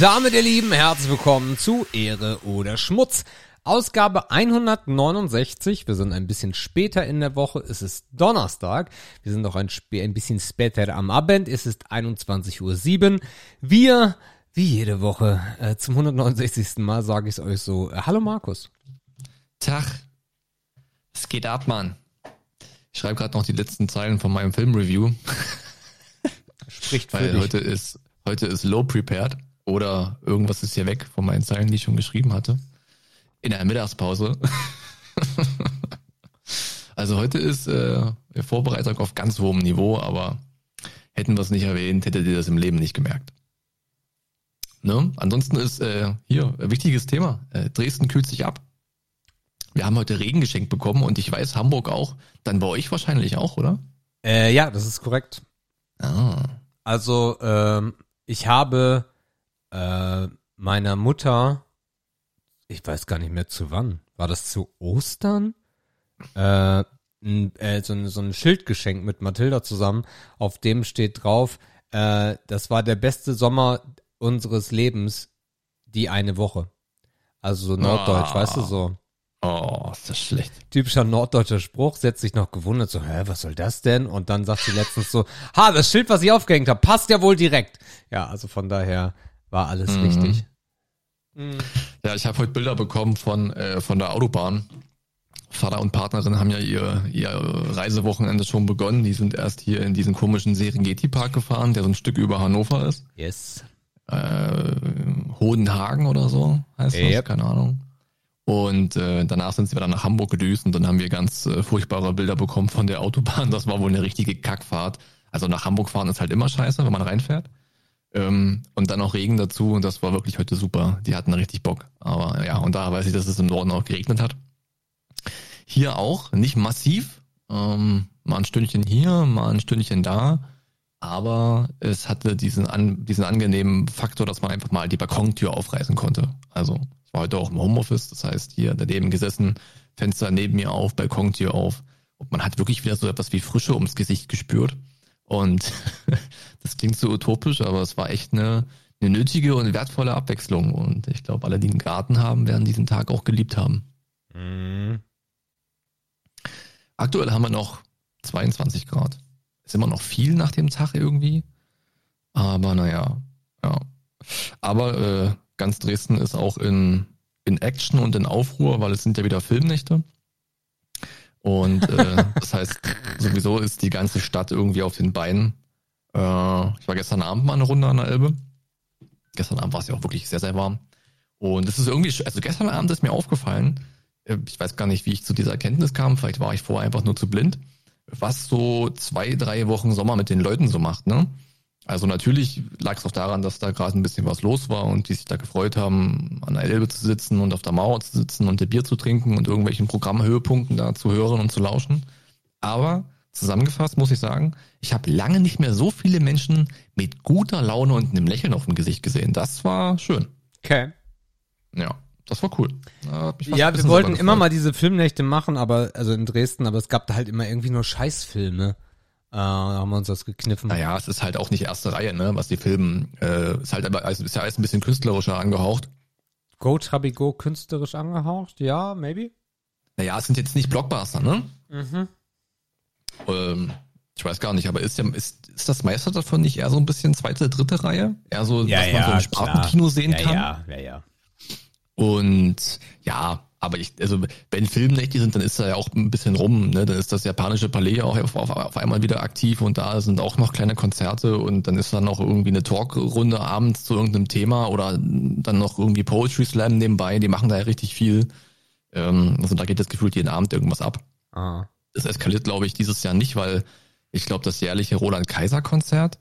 damit, ihr Lieben, herzlich willkommen zu Ehre oder Schmutz. Ausgabe 169. Wir sind ein bisschen später in der Woche. Es ist Donnerstag. Wir sind noch ein, ein bisschen später am Abend. Es ist 21.07 Uhr. Wir, wie jede Woche, äh, zum 169. Mal sage ich es euch so. Äh, hallo Markus. Tag. Es geht ab, Mann. Ich schreibe gerade noch die letzten Zeilen von meinem Filmreview. Spricht für Weil dich. heute ist, heute ist low prepared oder irgendwas ist hier weg von meinen Zeilen, die ich schon geschrieben hatte. In der Mittagspause. also heute ist äh, Vorbereitung auf ganz hohem Niveau, aber hätten wir es nicht erwähnt, hättet ihr das im Leben nicht gemerkt. Ne? Ansonsten ist äh, hier ein wichtiges Thema. Äh, Dresden kühlt sich ab. Wir haben heute Regen geschenkt bekommen und ich weiß, Hamburg auch. Dann bei euch wahrscheinlich auch, oder? Äh, ja, das ist korrekt. Ah. Also, ähm, ich habe äh, meiner Mutter, ich weiß gar nicht mehr zu wann, war das zu Ostern? Äh, n, äh, so, ein, so ein Schild geschenkt mit Mathilda zusammen, auf dem steht drauf, äh, das war der beste Sommer unseres Lebens, die eine Woche. Also so norddeutsch, Ah. weißt du, so Oh, ist das schlecht. typischer norddeutscher Spruch, setzt sich noch gewundert, so, hä, was soll das denn? Und dann sagt sie letztens so, ha, das Schild, was ich aufgehängt habe, passt ja wohl direkt. Ja, also von daher war alles Mhm. richtig. Ja, ich habe heute Bilder bekommen von, äh, von der Autobahn. Vater und Partnerin haben ja ihr, ihr Reisewochenende schon begonnen. Die sind erst hier in diesen komischen Serengeti-Park gefahren, der so ein Stück über Hannover ist. Yes. Äh, Hodenhagen oder so heißt das, Yep. keine Ahnung. Und äh, danach sind sie wieder nach Hamburg gedüst und dann haben wir ganz äh, furchtbare Bilder bekommen von der Autobahn. Das war wohl eine richtige Kackfahrt. Also nach Hamburg fahren ist halt immer scheiße, wenn man reinfährt. Ähm, und dann noch Regen dazu und das war wirklich heute super. Die hatten richtig Bock. Aber ja, und da weiß ich, dass es im Norden auch geregnet hat. Hier auch, nicht massiv. Ähm, mal ein Stündchen hier, mal ein Stündchen da. Aber es hatte diesen, an, diesen angenehmen Faktor, dass man einfach mal die Balkontür aufreißen konnte. Also ich war heute auch im Homeoffice, das heißt hier daneben gesessen, Fenster neben mir auf, Balkontür auf. Und man hat wirklich wieder so etwas wie Frische ums Gesicht gespürt. Und das klingt so utopisch, aber es war echt eine, eine nötige und wertvolle Abwechslung. Und ich glaube, alle, die einen Garten haben, werden diesen Tag auch geliebt haben. Mhm. Aktuell haben wir noch 22 Grad. Ist immer noch viel nach dem Tag irgendwie. Aber naja, ja. Aber äh, ganz Dresden ist auch in, in Action und in Aufruhr, weil es sind ja wieder Filmnächte. Und äh, das heißt, sowieso ist die ganze Stadt irgendwie auf den Beinen. Äh, ich war gestern Abend mal eine Runde an der Elbe. Gestern Abend war es ja auch wirklich sehr, sehr warm. Und es ist irgendwie, also gestern Abend ist mir aufgefallen, äh, ich weiß gar nicht, wie ich zu dieser Erkenntnis kam, vielleicht war ich vorher einfach nur zu blind, was so zwei, drei Wochen Sommer mit den Leuten so macht, ne? Also natürlich lag es auch daran, dass da gerade ein bisschen was los war und die sich da gefreut haben, an der Elbe zu sitzen und auf der Mauer zu sitzen und ein Bier zu trinken und irgendwelchen Programmhöhepunkten da zu hören und zu lauschen. Aber zusammengefasst muss ich sagen, ich habe lange nicht mehr so viele Menschen mit guter Laune und einem Lächeln auf dem Gesicht gesehen. Das war schön. Okay. Ja, das war cool. Ja, wir wollten immer mal diese Filmnächte machen, aber, also in Dresden, aber es gab da halt immer irgendwie nur Scheißfilme. Äh, da haben wir uns das gekniffen. Naja, es ist halt auch nicht erste Reihe, ne, was die filmen. Äh, ist halt aber, also ist ja alles ein bisschen künstlerischer angehaucht. Go Chubby Go künstlerisch angehaucht? Ja, maybe? Naja, es sind jetzt nicht Blockbuster, ne? Mhm. Ähm, ich weiß gar nicht, aber ist, ja, ist, ist das meiste davon nicht eher so ein bisschen zweite, dritte Reihe? Eher so, Ja, dass man so ja, im Spartenkino sehen ja, kann? Ja, ja, ja. Und ja, aber ich, also wenn Filmnächte sind, dann ist da ja auch ein bisschen rum, ne? Dann ist das japanische Palais auch auf, auf, auf einmal wieder aktiv und da sind auch noch kleine Konzerte und dann ist da noch irgendwie eine Talkrunde abends zu irgendeinem Thema oder dann noch irgendwie Poetry Slam nebenbei, die machen da ja richtig viel. Ähm, also da geht das gefühlt jeden Abend irgendwas ab. Ah. Das eskaliert, glaube ich, dieses Jahr nicht, weil ich glaube, das jährliche Roland-Kaiser-Konzert,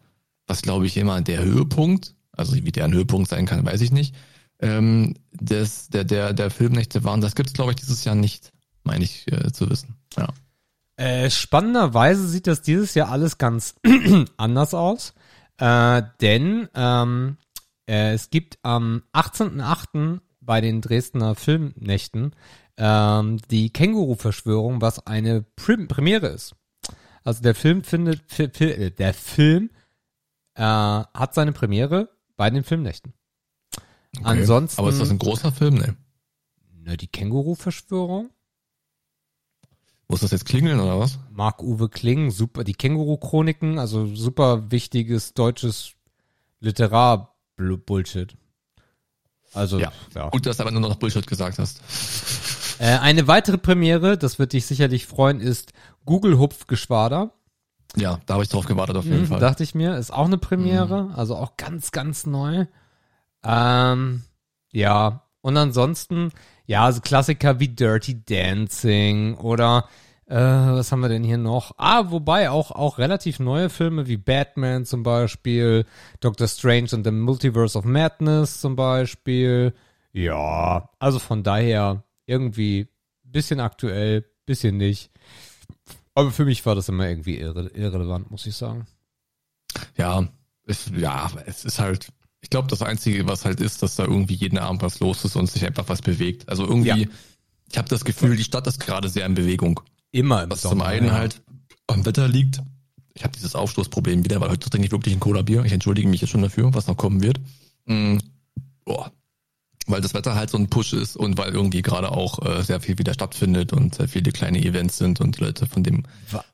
was glaube ich immer der Höhepunkt, also wie der ein Höhepunkt sein kann, weiß ich nicht, ähm, des, der, der, der Filmnächte waren, das gibt's glaube ich, dieses Jahr nicht, meine ich äh, zu wissen. Ja. Äh, spannenderweise sieht das dieses Jahr alles ganz anders aus, äh, denn ähm, äh, es gibt am 18.08. bei den Dresdner Filmnächten ähm, die Känguru-Verschwörung, was eine Prim Premiere ist. Also der Film findet, fi fi der Film äh, hat seine Premiere bei den Filmnächten. Ansonsten. Aber ist das ein großer Film? Ne. Ne, die Känguru-Verschwörung. Muss das jetzt klingeln oder was? Marc-Uwe Kling, super, die Känguru-Chroniken, also super wichtiges deutsches Literar-Bullshit. Also, Ja. ja. Gut, dass du aber nur noch Bullshit gesagt hast. Äh, eine weitere Premiere, das wird dich sicherlich freuen, ist Google Hupfgeschwader. Ja, da habe ich drauf gewartet auf jeden Mhm, Fall. dachte ich mir, ist auch eine Premiere, also auch ganz, ganz neu. Ähm, ja, und ansonsten, ja, also Klassiker wie Dirty Dancing oder äh, was haben wir denn hier noch? Ah, wobei auch, auch relativ neue Filme wie Batman zum Beispiel, Doctor Strange and the Multiverse of Madness zum Beispiel. Ja, also von daher irgendwie bisschen aktuell, bisschen nicht. Aber für mich war das immer irgendwie irre, irrelevant, muss ich sagen. Ja, es, ja, es ist halt, ich glaube, das Einzige, was halt ist, dass da irgendwie jeden Abend was los ist und sich einfach was bewegt. Also irgendwie, Ja. ich habe das Gefühl, die Stadt ist gerade sehr in Bewegung. Immer im Was zum Sommer, einen ja. halt am Wetter liegt. Ich habe dieses Aufstoßproblem wieder, weil heute trinke ich wirklich ein Cola-Bier. Ich entschuldige mich jetzt schon dafür, was noch kommen wird. Mm, boah. Weil das Wetter halt so ein Push ist und weil irgendwie gerade auch äh, sehr viel wieder stattfindet und sehr viele kleine Events sind und Leute von dem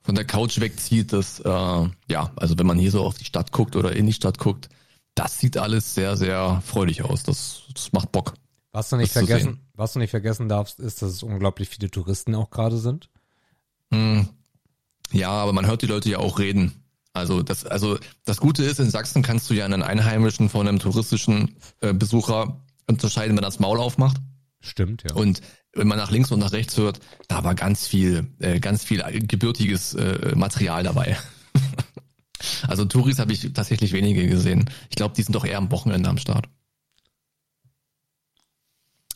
von der Couch wegzieht, das äh, ja, also wenn man hier so auf die Stadt guckt oder in die Stadt guckt, das sieht alles sehr, sehr freudig aus. Das, das macht Bock. Was du nicht vergessen, was du nicht vergessen darfst, ist, dass es unglaublich viele Touristen auch gerade sind. Hm. Ja, aber man hört die Leute ja auch reden. Also das, also das Gute ist, in Sachsen kannst du ja einen Einheimischen von einem touristischen äh, Besucher unterscheiden, wenn er das Maul aufmacht. Stimmt, ja. Und wenn man nach links und nach rechts hört, da war ganz viel, äh, ganz viel gebürtiges äh, Material dabei. Also Touris habe ich tatsächlich wenige gesehen. Ich glaube, die sind doch eher am Wochenende am Start.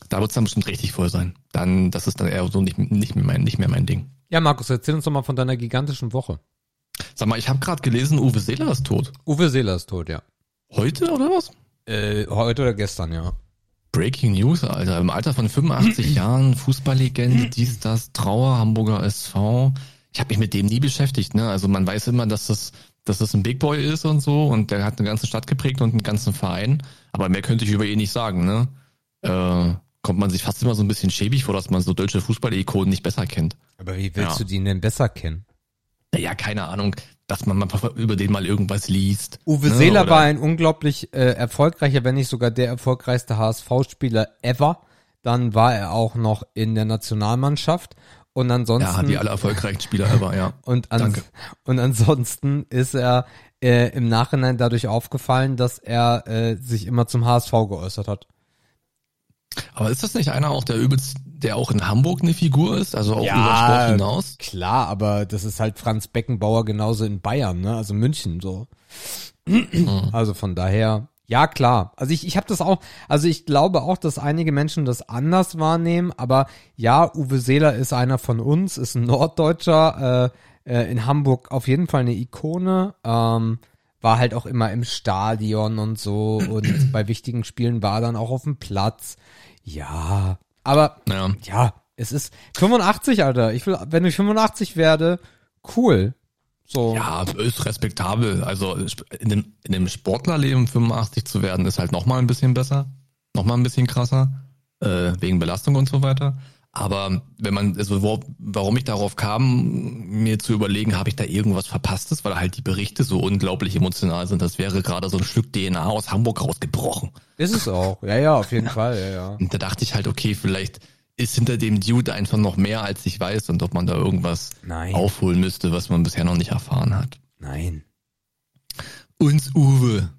Da wird es dann bestimmt richtig voll sein. Dann, das ist dann eher so nicht, nicht, mehr mein, nicht mehr mein Ding. ja, Markus, erzähl uns doch mal von deiner gigantischen Woche. Sag mal, ich habe gerade gelesen, Uwe Seeler ist tot. Uwe Seeler ist tot, ja. Heute oder was? Äh, heute oder gestern, ja. Breaking News, Alter. Im Alter von 85 Jahren, Fußballlegende, dies, das, Trauer, Hamburger SV. Ich habe mich mit dem nie beschäftigt, ne? Also man weiß immer, dass das, dass das ein Big Boy ist und so und der hat eine ganze Stadt geprägt und einen ganzen Verein. Aber mehr könnte ich über ihn nicht sagen, ne? Äh, kommt man sich fast immer so ein bisschen schäbig vor, dass man so deutsche Fußball-Ikonen nicht besser kennt. Aber wie willst Ja. du den denn besser kennen? Naja, keine Ahnung, dass man mal über den mal irgendwas liest. Uwe ne? Seeler Oder- war ein unglaublich äh, erfolgreicher, wenn nicht sogar der erfolgreichste HSV-Spieler ever. Dann war er auch noch in der Nationalmannschaft. Und ansonsten. Ja, die aller erfolgreichen Spieler ever, ja. Und, ans Danke. und ansonsten ist er äh, im Nachhinein dadurch aufgefallen, dass er äh, sich immer zum HSV geäußert hat. Aber ist das nicht einer auch, der übelst, der auch in Hamburg eine Figur ist, also auch über Sport hinaus? klar, aber das ist halt Franz Beckenbauer genauso in Bayern, ne? Also München so. Also von daher, ja klar. Also ich, ich habe das auch, also ich glaube auch, dass einige Menschen das anders wahrnehmen, aber ja, Uwe Seeler ist einer von uns, ist ein Norddeutscher, äh, äh, in Hamburg auf jeden Fall eine Ikone, ähm, war halt auch immer im Stadion und so und bei wichtigen Spielen war er dann auch auf dem Platz. Ja, aber Ja. ja, es ist 85, Alter. Ich will, wenn ich 85 werde, cool. So. Ja, ist respektabel. Also in dem, in dem Sportlerleben 85 zu werden, ist halt nochmal ein bisschen besser, nochmal ein bisschen krasser, äh, wegen Belastung und so weiter. Aber wenn man, also wo, warum ich darauf kam, mir zu überlegen, habe ich da irgendwas Verpasstes, weil halt die Berichte so unglaublich emotional sind, das wäre gerade so ein Stück DNA aus Hamburg rausgebrochen. Ist es auch. Ja, ja, auf jeden Fall, ja, ja. Und da dachte ich halt, okay, vielleicht ist hinter dem Dude einfach noch mehr, als ich weiß und ob man da irgendwas Nein. aufholen müsste, was man bisher noch nicht erfahren hat. Nein. Uns Uwe.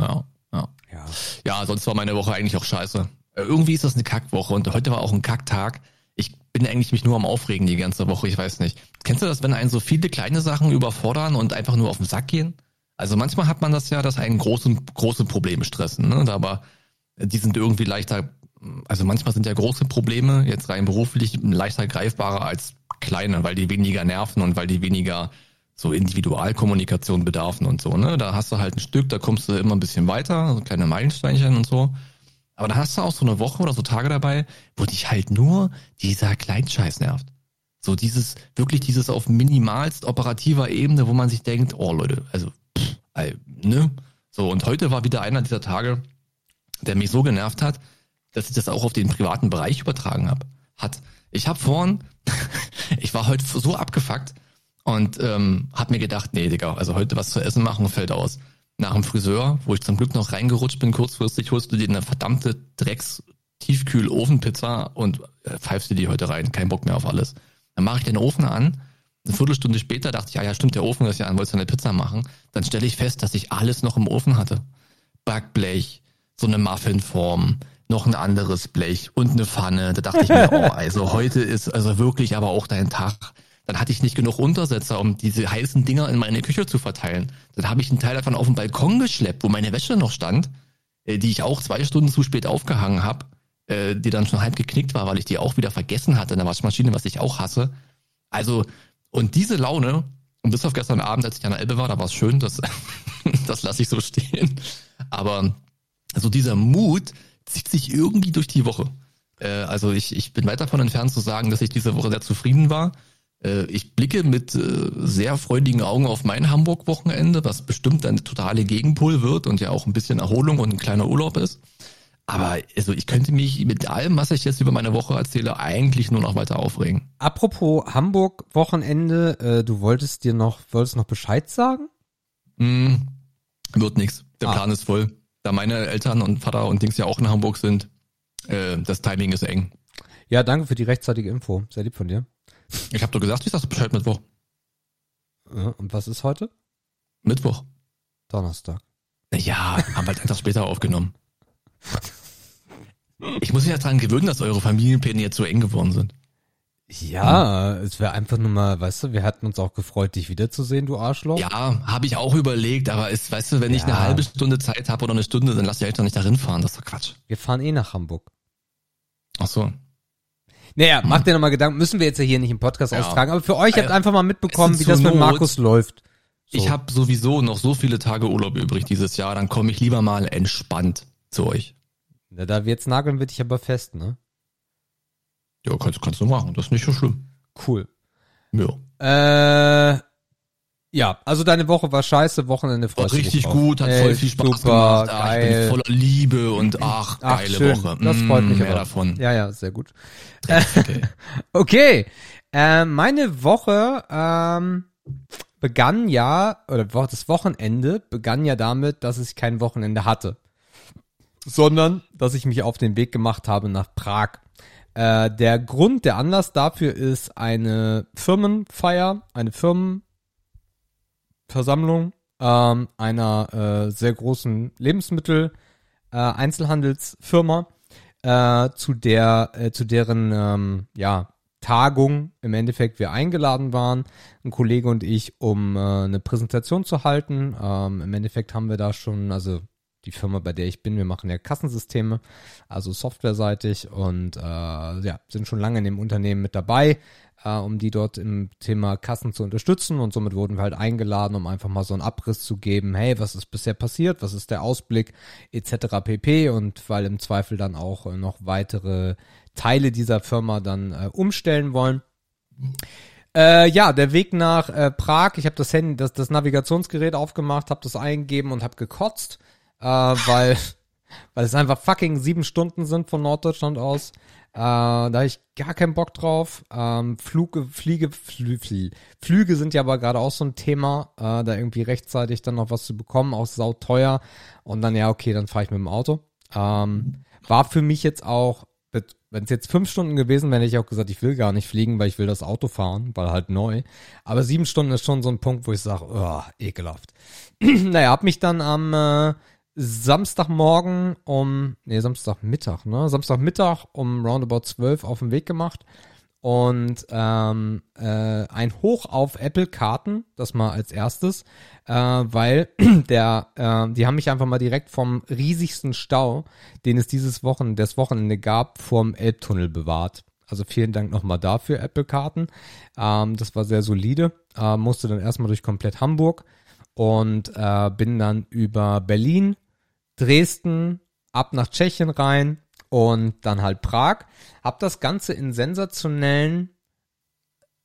Ja, ja. Ja. Ja, sonst war meine Woche eigentlich auch scheiße. Äh, Irgendwie ist das eine Kackwoche und heute war auch ein Kacktag. Ich bin eigentlich mich nur am Aufregen die ganze Woche, ich weiß nicht. Kennst du das, wenn einen so viele kleine Sachen überfordern und einfach nur auf den Sack gehen? Also manchmal hat man das ja, dass einen große, große Probleme stressen, ne? Aber die sind irgendwie leichter, also manchmal sind ja große Probleme jetzt rein beruflich leichter greifbarer als kleine, weil die weniger nerven und weil die weniger so Individualkommunikation bedarfen und so, ne? Da hast du halt ein Stück, da kommst du immer ein bisschen weiter, so kleine Meilensteinchen und so. Aber da hast du auch so eine Woche oder so Tage dabei, wo dich halt nur dieser Kleinscheiß nervt. So dieses, wirklich dieses auf minimalst operativer Ebene, wo man sich denkt, oh Leute, also, pff, ne? So, und heute war wieder einer dieser Tage, der mich so genervt hat, dass ich das auch auf den privaten Bereich übertragen habe. Hat. Ich habe vorhin, ich war heute so abgefuckt und ähm, habe mir gedacht, nee, Digga, also heute was zu essen machen fällt aus. Nach dem Friseur, wo ich zum Glück noch reingerutscht bin, kurzfristig holst du dir eine verdammte Drecks Tiefkühl-Ofenpizza und äh, pfeifst dir die heute rein. Kein Bock mehr auf alles. Dann mache ich den Ofen an. Eine Viertelstunde später dachte ich, ja, ja, stimmt, der Ofen ist ja an, wolltest du eine Pizza machen. Dann stelle ich fest, dass ich alles noch im Ofen hatte. Backblech, so eine Muffinform, noch ein anderes Blech und eine Pfanne. Da dachte ich mir, oh, also heute ist also wirklich aber auch dein Tag. Dann hatte ich nicht genug Untersetzer, um diese heißen Dinger in meine Küche zu verteilen. Dann habe ich einen Teil davon auf den Balkon geschleppt, wo meine Wäsche noch stand, äh, die ich auch zwei Stunden zu spät aufgehangen habe, äh, die dann schon halb geknickt war, weil ich die auch wieder vergessen hatte in der Waschmaschine, was ich auch hasse. Also, und diese Laune, und bis auf gestern Abend, als ich an der Elbe war, da war es schön, das, das lasse ich so stehen. Aber so dieser Mut zieht sich irgendwie durch die Woche. Äh, also ich, ich bin weit davon entfernt zu sagen, dass ich diese Woche sehr zufrieden war. Äh, ich blicke mit äh, sehr freudigen Augen auf mein Hamburg-Wochenende, was bestimmt ein totale Gegenpol wird und ja auch ein bisschen Erholung und ein kleiner Urlaub ist. Aber also ich könnte mich mit allem, was ich jetzt über meine Woche erzähle, eigentlich nur noch weiter aufregen. Apropos Hamburg-Wochenende, äh, du wolltest dir noch, wolltest noch Bescheid sagen? Mm, wird nix. Der ah. Plan ist voll. Da meine Eltern und Vater und Dings ja auch in Hamburg sind, äh, das Timing ist eng. Ja, danke für die rechtzeitige Info. Sehr lieb von dir. Ich habe doch gesagt, ich sagst Bescheid Mittwoch. Ja, und was ist heute? Mittwoch. Donnerstag. Ja, haben wir halt einfach später aufgenommen. Ich muss mich ja daran gewöhnen, dass eure Familienpläne jetzt so eng geworden sind. Ja, es wäre einfach nur mal, weißt du, wir hatten uns auch gefreut, dich wiederzusehen, du Arschloch. Ja, habe ich auch überlegt, aber ist, weißt du, wenn ja. ich eine halbe Stunde Zeit habe oder eine Stunde, dann lass die Eltern nicht darin fahren, das ist doch Quatsch. Wir fahren eh nach Hamburg. Ach so. Naja, hm. macht dir nochmal Gedanken, müssen wir jetzt ja hier nicht im Podcast ja. austragen, aber für euch habt einfach mal mitbekommen, wie das mit Markus läuft. So. Ich habe sowieso noch so viele Tage Urlaub übrig dieses Jahr, dann komme ich lieber mal entspannt zu euch. Na, da wir jetzt nageln wir dich aber fest, ne? Ja, kannst, kannst du machen, das ist nicht so schlimm. Cool. Ja. Äh, ja, also deine Woche war scheiße, Wochenende war richtig gut, hat Ey, voll viel Spaß super, gemacht. Ah, ich bin voller Liebe und ach, ach geile schön. Woche. Das freut mich mm, mehr aber. davon. Ja, ja, sehr gut. Okay. okay. Äh, meine Woche ähm, begann ja, oder das Wochenende begann ja damit, dass ich kein Wochenende hatte sondern dass ich mich auf den Weg gemacht habe nach Prag. Äh, der Grund, der Anlass dafür ist eine Firmenfeier, eine Firmenversammlung ähm, einer äh, sehr großen Lebensmittel äh, Einzelhandelsfirma, äh, zu der äh, zu deren ähm, ja Tagung im Endeffekt wir eingeladen waren, ein Kollege und ich, um äh, eine Präsentation zu halten. Ähm, Im Endeffekt haben wir da schon, also die Firma, bei der ich bin, wir machen ja Kassensysteme, also softwareseitig und äh, ja, sind schon lange in dem Unternehmen mit dabei, äh, um die dort im Thema Kassen zu unterstützen und somit wurden wir halt eingeladen, um einfach mal so einen Abriss zu geben, hey, was ist bisher passiert, was ist der Ausblick etc. pp. und weil im Zweifel dann auch äh, noch weitere Teile dieser Firma dann äh, umstellen wollen. Äh, ja, der Weg nach äh, Prag. Ich habe das Handy, das, das Navigationsgerät aufgemacht, habe das eingegeben und habe gekotzt äh, weil, weil es einfach fucking sieben Stunden sind von Norddeutschland aus. Äh, da habe ich gar keinen Bock drauf. Ähm, Fluge, Fliege, Flü, Flü, Flüge sind ja aber gerade auch so ein Thema, äh, da irgendwie rechtzeitig dann noch was zu bekommen, auch sauteuer. Und dann, ja, okay, dann fahre ich mit dem Auto. Ähm, war für mich jetzt auch, wenn es jetzt fünf Stunden gewesen wäre, hätte ich auch gesagt, ich will gar nicht fliegen, weil ich will das Auto fahren, weil halt neu. Aber sieben Stunden ist schon so ein Punkt, wo ich sage, oh, ekelhaft. naja, hab mich dann am äh, Samstagmorgen um, nee, Samstagmittag, ne? Samstagmittag um roundabout 12 auf den Weg gemacht und ähm, äh, ein Hoch auf Apple-Karten, das mal als erstes, äh, weil der, äh, die haben mich einfach mal direkt vom riesigsten Stau, den es dieses Wochen, das Wochenende gab, vorm Elbtunnel bewahrt. Also vielen Dank nochmal dafür, Apple-Karten. Ähm, das war sehr solide. Äh, musste dann erstmal durch komplett Hamburg und äh, bin dann über Berlin, Dresden, ab nach Tschechien rein und dann halt Prag. Hab das Ganze in sensationellen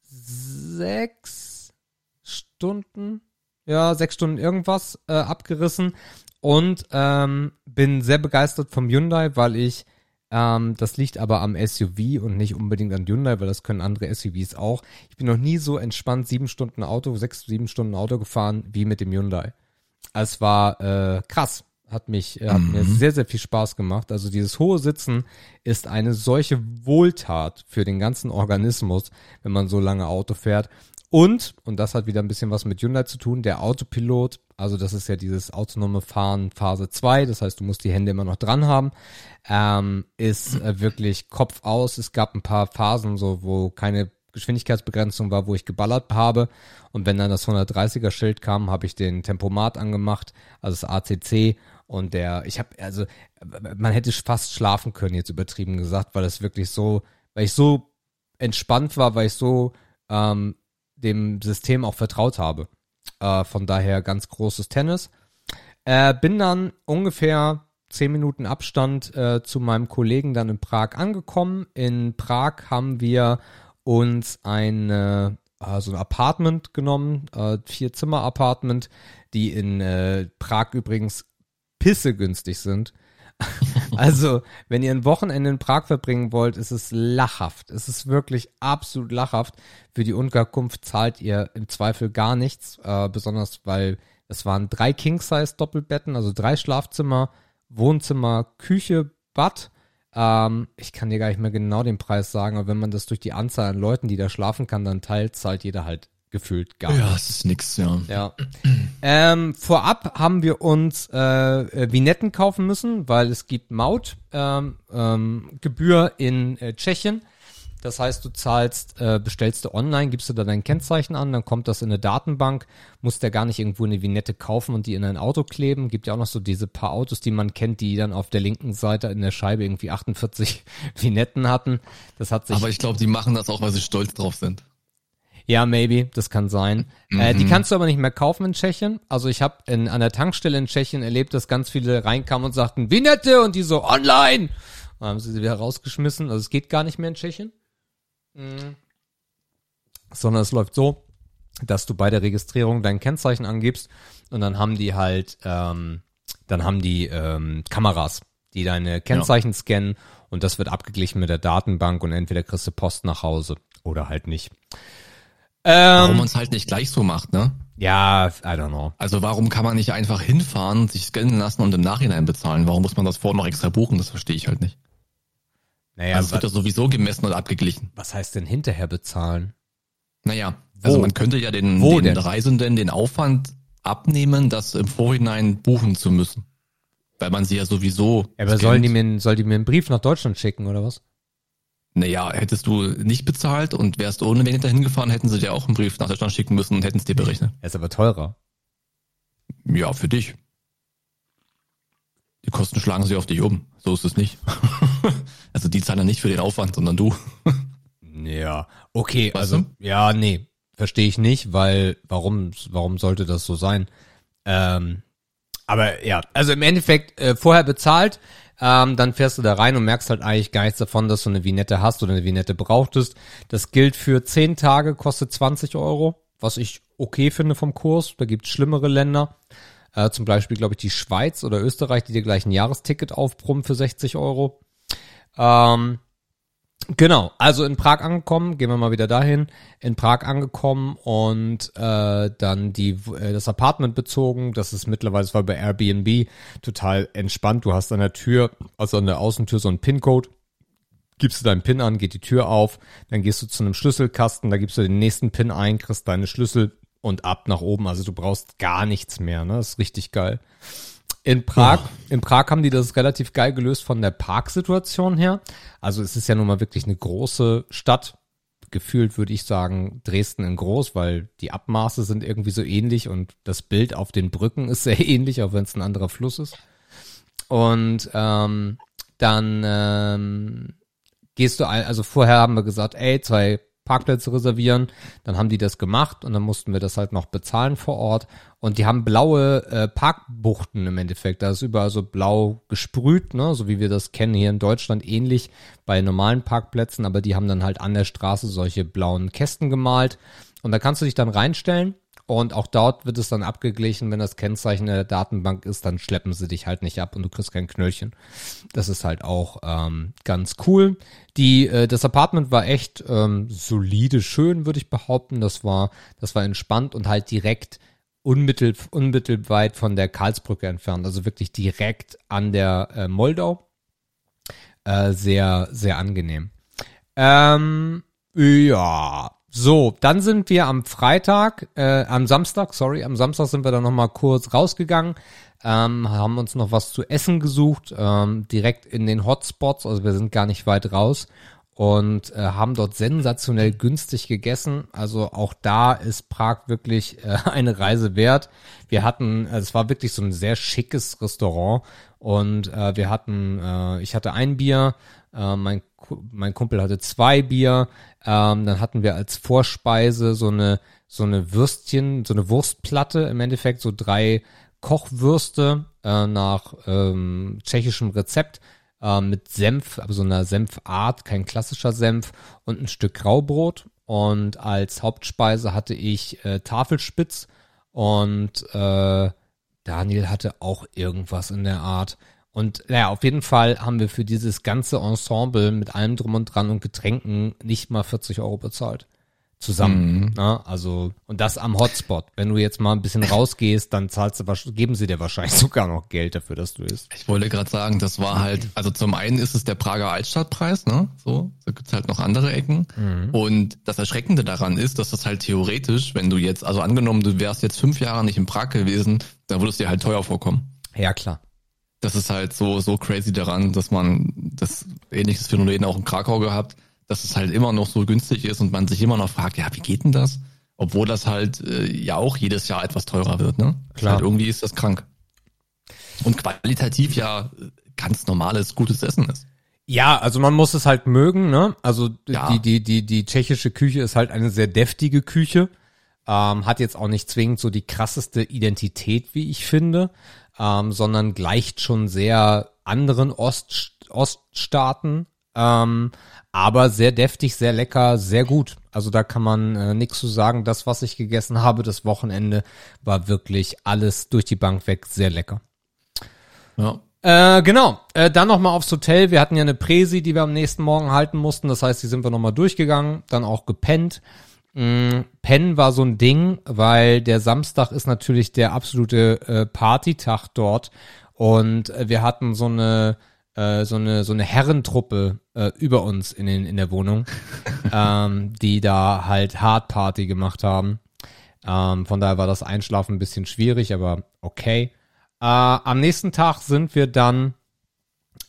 sechs Stunden, ja, sechs Stunden irgendwas äh, abgerissen und ähm, bin sehr begeistert vom Hyundai, weil ich ähm, das liegt aber am SUV und nicht unbedingt an Hyundai, weil das können andere SUVs auch. Ich bin noch nie so entspannt sieben Stunden Auto, sechs, sieben Stunden Auto gefahren wie mit dem Hyundai. Es war äh, krass. Hat mich, äh, hat Mhm. mir sehr, sehr viel Spaß gemacht. Also dieses hohe Sitzen ist eine solche Wohltat für den ganzen Organismus, wenn man so lange Auto fährt. Und, und das hat wieder ein bisschen was mit Hyundai zu tun, der Autopilot, also das ist ja dieses autonome Fahren Phase 2, das heißt, du musst die Hände immer noch dran haben, ähm, ist äh, wirklich Kopf aus. Es gab ein paar Phasen, so wo keine Geschwindigkeitsbegrenzung war, wo ich geballert habe. Und wenn dann das 130er Schild kam, habe ich den Tempomat angemacht, also das ACC. Und der, ich habe, also, man hätte fast schlafen können, jetzt übertrieben gesagt, weil es wirklich so, weil ich so entspannt war, weil ich so ähm, dem System auch vertraut habe. Äh, von daher ganz großes Tennis. Äh, bin dann ungefähr zehn Minuten Abstand äh, zu meinem Kollegen dann in Prag angekommen. In Prag haben wir uns ein äh, so ein Apartment genommen, äh, vier Zimmer Apartment, die in äh, Prag übrigens pisse günstig sind. also, wenn ihr ein Wochenende in Prag verbringen wollt, ist es lachhaft. Es ist wirklich absolut lachhaft. Für die Unterkunft zahlt ihr im Zweifel gar nichts, äh, besonders weil es waren drei King-Size-Doppelbetten, also drei Schlafzimmer, Wohnzimmer, Küche, Bad. Ähm, ich kann dir gar nicht mehr genau den Preis sagen, aber wenn man das durch die Anzahl an Leuten, die da schlafen kann, dann teilt, zahlt jeder halt gefühlt gar Ja, es ist nix, ja. Ja. ähm, vorab haben wir uns äh, äh, Vignetten kaufen müssen, weil es gibt Maut ähm, ähm, Gebühr in äh, Tschechien. Das heißt, du zahlst, äh, bestellst du online, gibst du da dein Kennzeichen an, dann kommt das in eine Datenbank, musst ja gar nicht irgendwo eine Vignette kaufen und die in ein Auto kleben. Gibt ja auch noch so diese paar Autos, die man kennt, die dann auf der linken Seite in der Scheibe irgendwie 48 Vignetten hatten. Das hat sich Aber ich glaube, die machen das auch, weil sie stolz drauf sind. Ja, maybe, das kann sein. Äh, die kannst du aber nicht mehr kaufen in Tschechien. Also ich habe an der Tankstelle in Tschechien erlebt, dass ganz viele reinkamen und sagten, wie nette und die so online. Dann haben sie sie wieder rausgeschmissen. Also es geht gar nicht mehr in Tschechien. Mhm. Sondern es läuft so, dass du bei der Registrierung dein Kennzeichen angibst und dann haben die halt, ähm, dann haben die ähm, Kameras, die deine Kennzeichen scannen und das wird abgeglichen mit der Datenbank und entweder kriegst du Post nach Hause oder halt nicht. Warum Ähm, man es halt nicht gleich so macht, ne? ja, I don't know. Also warum kann man nicht einfach hinfahren, sich scannen lassen und im Nachhinein bezahlen? Warum muss man das vorher noch extra buchen? Das verstehe ich halt nicht. Naja, also es wird ja sowieso gemessen und abgeglichen. was heißt denn hinterher bezahlen? Naja, also Wo? man könnte ja den, Wo den denn? Reisenden den Aufwand abnehmen, das im Vorhinein buchen zu müssen. Weil man sie ja sowieso. Ja, aber scannt. sollen die mir, soll die mir einen Brief nach Deutschland schicken oder was? Naja, hättest du nicht bezahlt und wärst ohne Vignette hingefahren, hätten sie dir auch einen Brief nach Deutschland schicken müssen und hätten es dir berechnet. Er ist aber teurer. Ja, für dich. Die Kosten schlagen sie auf dich um. So ist es nicht. also die zahlen ja nicht für den Aufwand, sondern du. Ja, okay, Weißt also, du? ja, nee, verstehe ich nicht, weil, warum, warum sollte das so sein? Ähm, aber ja, also im Endeffekt äh, vorher bezahlt, ähm, dann fährst du da rein und merkst halt eigentlich gar nichts davon, dass du eine Vignette hast oder eine Vignette brauchtest. Das gilt für 10 Tage, kostet 20 Euro, was ich okay finde vom Kurs. Da gibt's schlimmere Länder. Äh, zum Beispiel, glaube ich, die Schweiz oder Österreich, die dir gleich ein Jahresticket aufbrummen für 60 Euro. Ähm, Genau, also in Prag angekommen, gehen wir mal wieder dahin, in Prag angekommen und äh, dann die äh, das Apartment bezogen. Das ist mittlerweile, das war bei Airbnb total entspannt. Du hast an der Tür, also an der Außentür so einen PIN-Code, gibst du deinen PIN an, geht die Tür auf, dann gehst du zu einem Schlüsselkasten, da gibst du den nächsten PIN ein, kriegst deine Schlüssel und ab nach oben. Also du brauchst gar nichts mehr, ne? Das ist richtig geil. In Prag, in Prag haben die das relativ geil gelöst von der Parksituation her. Also es ist ja nun mal wirklich eine große Stadt. Gefühlt würde ich sagen Dresden in groß, weil die Abmaße sind irgendwie so ähnlich und das Bild auf den Brücken ist sehr ähnlich, auch wenn es ein anderer Fluss ist. Und ähm, dann ähm, gehst du ein, also vorher haben wir gesagt, ey, zwei Parkplätze reservieren, dann haben die das gemacht und dann mussten wir das halt noch bezahlen vor Ort. Und die haben blaue äh, Parkbuchten im Endeffekt, da ist überall so blau gesprüht, ne, so wie wir das kennen hier in Deutschland ähnlich bei normalen Parkplätzen, aber die haben dann halt an der Straße solche blauen Kästen gemalt. Und da kannst du dich dann reinstellen Und auch dort wird es dann abgeglichen, wenn das Kennzeichen der Datenbank ist, dann schleppen sie dich halt nicht ab und du kriegst kein Knöllchen. Das ist halt auch ähm, ganz cool. Die, äh, das Apartment war echt ähm, solide, schön, würde ich behaupten. Das war, das war entspannt und halt direkt unmittel, unmittelweit von der Karlsbrücke entfernt. Also wirklich direkt an der äh, Moldau. Äh, sehr, sehr angenehm. Ähm, ja, so, dann sind wir am Freitag, äh, am Samstag, sorry, am Samstag sind wir dann nochmal kurz rausgegangen, ähm, haben uns noch was zu essen gesucht, ähm, direkt in den Hotspots, also wir sind gar nicht weit raus und äh, haben dort sensationell günstig gegessen. Also auch da ist Prag wirklich äh, eine Reise wert. Wir hatten, äh, es war wirklich so ein sehr schickes Restaurant und äh, wir hatten, äh, ich hatte ein Bier, äh, mein mein Kumpel hatte zwei Bier. Ähm, dann hatten wir als Vorspeise so eine so eine Würstchen, so eine Wurstplatte im Endeffekt, so drei Kochwürste äh, nach ähm, tschechischem Rezept äh, mit Senf, aber so einer Senfart, kein klassischer Senf und ein Stück Graubrot. Und als Hauptspeise hatte ich äh, Tafelspitz und äh, Daniel hatte auch irgendwas in der Art. Und naja, auf jeden Fall haben wir für dieses ganze Ensemble mit allem drum und dran und Getränken nicht mal 40 Euro bezahlt. Zusammen. Mhm. Ne? Also, und das am Hotspot. Wenn du jetzt mal ein bisschen rausgehst, dann zahlst du, geben sie dir wahrscheinlich sogar noch Geld dafür, dass du isst. Ich wollte gerade sagen, das war halt, also zum einen ist es der Prager Altstadtpreis, ne? So, da gibt's halt noch andere Ecken. Mhm. Und das Erschreckende daran ist, dass das halt theoretisch, wenn du jetzt, also angenommen, du wärst jetzt fünf Jahre nicht in Prag gewesen, dann würdest dir halt teuer vorkommen. Ja, klar das ist halt so, so crazy daran, dass man das ähnliches Phänomen auch in Krakau gehabt, dass es halt immer noch so günstig ist und man sich immer noch fragt, ja, wie geht denn das? Obwohl das halt äh, ja auch jedes Jahr etwas teurer wird, ne? Klar. Halt irgendwie ist das krank. Und qualitativ ja ganz normales, gutes Essen ist. Ja, also man muss es halt mögen, ne? Also ja. die, die, die, die tschechische Küche ist halt eine sehr deftige Küche. Ähm, hat jetzt auch nicht zwingend so die krasseste Identität, wie ich finde ähm, sondern gleicht schon sehr anderen Ost, Oststaaten, ähm, aber sehr deftig, sehr lecker, sehr gut. Also da kann man äh, nichts zu sagen. Das, was ich gegessen habe, das Wochenende, war wirklich alles durch die Bank weg sehr lecker. Ja. Äh, genau. Äh, dann nochmal aufs Hotel. Wir hatten ja eine Präsi, die wir am nächsten Morgen halten mussten. Das heißt, die sind wir nochmal durchgegangen, dann auch gepennt. Mm, Penn war so ein Ding, weil der Samstag ist natürlich der absolute äh, Partytag dort und wir hatten so eine äh, so eine so eine Herrentruppe äh, über uns in den in der Wohnung, ähm, die da halt Hard Party gemacht haben. Ähm, von daher war das Einschlafen ein bisschen schwierig, aber okay. Äh, am nächsten Tag sind wir dann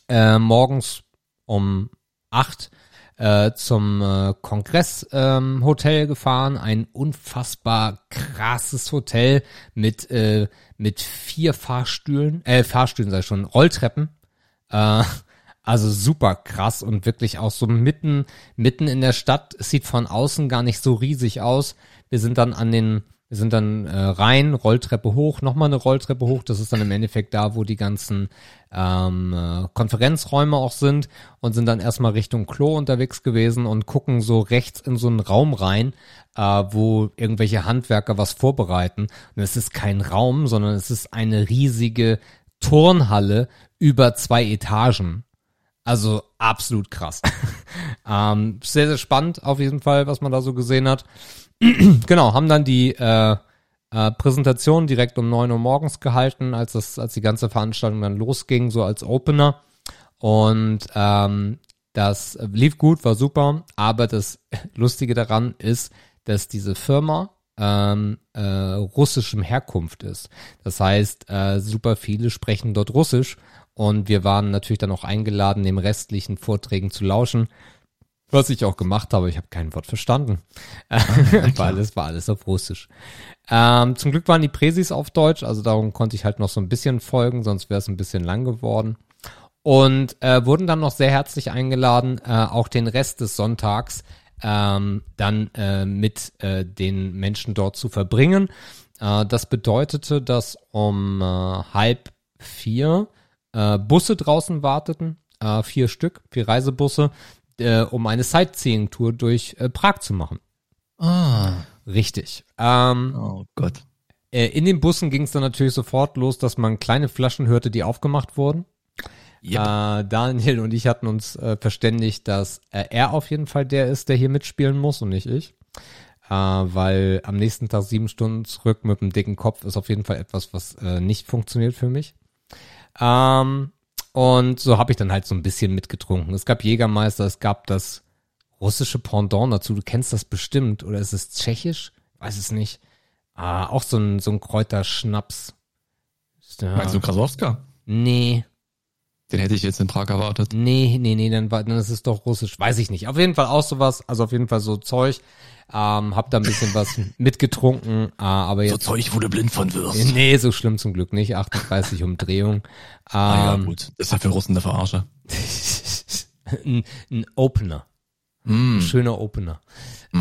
äh, morgens um acht äh, zum äh, Kongresshotel ähm, gefahren. Ein unfassbar krasses Hotel mit, äh, mit vier Fahrstühlen, äh, Fahrstühlen sei schon, Rolltreppen. Äh, also super krass und wirklich auch so mitten, mitten in der Stadt. Es sieht von außen gar nicht so riesig aus. Wir sind dann an den wir sind dann äh, rein, Rolltreppe hoch, nochmal eine Rolltreppe hoch. Das ist dann im Endeffekt da, wo die ganzen ähm, äh, Konferenzräume auch sind und sind dann erstmal Richtung Klo unterwegs gewesen und gucken so rechts in so einen Raum rein, äh, wo irgendwelche Handwerker was vorbereiten. Und es ist kein Raum, sondern es ist eine riesige Turnhalle über zwei Etagen. Also absolut krass. ähm, sehr, sehr spannend auf jeden Fall, was man da so gesehen hat. genau, haben dann die äh, äh, Präsentation direkt um neun Uhr morgens gehalten, als das, als die ganze Veranstaltung dann losging, so als Opener. Und ähm, das lief gut, war super, aber das Lustige daran ist, dass diese Firma ähm, äh, russischem Herkunft ist. Das heißt, äh, super viele sprechen dort Russisch und wir waren natürlich dann auch eingeladen, dem restlichen Vorträgen zu lauschen. Was ich auch gemacht habe, ich habe kein Wort verstanden. war alles, war alles auf Russisch. Ähm, zum Glück waren die Präsis auf Deutsch, also darum konnte ich halt noch so ein bisschen folgen, sonst wäre es ein bisschen lang geworden. Und äh, wurden dann noch sehr herzlich eingeladen, äh, auch den Rest des Sonntags ähm, dann äh, mit äh, den Menschen dort zu verbringen. Äh, das bedeutete, dass um äh, halb vier äh, Busse draußen warteten, äh, vier Stück, vier Reisebusse, um eine Sightseeing-Tour durch Prag zu machen. Ah. Richtig. Ähm, Oh Gott. in den Bussen ging es dann natürlich sofort los, dass man kleine Flaschen hörte, die aufgemacht wurden. Yep. Äh, Daniel und ich hatten uns äh, verständigt, dass äh, er auf jeden Fall der ist, der hier mitspielen muss und nicht ich. Äh, weil am nächsten Tag sieben Stunden zurück mit einem dicken Kopf ist auf jeden Fall etwas, was äh, nicht funktioniert für mich. Ähm, und so habe ich dann halt so ein bisschen mitgetrunken. Es gab Jägermeister, es gab das russische Pendant dazu. Du kennst das bestimmt. Oder ist es tschechisch? Weiß es nicht. Ah, auch so ein, so ein Kräuterschnaps. Ja. Meinst du Krasowska? Nee, Den hätte ich jetzt in Prag erwartet. nee, nee, nee, dann, war, dann ist es doch russisch. Weiß ich nicht. Auf jeden Fall auch sowas. Also auf jeden Fall so Zeug. Ähm, hab da ein bisschen was mitgetrunken. Äh, aber So jetzt. Zeug, wo du blind von wirst. Nee, so schlimm zum Glück nicht. 38 Umdrehung. Ah, ja, Ähm, gut. Das ist ja für Russen eine Verarsche. ein, ein Opener. Mm. Schöner Opener.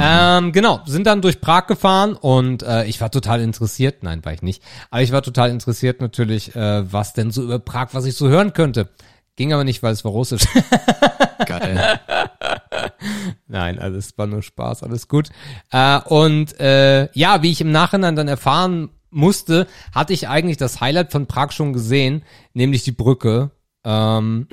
Ähm, genau, sind dann durch Prag gefahren und äh, ich war total interessiert, nein, war ich nicht, aber ich war total interessiert natürlich, äh, was denn so über Prag, was ich so hören könnte. Ging aber nicht, weil es war russisch. Geil. nein, also es war nur Spaß, alles gut. Äh, und äh, ja, wie ich im Nachhinein dann erfahren musste, hatte ich eigentlich das Highlight von Prag schon gesehen, nämlich die Brücke. Ähm,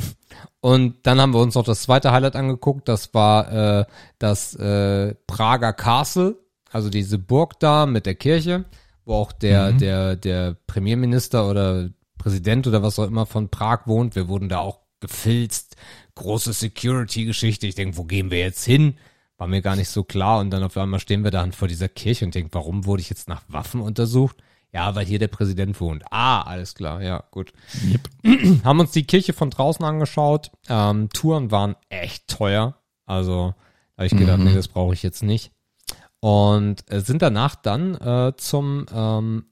und dann haben wir uns noch das zweite Highlight angeguckt, das war äh, das äh, Prager Castle, also diese Burg da mit der Kirche, wo auch der, der, der Premierminister oder Präsident oder was auch immer von Prag wohnt. Wir wurden da auch gefilzt. Große Security-Geschichte. Ich denke, wo gehen wir jetzt hin? War mir gar nicht so klar. Und dann auf einmal stehen wir dann vor dieser Kirche und denken, warum wurde ich jetzt nach Waffen untersucht? Ja, weil hier der Präsident wohnt. Ah, alles klar, ja, gut. Yep. Haben uns die Kirche von draußen angeschaut. Ähm, Touren waren echt teuer. Also habe ich gedacht, Mhm. nee, das brauche ich jetzt nicht. Und äh, sind danach dann äh, zum ähm,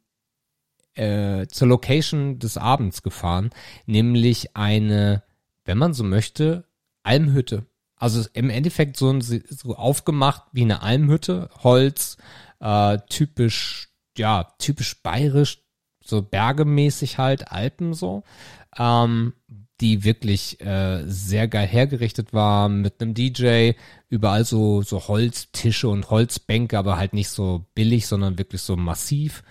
äh, zur Location des Abends gefahren, nämlich eine, wenn man so möchte, Almhütte. Also im Endeffekt so, ein, so aufgemacht wie eine Almhütte, Holz, äh, typisch, ja, typisch bayerisch, so bergemäßig halt, Alpen so, ähm, die wirklich äh, sehr geil hergerichtet war mit einem DJ, überall so so Holztische und Holzbänke, aber halt nicht so billig, sondern wirklich so massiv.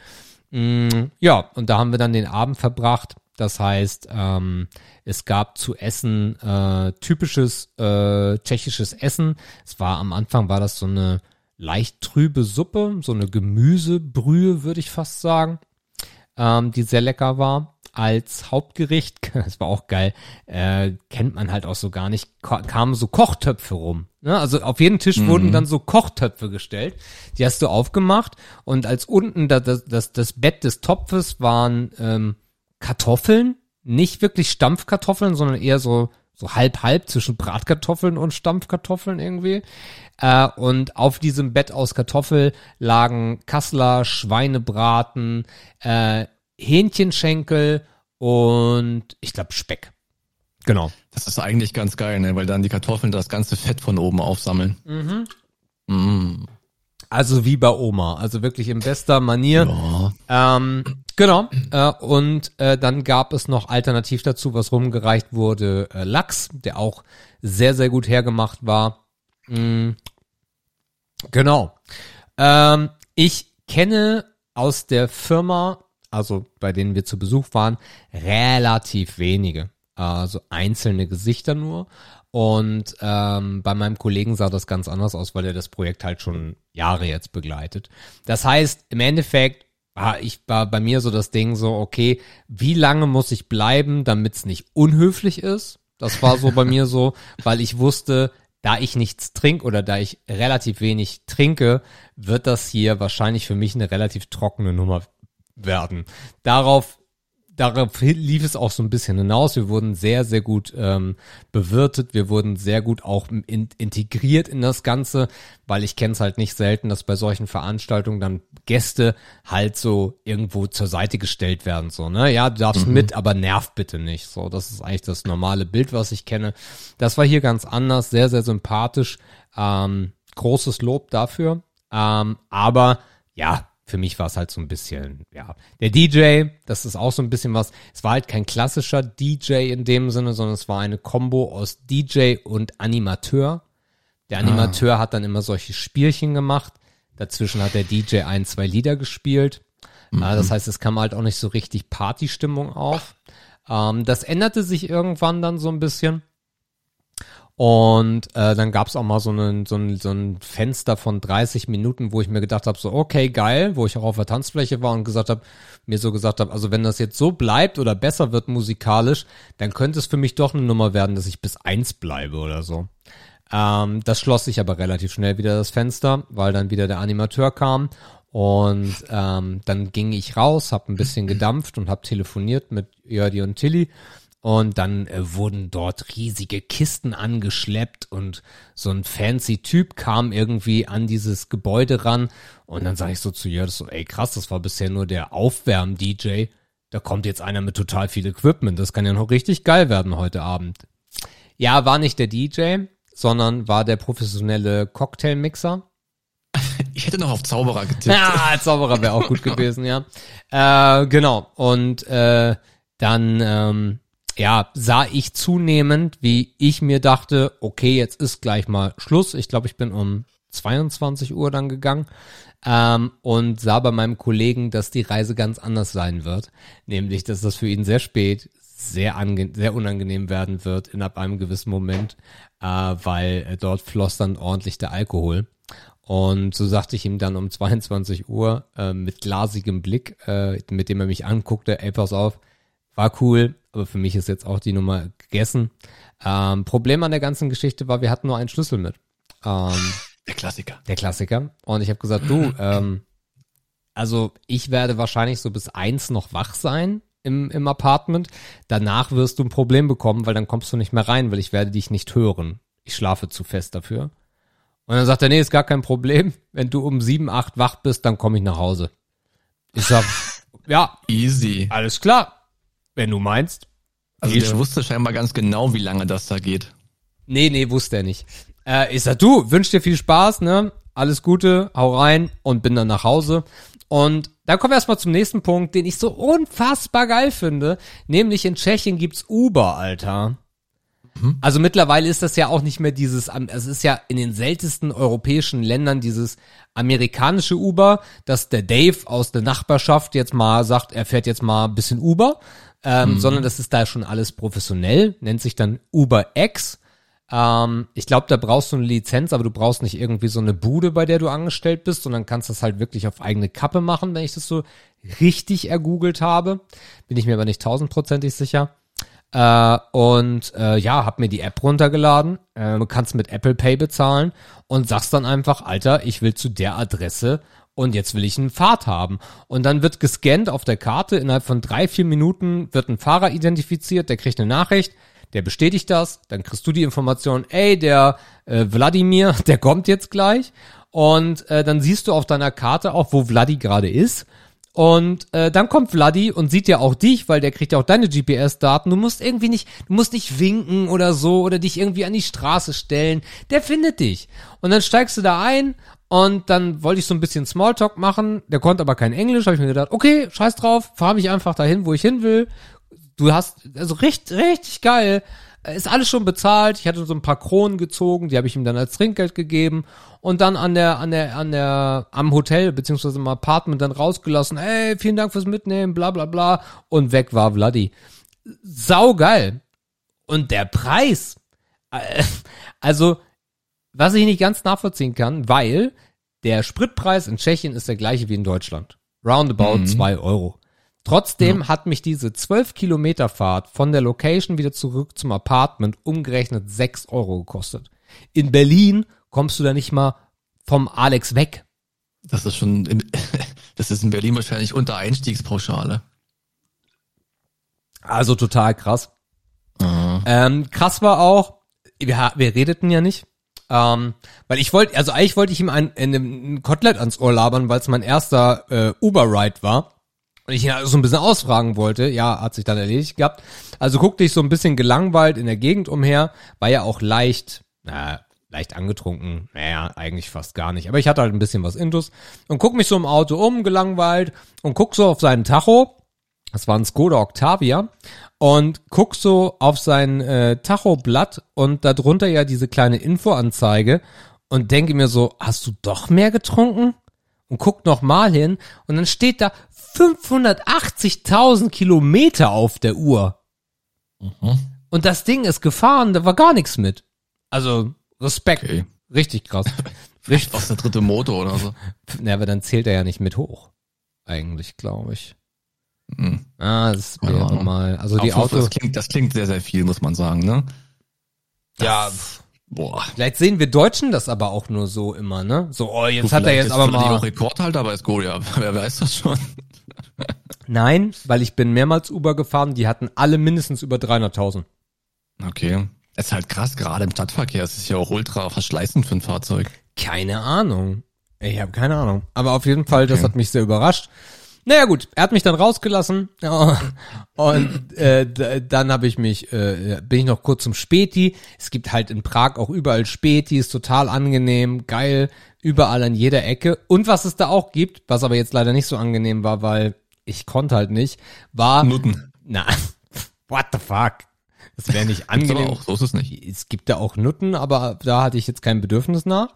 Mm, ja, und da haben wir dann den Abend verbracht. Das heißt, ähm, es gab zu essen äh, typisches äh, tschechisches Essen. Es war am Anfang war das so eine leicht trübe Suppe, so eine Gemüsebrühe, würde ich fast sagen, ähm, die sehr lecker war. Als Hauptgericht, das war auch geil, äh, kennt man halt auch so gar nicht, kamen so Kochtöpfe rum. Ne? Also auf jeden Tisch wurden dann so Kochtöpfe gestellt. Die hast du aufgemacht und als unten da, das, das, das Bett des Topfes waren ähm, Kartoffeln, nicht wirklich Stampfkartoffeln, sondern eher so so halb halb zwischen Bratkartoffeln und Stampfkartoffeln irgendwie. Äh, und auf diesem Bett aus Kartoffel lagen Kassler, Schweinebraten, äh, Hähnchenschenkel und ich glaube Speck. Genau. Das ist eigentlich ganz geil, ne? weil dann die Kartoffeln das ganze Fett von oben aufsammeln. Mm. Also wie bei Oma, also wirklich in bester Manier. Ja. Ähm, genau. Äh, und äh, dann gab es noch alternativ dazu, was rumgereicht wurde, äh, Lachs, der auch sehr, sehr gut hergemacht war. Mm, genau. Ähm, ich kenne aus der Firma, also bei denen wir zu Besuch waren, relativ wenige. Also einzelne Gesichter nur. Und ähm, bei meinem Kollegen sah das ganz anders aus, weil er das Projekt halt schon Jahre jetzt begleitet. Das heißt, im Endeffekt war ich war bei mir so das Ding so, okay, wie lange muss ich bleiben, damit es nicht unhöflich ist? Das war so bei mir so, weil ich wusste, da ich nichts trinke oder da ich relativ wenig trinke, wird das hier wahrscheinlich für mich eine relativ trockene Nummer werden. Darauf darauf lief es auch so ein bisschen hinaus. Wir wurden sehr, sehr gut ähm, bewirtet. Wir wurden sehr gut auch in, integriert in das Ganze, weil ich kenne es halt nicht selten, dass bei solchen Veranstaltungen dann Gäste halt so irgendwo zur Seite gestellt werden. So, ne? Ja, du darfst mit, aber nerv bitte nicht. So, das ist eigentlich das normale Bild, was ich kenne. Das war hier ganz anders, sehr, sehr sympathisch. Ähm, großes Lob dafür. Ähm, aber ja, für mich war es halt so ein bisschen, ja. Der DJ, das ist auch so ein bisschen was. Es war halt kein klassischer DJ in dem Sinne, sondern es war eine Combo aus DJ und Animateur. Der Animateur hat dann immer solche Spielchen gemacht. Dazwischen hat der DJ ein, zwei Lieder gespielt. Mhm. Das heißt, es kam halt auch nicht so richtig Partystimmung auf. Ähm, das änderte sich irgendwann dann so ein bisschen. Und äh, dann gab's auch mal so, einen, so, ein, so ein Fenster von 30 Minuten, wo ich mir gedacht habe, so okay, geil, wo ich auch auf der Tanzfläche war und gesagt habe, mir so gesagt habe, also wenn das jetzt so bleibt oder besser wird musikalisch, dann könnte es für mich doch eine Nummer werden, dass ich bis eins bleibe oder so. Ähm, das schloss sich aber relativ schnell wieder das Fenster, weil dann wieder der Animateur kam und ähm, dann ging ich raus, habe ein bisschen gedampft und habe telefoniert mit Jördi und Tilly und dann äh, wurden dort riesige Kisten angeschleppt und so ein fancy Typ kam irgendwie an dieses Gebäude ran. Und dann sage ich so zu Jörg so, ey krass, das war bisher nur der Aufwärm-DJ. Da kommt jetzt einer mit total viel Equipment. Das kann ja noch richtig geil werden heute Abend. Ja, war nicht der DJ, sondern war der professionelle Cocktailmixer. Ich hätte noch auf Zauberer getippt. Ja, Zauberer wäre auch gut gewesen, ja. Äh, genau. Und äh, dann ähm, ja, sah ich zunehmend, wie ich mir dachte, okay, jetzt ist gleich mal Schluss. Ich glaube, ich bin um 22 Uhr dann gegangen ähm, und sah bei meinem Kollegen, dass die Reise ganz anders sein wird. Nämlich, dass das für ihn sehr spät, sehr, ange sehr unangenehm werden wird in ab einem gewissen Moment, äh, weil äh, dort floss dann ordentlich der Alkohol. Und so sagte ich ihm dann um 22 Uhr äh, mit glasigem Blick, äh, mit dem er mich anguckte, ey, pass auf, war cool, aber für mich ist jetzt auch die Nummer gegessen. Ähm, Problem an der ganzen Geschichte war, wir hatten nur einen Schlüssel mit. Ähm, der Klassiker. Der Klassiker. Und ich habe gesagt, du, ähm, also ich werde wahrscheinlich so bis eins noch wach sein im, im Apartment. Danach wirst du ein Problem bekommen, weil dann kommst du nicht mehr rein, weil ich werde dich nicht hören. Ich schlafe zu fest dafür. Und dann sagt er, nee, ist gar kein Problem. Wenn du um sieben, acht wach bist, dann komme ich nach Hause. Ich sag, ja. Easy. Alles klar wenn du meinst. Also ich wusste scheinbar ganz genau, wie lange das da geht. Nee, nee, wusste er nicht. Äh, ich sag, du, wünsch dir viel Spaß, ne? Alles Gute, hau rein und bin dann nach Hause. Und dann kommen wir erstmal zum nächsten Punkt, den ich so unfassbar geil finde. Nämlich in Tschechien gibt's Uber, Alter. Mhm. Also mittlerweile ist das ja auch nicht mehr dieses, es ist ja in den seltensten europäischen Ländern dieses amerikanische Uber, dass der Dave aus der Nachbarschaft jetzt mal sagt, er fährt jetzt mal ein bisschen Uber, ähm, mhm. sondern das ist da schon alles professionell, nennt sich dann Uber X. Ähm, ich glaube, da brauchst du eine Lizenz, aber du brauchst nicht irgendwie so eine Bude, bei der du angestellt bist, sondern kannst das halt wirklich auf eigene Kappe machen, wenn ich das so richtig ergoogelt habe. Bin ich mir aber nicht tausendprozentig sicher. Äh, und äh, ja, hab mir die App runtergeladen. Äh, du kannst mit Apple Pay bezahlen und sagst dann einfach, Alter, ich will zu der Adresse und jetzt will ich einen Fahrt haben. Und dann wird gescannt auf der Karte, innerhalb von drei, vier Minuten wird ein Fahrer identifiziert, der kriegt eine Nachricht, der bestätigt das, dann kriegst du die Information, ey, der äh, Wladimir, der kommt jetzt gleich. Und äh, dann siehst du auf deiner Karte auch, wo Vladi gerade ist. Und äh, dann kommt Vladi und sieht ja auch dich, weil der kriegt ja auch deine GPS-Daten. Du musst irgendwie nicht, du musst nicht winken oder so oder dich irgendwie an die Straße stellen. Der findet dich. Und dann steigst du da ein und dann wollte ich so ein bisschen Smalltalk machen. Der konnte aber kein Englisch. Habe ich mir gedacht, okay, scheiß drauf, fahr mich einfach dahin, wo ich hin will. Du hast, also richtig, richtig geil. Ist alles schon bezahlt. Ich hatte so ein paar Kronen gezogen, die habe ich ihm dann als Trinkgeld gegeben und dann an der, an der, an der, am Hotel beziehungsweise im Apartment dann rausgelassen. Ey, vielen Dank fürs Mitnehmen, bla bla bla. Und weg war Vladi. Sau geil. Und der Preis. Äh, also, was ich nicht ganz nachvollziehen kann, weil der Spritpreis in Tschechien ist der gleiche wie in Deutschland. Roundabout mhm. zwei Euro. Trotzdem ja. hat mich diese 12 Kilometer Fahrt von der Location wieder zurück zum Apartment umgerechnet 6 Euro gekostet. In Berlin kommst du da nicht mal vom Alex weg. Das ist schon, in, das ist in Berlin wahrscheinlich unter Einstiegspauschale. Also total krass. Ähm, krass war auch, wir, wir redeten ja nicht, ähm, weil ich wollte, also eigentlich wollte ich ihm ein, ein, ein Kotelett ans Ohr labern, weil es mein erster äh, Uber-Ride war. Und ich ihn also so ein bisschen ausfragen wollte, ja, hat sich dann erledigt gehabt. Also guckte ich so ein bisschen gelangweilt in der Gegend umher, war ja auch leicht, na, leicht angetrunken, naja, eigentlich fast gar nicht. Aber ich hatte halt ein bisschen was Intus und guck mich so im Auto um, gelangweilt und guck so auf seinen Tacho. Das war ein Skoda Octavia und guck so auf sein äh, Tachoblatt und darunter ja diese kleine Infoanzeige und denke mir so, hast du doch mehr getrunken? und guckt nochmal hin und dann steht da 580.000 Kilometer auf der Uhr. Mhm. Und das Ding ist gefahren, da war gar nichts mit. Also Respekt. Okay. Richtig krass. Vielleicht war es der dritte Motor oder so. Ja, aber dann zählt er ja nicht mit hoch. Eigentlich, glaube ich. Mhm. Ah, das Keine wäre Ahnung. mal. Also die Auf- Auto. das, klingt, das klingt sehr, sehr viel, muss man sagen, ne? Ja, Boah. vielleicht sehen wir Deutschen das aber auch nur so immer, ne? So, oh, jetzt hat er jetzt ist aber mal. auch Rekordhalter bei Skoda. Wer weiß das schon? Nein, weil ich bin mehrmals Uber gefahren, die hatten alle mindestens über 300.000. Okay. Es ist halt krass, gerade im Stadtverkehr. Es ist ja auch ultra verschleißend für ein Fahrzeug. Keine Ahnung. Ich habe keine Ahnung. Aber auf jeden Fall, das Okay. hat mich sehr überrascht. Naja gut, er hat mich dann rausgelassen ja, und äh, dann habe ich mich, äh, bin ich noch kurz zum Späti. Es gibt halt in Prag auch überall Späti, ist total angenehm, geil, überall an jeder Ecke. Und was es da auch gibt, was aber jetzt leider nicht so angenehm war, weil ich konnte halt nicht, war, Nutten. na, what the fuck? Das wäre nicht angenehm auch, so ist es nicht. es gibt da auch Nutten, aber da hatte ich jetzt kein Bedürfnis nach.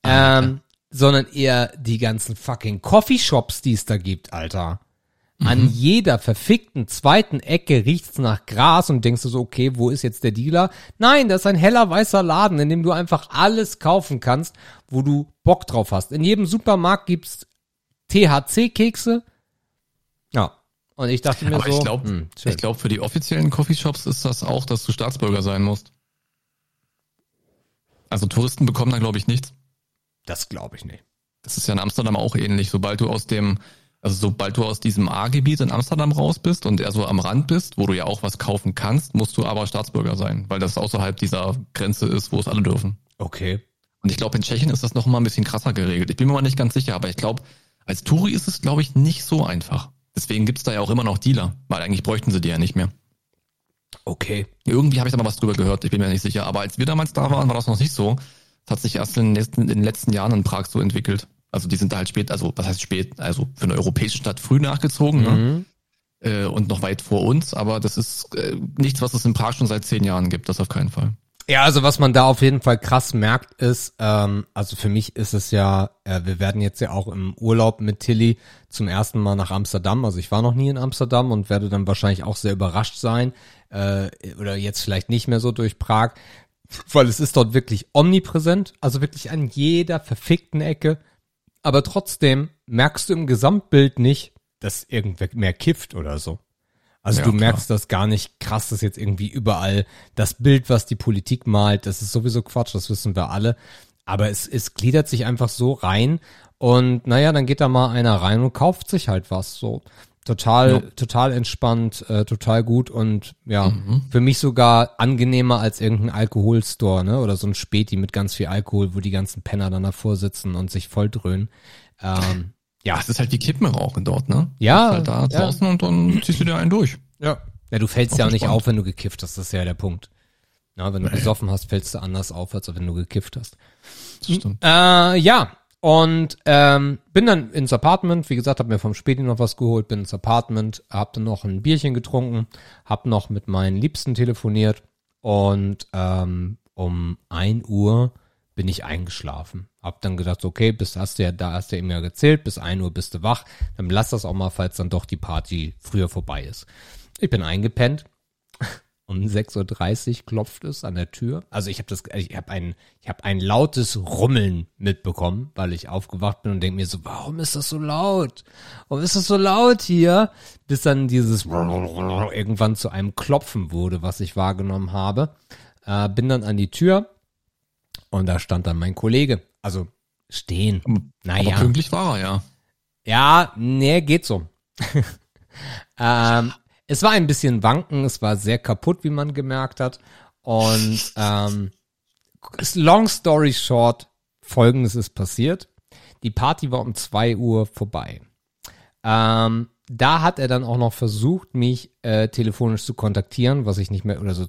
Ah, ähm, sondern eher die ganzen fucking Coffeeshops, die es da gibt, Alter. An jeder verfickten zweiten Ecke riecht's nach Gras und denkst du so, okay, wo ist jetzt der Dealer? Nein, das ist ein heller weißer Laden, in dem du einfach alles kaufen kannst, wo du Bock drauf hast. In jedem Supermarkt gibt's THC-Kekse. Ja. Und ich dachte mir Aber so, ich glaube, hm, glaube, für die offiziellen Coffeeshops ist das auch, dass du Staatsbürger sein musst. Also Touristen bekommen da, glaube ich, nichts. Das glaube ich nicht. Das ist ja in Amsterdam auch ähnlich. Sobald du aus dem, also sobald du aus diesem A-Gebiet in Amsterdam raus bist und eher so am Rand bist, wo du ja auch was kaufen kannst, musst du aber Staatsbürger sein, weil das außerhalb dieser Grenze ist, wo es alle dürfen. Okay. Und ich glaube, in Tschechien ist das noch mal ein bisschen krasser geregelt. Ich bin mir mal nicht ganz sicher, aber ich glaube, als Touri ist es, glaube ich, nicht so einfach. Deswegen gibt's da ja auch immer noch Dealer, weil eigentlich bräuchten sie die ja nicht mehr. Okay. Irgendwie habe ich da mal was drüber gehört, ich bin mir nicht sicher. Aber als wir damals da waren, war das noch nicht so. Das hat sich erst in den letzten, in den letzten Jahren in Prag so entwickelt. Also die sind da halt spät, also was heißt spät, also für eine europäische Stadt früh nachgezogen ne? Mhm. äh, und noch weit vor uns. Aber das ist äh, nichts, was es in Prag schon seit zehn Jahren gibt, das auf keinen Fall. Ja, also was man da auf jeden Fall krass merkt ist, ähm, also für mich ist es ja, äh, wir werden jetzt ja auch im Urlaub mit Tilly zum ersten Mal nach Amsterdam. Also ich war noch nie in Amsterdam und werde dann wahrscheinlich auch sehr überrascht sein äh, oder jetzt vielleicht nicht mehr so durch Prag, weil es ist dort wirklich omnipräsent, also wirklich an jeder verfickten Ecke. Aber trotzdem merkst du im Gesamtbild nicht, dass irgendwer mehr kifft oder so. Also Ja, du klar. merkst das gar nicht krass, dass jetzt irgendwie überall das Bild, was die Politik malt, das ist sowieso Quatsch, das wissen wir alle. Aber es, es gliedert sich einfach so rein und naja, dann geht da mal einer rein und kauft sich halt was so. Total, Ja. total entspannt, äh, total gut und ja, Mhm. für mich sogar angenehmer als irgendein Alkoholstore, ne? Oder so ein Späti mit ganz viel Alkohol, wo die ganzen Penner dann davor sitzen und sich voll dröhnen. Ähm, Ja, es ist halt wie Kippen rauchen dort, ne? Ja, halt da ja. draußen und dann ziehst du dir einen durch. Ja. Ja, du fällst Auch ja auch nicht auf, wenn du gekifft hast. Das ist ja der Punkt. Na, wenn du gesoffen hast, fällst du anders auf, als wenn du gekifft hast. Das stimmt. Äh, ja. Und ähm, bin dann ins Apartment, wie gesagt, habe mir vom Späti noch was geholt, bin ins Apartment, hab dann noch ein Bierchen getrunken, hab noch mit meinen Liebsten telefoniert und ähm, um ein Uhr bin ich eingeschlafen. Hab dann gedacht, okay, bis hast du ja, da hast du ja eben ja gezählt, bis ein Uhr bist du wach, dann lass das auch mal, falls dann doch die Party früher vorbei ist. Ich bin eingepennt. Um 6.30 Uhr klopft es an der Tür. Also ich habe das, ich habe ein, ich habe ein lautes Rummeln mitbekommen, weil ich aufgewacht bin und denke mir so, warum ist das so laut? Warum ist das so laut hier? Bis dann dieses irgendwann zu einem Klopfen wurde, was ich wahrgenommen habe. Äh, bin dann an die Tür und da stand dann mein Kollege. Also stehen. Aber Naja. pünktlich war er, ja. Ja, nee, geht so. ähm, es war ein bisschen wanken, es war sehr kaputt, wie man gemerkt hat. Und ähm, long story short, folgendes ist passiert. Die Party war um zwei Uhr vorbei. Ähm, da hat er dann auch noch versucht, mich äh, telefonisch zu kontaktieren, was ich nicht mehr, oder so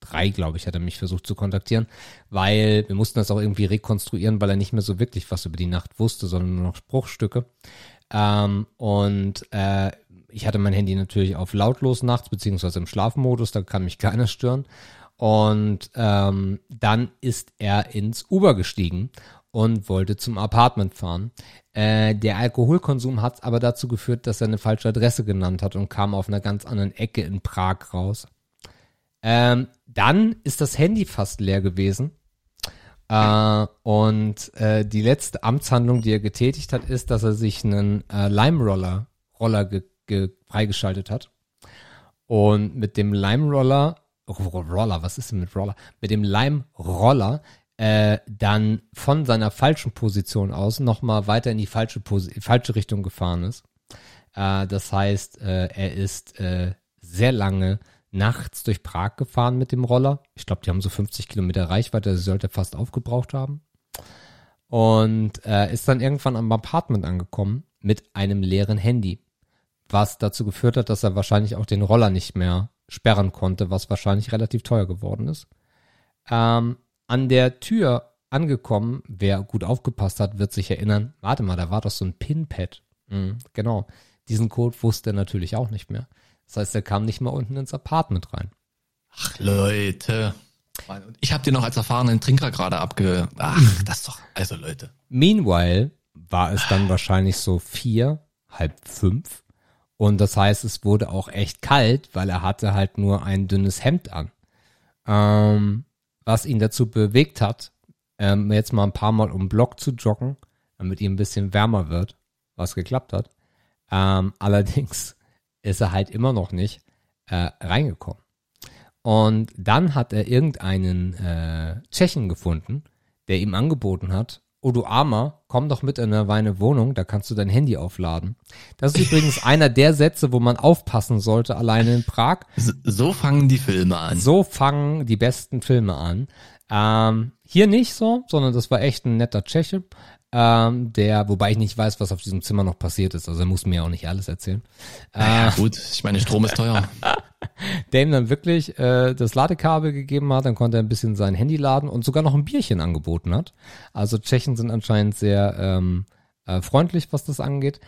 drei, glaube ich, hat er mich versucht zu kontaktieren, weil wir mussten das auch irgendwie rekonstruieren, weil er nicht mehr so wirklich was über die Nacht wusste, sondern nur noch Spruchstücke. Ähm, und äh, ich hatte mein Handy natürlich auf lautlos nachts, beziehungsweise im Schlafmodus, da kann mich keiner stören. Und ähm, dann ist er ins Uber gestiegen und wollte zum Apartment fahren. Äh, der Alkoholkonsum hat aber dazu geführt, dass er eine falsche Adresse genannt hat und kam auf einer ganz anderen Ecke in Prag raus. Ähm, dann ist das Handy fast leer gewesen. Äh, und äh, die letzte Amtshandlung, die er getätigt hat, ist, dass er sich einen äh, Lime-Roller Roller ge ge freigeschaltet hat. Und mit dem Lime-Roller, oh, Roller, was ist denn mit Roller? Mit dem Lime-Roller äh, dann von seiner falschen Position aus nochmal weiter in die falsche, falsche Richtung gefahren ist. Äh, das heißt, äh, er ist sehr lange nachts durch Prag gefahren mit dem Roller. Ich glaube, die haben so 50 Kilometer Reichweite, sie sollte fast aufgebraucht haben. Und ist dann irgendwann am Apartment angekommen mit einem leeren Handy. Was dazu geführt hat, dass er wahrscheinlich auch den Roller nicht mehr sperren konnte, was wahrscheinlich relativ teuer geworden ist. Ähm, an der Tür angekommen, wer gut aufgepasst hat, wird sich erinnern, warte mal, da war doch so ein Pinpad. Mhm, genau. Diesen Code wusste er natürlich auch nicht mehr. Das heißt, er kam nicht mal unten ins Apartment rein. Ach, Leute. Ich habe dir noch als erfahrenen Trinker gerade abge... Ach, das doch... Also, Leute. Meanwhile war es dann wahrscheinlich so vier, halb fünf. Und das heißt, es wurde auch echt kalt, weil er hatte halt nur ein dünnes Hemd an. Ähm, was ihn dazu bewegt hat, ähm, jetzt mal ein paar Mal um Block zu joggen, damit ihm ein bisschen wärmer wird, was geklappt hat. Ähm, allerdings ist er halt immer noch nicht äh, reingekommen. Und dann hat er irgendeinen äh, Tschechen gefunden, der ihm angeboten hat, oh du Armer, komm doch mit in meine Wohnung, da kannst du dein Handy aufladen. Das ist übrigens einer der Sätze, wo man aufpassen sollte, alleine in Prag. So fangen die Filme an. So fangen die besten Filme an. Ähm, hier nicht so, sondern das war echt ein netter Tscheche ähm, der, wobei ich nicht weiß, was auf diesem Zimmer noch passiert ist, also er muss mir auch nicht alles erzählen. Ja, äh, gut, ich meine, Strom ist teuer. der ihm dann wirklich äh, das Ladekabel gegeben hat, dann konnte er ein bisschen sein Handy laden und sogar noch ein Bierchen angeboten hat. Also Tschechen sind anscheinend sehr ähm, äh, freundlich, was das angeht.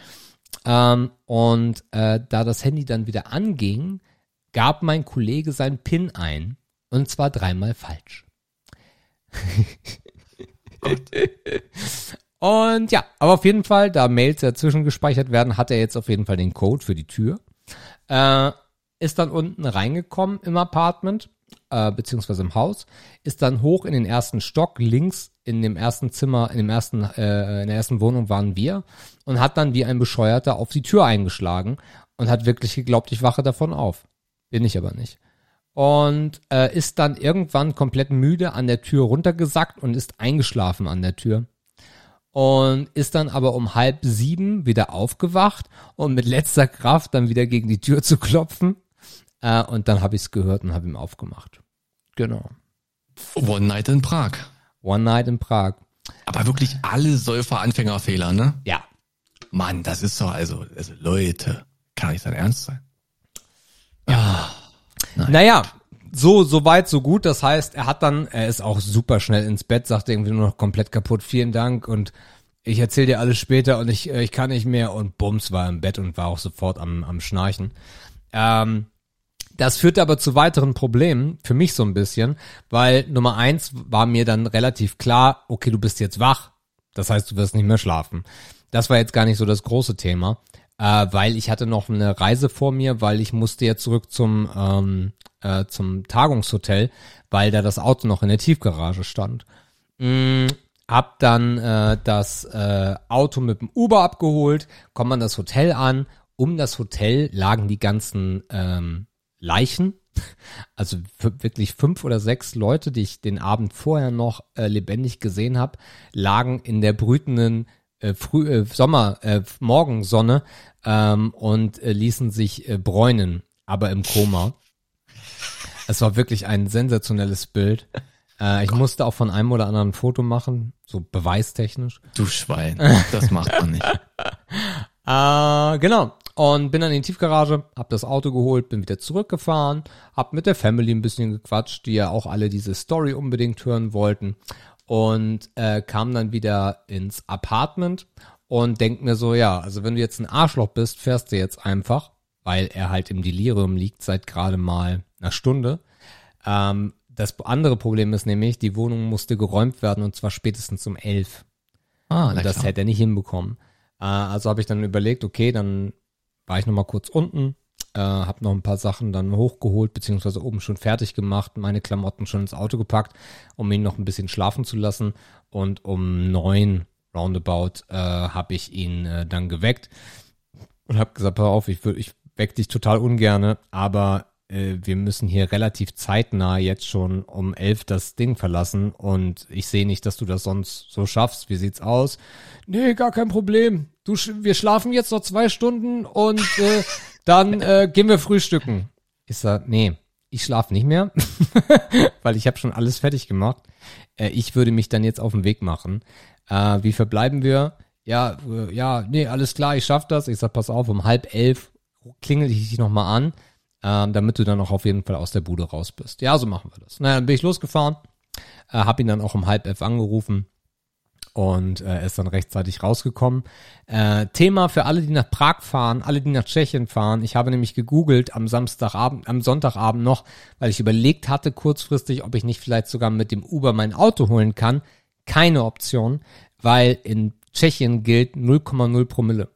Ähm, und äh, da das Handy dann wieder anging, gab mein Kollege sein PIN ein. Und zwar dreimal falsch. Und ja, aber auf jeden Fall, da Mails dazwischen gespeichert werden, hat er jetzt auf jeden Fall den Code für die Tür. Äh, ist dann unten reingekommen im Apartment, äh, beziehungsweise im Haus, ist dann hoch in den ersten Stock, links in dem ersten Zimmer, in dem ersten, äh, in der ersten Wohnung waren wir und hat dann wie ein Bescheuerter auf die Tür eingeschlagen und hat wirklich geglaubt, ich wache davon auf. Bin ich aber nicht. Und äh, ist dann irgendwann komplett müde an der Tür runtergesackt und ist eingeschlafen an der Tür und ist dann aber um halb sieben wieder aufgewacht und mit letzter Kraft dann wieder gegen die Tür zu klopfen. Äh, und dann habe ich es gehört und habe ihm aufgemacht. Genau. One Night in Prag. One Night in Prag. Aber wirklich alle Säufer-Anfängerfehler, ne? Ja. Mann, das ist doch also, also Leute, kann nicht sein Ernst sein. Ja. Ah, naja, so, so weit, so gut. Das heißt, er hat dann, er ist auch super schnell ins Bett, sagt irgendwie nur noch komplett kaputt, vielen Dank und ich erzähle dir alles später und ich, äh, ich kann nicht mehr und bums war im Bett und war auch sofort am, am Schnarchen. Ähm, das führte aber zu weiteren Problemen, für mich so ein bisschen, weil Nummer eins war mir dann relativ klar, okay, du bist jetzt wach, das heißt, du wirst nicht mehr schlafen. Das war jetzt gar nicht so das große Thema, äh, weil ich hatte noch eine Reise vor mir, weil ich musste ja zurück zum ähm, äh, zum Tagungshotel, weil da das Auto noch in der Tiefgarage stand. Mm, hab dann äh, das äh, Auto mit dem Uber abgeholt, komm an das Hotel an. Um das Hotel lagen die ganzen ähm, Leichen, also wirklich fünf oder sechs Leute, die ich den Abend vorher noch äh, lebendig gesehen habe, lagen in der brütenden äh, Früh, äh, Sommer, äh, Morgensonne ähm, und äh, ließen sich äh, bräunen, aber im Koma. Es war wirklich ein sensationelles Bild. Äh, ich musste auch von einem oder anderen ein Foto machen, so beweistechnisch. Du Schwein, das macht man nicht. äh, genau. Und bin dann in die Tiefgarage, hab das Auto geholt, bin wieder zurückgefahren, hab mit der Family ein bisschen gequatscht, die ja auch alle diese Story unbedingt hören wollten. Und äh, kam dann wieder ins Apartment und denk mir so, ja, also wenn du jetzt ein Arschloch bist, fährst du jetzt einfach, weil er halt im Delirium liegt seit gerade mal einer Stunde. Ähm, das andere Problem ist nämlich, die Wohnung musste geräumt werden und zwar spätestens um elf. Ah, Und das hätte er nicht hinbekommen. Äh, also habe ich dann überlegt, okay, dann war ich noch mal kurz unten, äh, habe noch ein paar Sachen dann hochgeholt, beziehungsweise oben schon fertig gemacht, meine Klamotten schon ins Auto gepackt, um ihn noch ein bisschen schlafen zu lassen. Und um neun roundabout äh, habe ich ihn äh, dann geweckt und habe gesagt, pass auf, ich, ich weck dich total ungerne, aber äh, wir müssen hier relativ zeitnah jetzt schon um elf das Ding verlassen und ich sehe nicht, dass du das sonst so schaffst. Wie sieht's aus? Nee, gar kein Problem. Du, wir schlafen jetzt noch zwei Stunden und äh, dann äh, gehen wir frühstücken. Ich sag, nee, ich schlafe nicht mehr, weil ich habe schon alles fertig gemacht. Äh, ich würde mich dann jetzt auf den Weg machen. Äh, wie verbleiben wir? Ja, äh, ja, nee, alles klar, ich schaff das. Ich sag, pass auf, um halb elf klingel ich dich nochmal an, ähm, damit du dann auch auf jeden Fall aus der Bude raus bist. Ja, so machen wir das. Na, dann bin ich losgefahren, äh, hab ihn dann auch um halb elf angerufen und äh, ist dann rechtzeitig rausgekommen. Äh, Thema für alle, die nach Prag fahren, alle, die nach Tschechien fahren. Ich habe nämlich gegoogelt am Samstagabend, am Sonntagabend noch, weil ich überlegt hatte kurzfristig, ob ich nicht vielleicht sogar mit dem Uber mein Auto holen kann. Keine Option, weil in Tschechien gilt 0,0 Promille.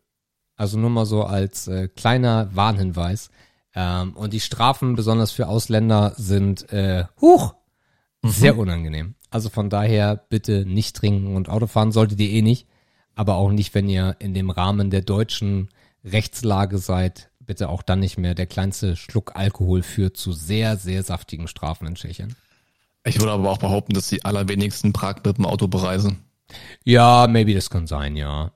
Also nur mal so als äh, kleiner Warnhinweis. Ähm, und die Strafen, besonders für Ausländer, sind äh, huch, sehr unangenehm. Also von daher bitte nicht trinken und Auto fahren solltet ihr eh nicht. Aber auch nicht, wenn ihr in dem Rahmen der deutschen Rechtslage seid. Bitte auch dann nicht mehr. Der kleinste Schluck Alkohol führt zu sehr, sehr saftigen Strafen in Tschechien. Ich würde aber auch behaupten, dass die allerwenigsten Prag mit dem Auto bereisen. Ja, maybe das kann sein, ja.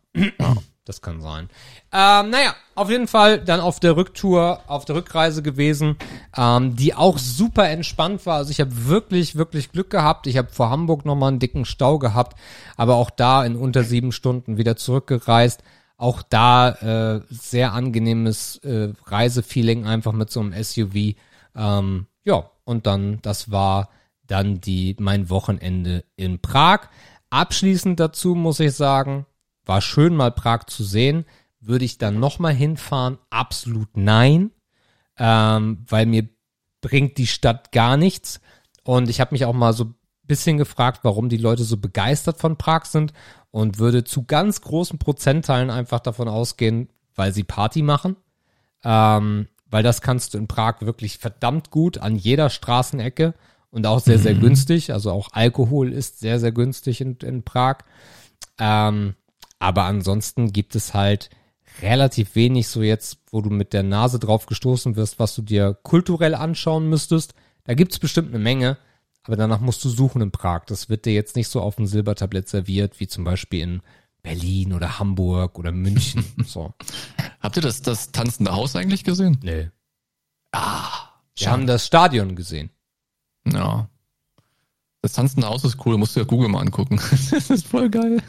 Das kann sein. Ähm, naja, auf jeden Fall dann auf der Rücktour, auf der Rückreise gewesen, ähm, die auch super entspannt war. Also ich habe wirklich, wirklich Glück gehabt. Ich habe vor Hamburg nochmal einen dicken Stau gehabt, aber auch da in unter sieben Stunden wieder zurückgereist. Auch da äh, sehr angenehmes äh, Reisefeeling einfach mit so einem SUV. Ähm, ja, und dann, das war dann die mein Wochenende in Prag. Abschließend dazu muss ich sagen, war schön mal Prag zu sehen. Würde ich dann nochmal hinfahren? Absolut nein, ähm, weil mir bringt die Stadt gar nichts. Und ich habe mich auch mal so ein bisschen gefragt, warum die Leute so begeistert von Prag sind und würde zu ganz großen Prozentteilen einfach davon ausgehen, weil sie Party machen. Ähm, weil das kannst du in Prag wirklich verdammt gut an jeder Straßenecke und auch sehr, sehr günstig. Also auch Alkohol ist sehr, sehr günstig in, in Prag. Ähm, aber ansonsten gibt es halt relativ wenig so jetzt, wo du mit der Nase drauf gestoßen wirst, was du dir kulturell anschauen müsstest. Da gibt's bestimmt eine Menge, aber danach musst du suchen in Prag. Das wird dir jetzt nicht so auf dem Silbertablett serviert, wie zum Beispiel in Berlin oder Hamburg oder München. so. Habt ihr das, das tanzende Haus eigentlich gesehen? Nee. Ah, Wir haben das Stadion gesehen. Ja. Das tanzende Haus ist cool, musst du ja Google mal angucken. das ist voll geil.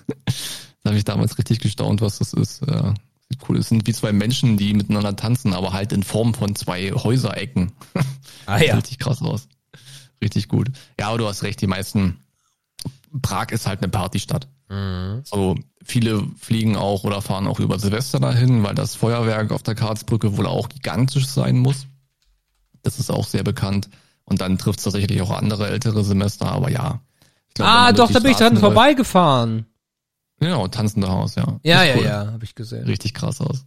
Da habe ich damals richtig gestaunt, was das ist. Ja, sieht cool. Es sind wie zwei Menschen, die miteinander tanzen, aber halt in Form von zwei Häuserecken. Ah Sieht Richtig krass aus. Richtig gut. Ja, aber du hast recht, die meisten. Prag ist halt eine Partystadt. Mhm. Also viele fliegen auch oder fahren auch über Silvester dahin, weil das Feuerwerk auf der Karlsbrücke wohl auch gigantisch sein muss. Das ist auch sehr bekannt. Und dann trifft es tatsächlich auch andere ältere Semester, aber ja. Glaub, Ah, doch, da bin ich läuft- vorbeigefahren. Genau, tanzende Haus, ja. Ja, Ist ja, cool. ja, habe ich gesehen. Richtig krass aus.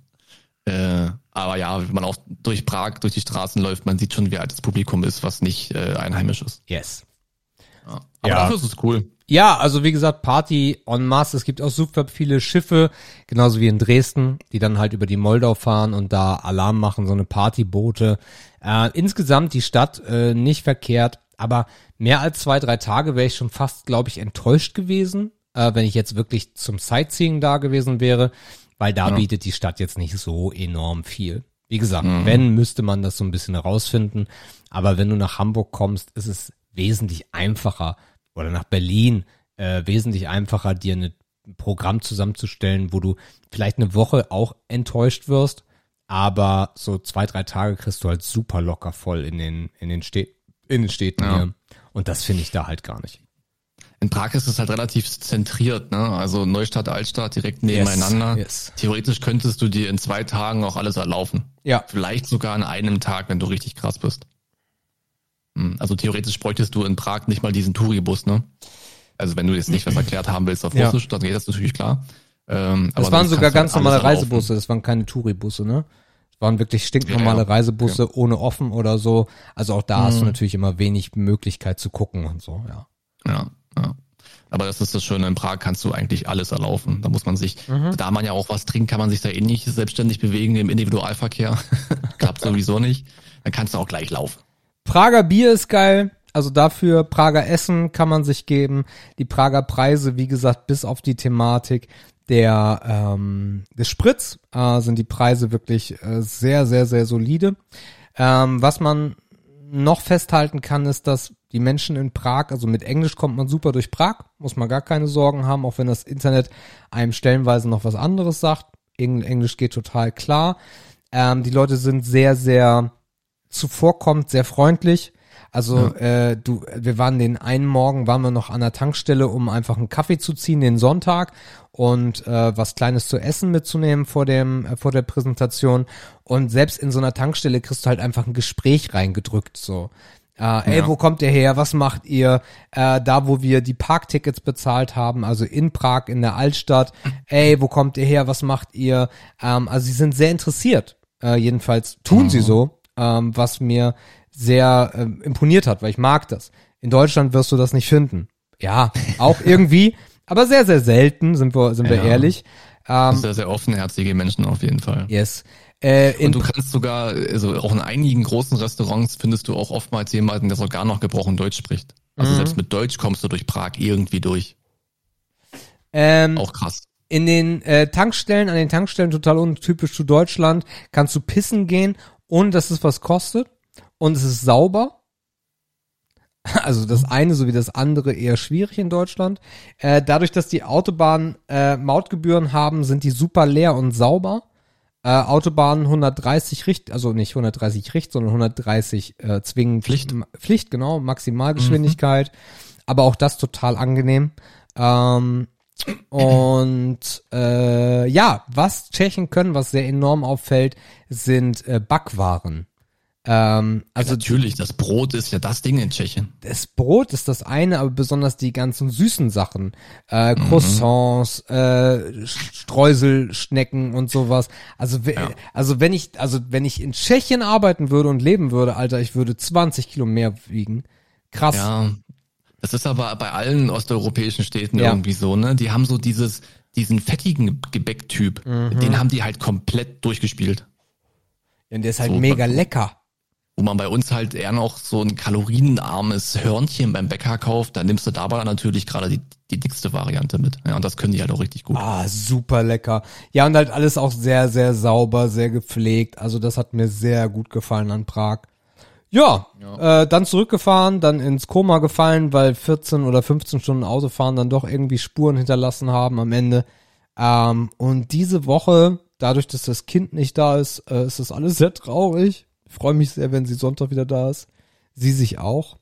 Äh, aber ja, wenn man auch durch Prag, durch die Straßen läuft, man sieht schon, wie alt das Publikum ist, was nicht äh, einheimisch ist. Yes. Ja. Aber Ja. dafür ist es cool. Ja, also wie gesagt, Party en masse. Es gibt auch super viele Schiffe, genauso wie in Dresden, die dann halt über die Moldau fahren und da Alarm machen, so eine Partyboote. Äh, insgesamt die Stadt äh, nicht verkehrt, aber mehr als zwei, drei Tage wäre ich schon fast, glaube ich, enttäuscht gewesen, äh, wenn ich jetzt wirklich zum Sightseeing da gewesen wäre, weil da Ja. bietet die Stadt jetzt nicht so enorm viel. Wie gesagt, wenn, müsste man das so ein bisschen herausfinden. Aber wenn du nach Hamburg kommst, ist es wesentlich einfacher oder nach Berlin äh, wesentlich einfacher, dir eine, ein Programm zusammenzustellen, wo du vielleicht eine Woche auch enttäuscht wirst, aber so zwei, drei Tage kriegst du halt super locker voll in den, in den, Städ in den Städten Ja. hier. Und das finde ich da halt gar nicht. In Prag ist es halt relativ zentriert, ne? Also Neustadt, Altstadt direkt nebeneinander. Yes. Theoretisch könntest du dir in zwei Tagen auch alles erlaufen. Ja. Vielleicht sogar an einem Tag, wenn du richtig krass bist. Hm, Also theoretisch bräuchtest du in Prag nicht mal diesen Touribus, ne? Also wenn du jetzt nicht was erklärt haben willst auf Ja. Russisch, dann geht das natürlich klar. Ähm, Das waren sogar ganz alles normale. Reisebusse, das waren keine Touribusse, ne? Das waren wirklich stinknormale Ja, ja. Reisebusse ohne offen oder so. Also auch da hast du Mhm. natürlich immer wenig Möglichkeit zu gucken und so, ja. Ja, ja. Aber das ist das Schöne, in Prag kannst du eigentlich alles erlaufen. Da muss man sich, Mhm. da man ja auch was trinkt, kann man sich da eh nicht selbstständig bewegen im Individualverkehr. Klappt sowieso nicht. Dann kannst du auch gleich laufen. Prager Bier ist geil. Also dafür Prager Essen kann man sich geben. Die Prager Preise, wie gesagt, bis auf die Thematik der ähm, des Spritz äh, sind die Preise wirklich äh, sehr, sehr, sehr solide. Ähm, was man noch festhalten kann, ist, dass die Menschen in Prag, also mit Englisch kommt man super durch Prag, muss man gar keine Sorgen haben, auch wenn das Internet einem stellenweise noch was anderes sagt. Eng- Englisch geht total klar. Ähm, die Leute sind sehr, sehr zuvorkommt, sehr freundlich. Also äh, du, wir waren den einen Morgen, waren wir noch an der Tankstelle, um einfach einen Kaffee zu ziehen, den Sonntag und äh, was Kleines zu essen mitzunehmen vor dem äh, vor der Präsentation. Und selbst in so einer Tankstelle kriegst du halt einfach ein Gespräch reingedrückt so. Äh, ey, Ja. wo kommt ihr her? Was macht ihr? Äh, da, wo wir die Parktickets bezahlt haben, also in Prag, in der Altstadt. Ey, wo kommt ihr her? Was macht ihr? Ähm, also sie sind sehr interessiert. Äh, jedenfalls tun sie so, ähm, was mir sehr ähm, imponiert hat, weil ich mag das. In Deutschland wirst du das nicht finden. Ja, auch irgendwie, aber sehr, sehr selten, sind wir, sind wir Ja. ehrlich. Ähm, Sehr, sehr offenherzige Menschen auf jeden Fall. yes. Äh, Und du kannst sogar, also auch in einigen großen Restaurants findest du auch oftmals jemanden, der sogar noch gebrochen Deutsch spricht. Also Mhm. selbst mit Deutsch kommst du durch Prag irgendwie durch. ähm, Auch krass. in den äh, Tankstellen, an den Tankstellen total untypisch zu Deutschland, kannst du pissen gehen, ohne dass es was kostet. Und es ist sauber. Also das eine sowie das andere eher schwierig in Deutschland. Äh, dadurch, dass die Autobahnen äh, Mautgebühren haben, sind die super leer und sauber. Äh, Autobahnen 130 Richt, also nicht 130 Richt, sondern 130 äh, zwingend Pflicht. Pflicht, genau, Maximalgeschwindigkeit. Aber auch das total angenehm. Ähm, und äh, ja, was Tschechen können, was sehr enorm auffällt, sind äh, Backwaren. Ähm, also Also natürlich, das Brot ist ja das Ding in Tschechien. das Brot ist das eine, aber besonders die ganzen süßen Sachen, äh, Croissants, äh, Streuselschnecken und sowas. Also, Ja. also wenn ich, also wenn ich in Tschechien arbeiten würde und leben würde, Alter, ich würde 20 Kilo mehr wiegen. Krass. Ja, das ist aber bei allen osteuropäischen Städten Ja. irgendwie so, ne? Die haben so dieses, diesen fettigen Gebäcktyp. Mhm. Den haben die halt komplett durchgespielt. Und der ist halt So, mega lecker. Wo man bei uns halt eher noch so ein kalorienarmes Hörnchen beim Bäcker kauft, dann nimmst du dabei natürlich gerade die, die dickste Variante mit. Ja, und das können die halt auch richtig gut. Ah, super lecker. Ja, und halt alles auch sehr, sehr sauber, sehr gepflegt. Also das hat mir sehr gut gefallen an Prag. Ja, Äh, dann zurückgefahren, dann ins Koma gefallen, weil 14 oder 15 Stunden Autofahren dann doch irgendwie Spuren hinterlassen haben am Ende. Ähm, und diese Woche, dadurch, dass das Kind nicht da ist, äh, ist das alles sehr traurig. Ich freue mich sehr, wenn sie Sonntag wieder da ist. Sie sich auch.